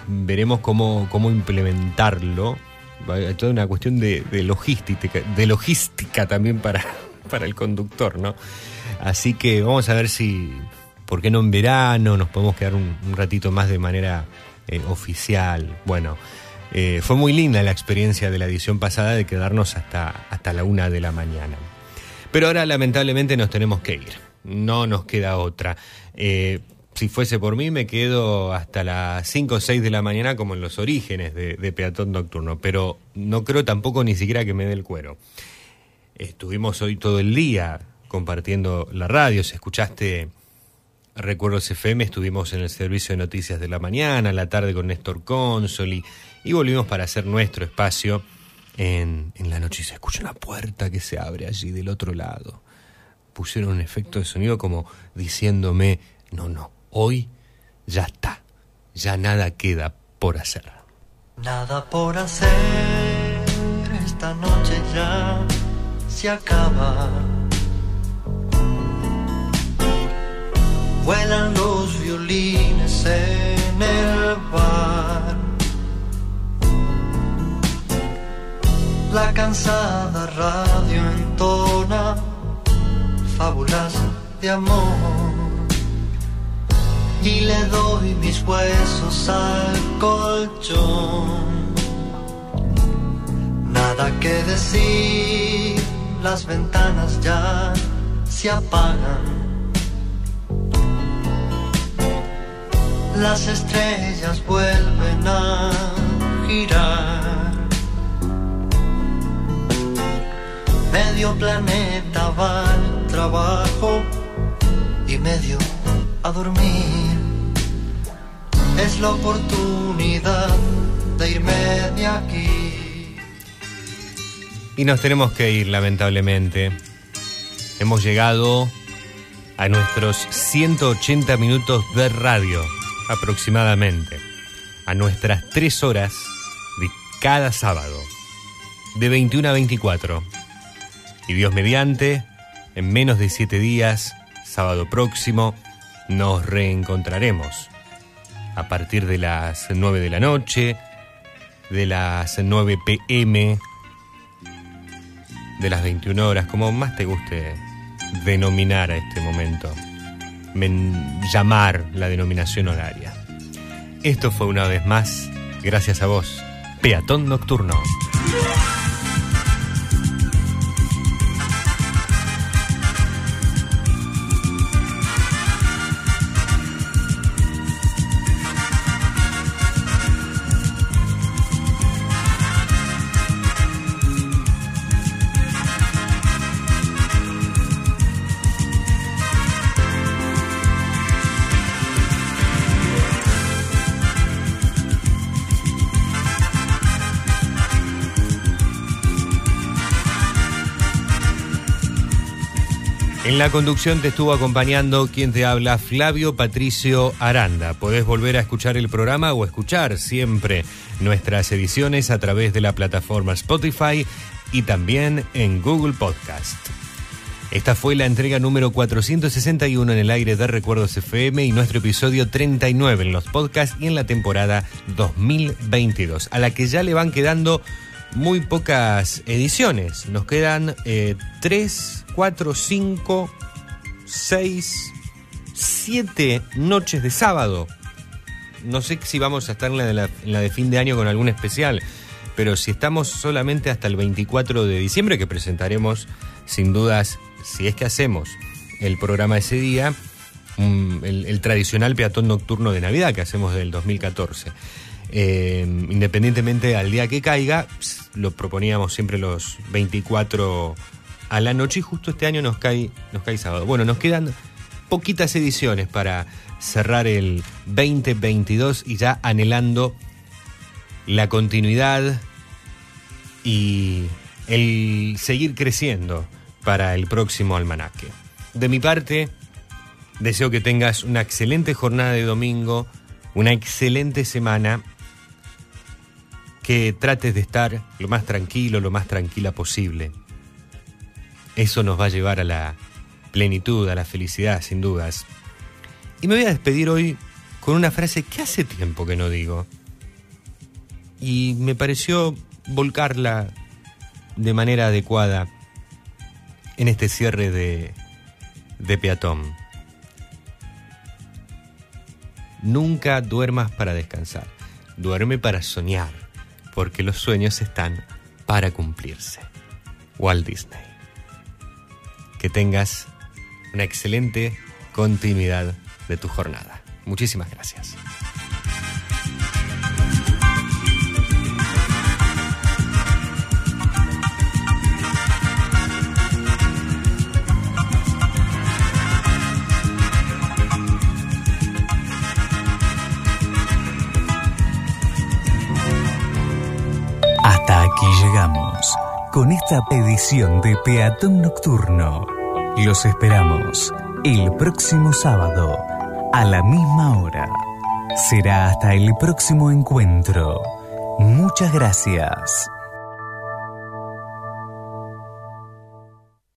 veremos cómo, cómo implementarlo. Toda una cuestión de, logística, de logística también para, para el conductor, ¿no? Así que vamos a ver si, ¿por qué no en verano? Nos podemos quedar un, un ratito más de manera eh, oficial. Bueno, eh, fue muy linda la experiencia de la edición pasada de quedarnos hasta, hasta la una de la mañana. Pero ahora lamentablemente nos tenemos que ir. No nos queda otra. Eh, si fuese por mí me quedo hasta las 5 o 6 de la mañana como en los orígenes de, de Peatón Nocturno. Pero no creo tampoco ni siquiera que me dé el cuero. Estuvimos hoy todo el día compartiendo la radio. Si escuchaste Recuerdos FM, estuvimos en el servicio de noticias de la mañana, la tarde con Néstor Consoli y volvimos para hacer nuestro espacio en, en la noche. Y se escucha una puerta que se abre allí del otro lado. Pusieron un efecto de sonido como diciéndome, no, no, hoy ya está, ya nada queda por hacer. Nada por hacer, esta noche ya se acaba. Vuelan los violines en el bar. La cansada radio entona fábulas de amor y le doy mis huesos al colchón. Nada que decir, las ventanas ya se apagan. Las estrellas vuelven a girar. Medio planeta va al trabajo y medio a dormir. Es la oportunidad de irme de aquí. Y nos tenemos que ir, lamentablemente. Hemos llegado a nuestros 180 minutos de radio, aproximadamente. A nuestras 3 horas de cada sábado, de 21 a 24. Y Dios mediante, En menos de siete días, sábado próximo, nos reencontraremos. A partir de las 9 de la noche, de las 9 pm, de las 21 horas, como más te guste denominar a este momento, men- llamar la denominación horaria. Esto fue una vez más, gracias a vos, Peatón Nocturno. La conducción te estuvo acompañando quien te habla, Flavio Patricio Aranda. Podés volver a escuchar el programa o escuchar siempre nuestras ediciones a través de la plataforma Spotify y también en Google Podcast. Esta fue la entrega número 461 en el aire de Recuerdos FM y nuestro episodio 39 en los podcasts y en la temporada 2022, a la que ya le van quedando muy pocas ediciones. Nos quedan 3, 4, 5, 6, 7 noches de sábado. No sé si vamos a estar en la, de la- en la de fin de año con algún especial, pero si estamos solamente hasta el 24 de diciembre, que presentaremos sin dudas, si es que hacemos el programa ese día, el, el tradicional peatón nocturno de Navidad que hacemos del 2014. Eh, independientemente al día que caiga, lo proponíamos siempre los 24 a la noche y justo este año nos cae, nos cae sábado. Bueno, nos quedan poquitas ediciones para cerrar el 2022 y ya anhelando la continuidad y el seguir creciendo para el próximo almanaque. De mi parte, deseo que tengas una excelente jornada de domingo, una excelente semana, que trates de estar lo más tranquilo, lo más tranquila posible. Eso nos va a llevar a la plenitud, a la felicidad, sin dudas. Y me voy a despedir hoy con una frase que hace tiempo que no digo. Y me pareció volcarla de manera adecuada en este cierre de, de peatón. Nunca duermas para descansar, duerme para soñar, porque los sueños están para cumplirse. Walt Disney. Que tengas una excelente continuidad de tu jornada. Muchísimas gracias. Con esta edición de Peatón Nocturno. Los esperamos el próximo sábado a la misma hora. Será hasta el próximo encuentro. Muchas gracias.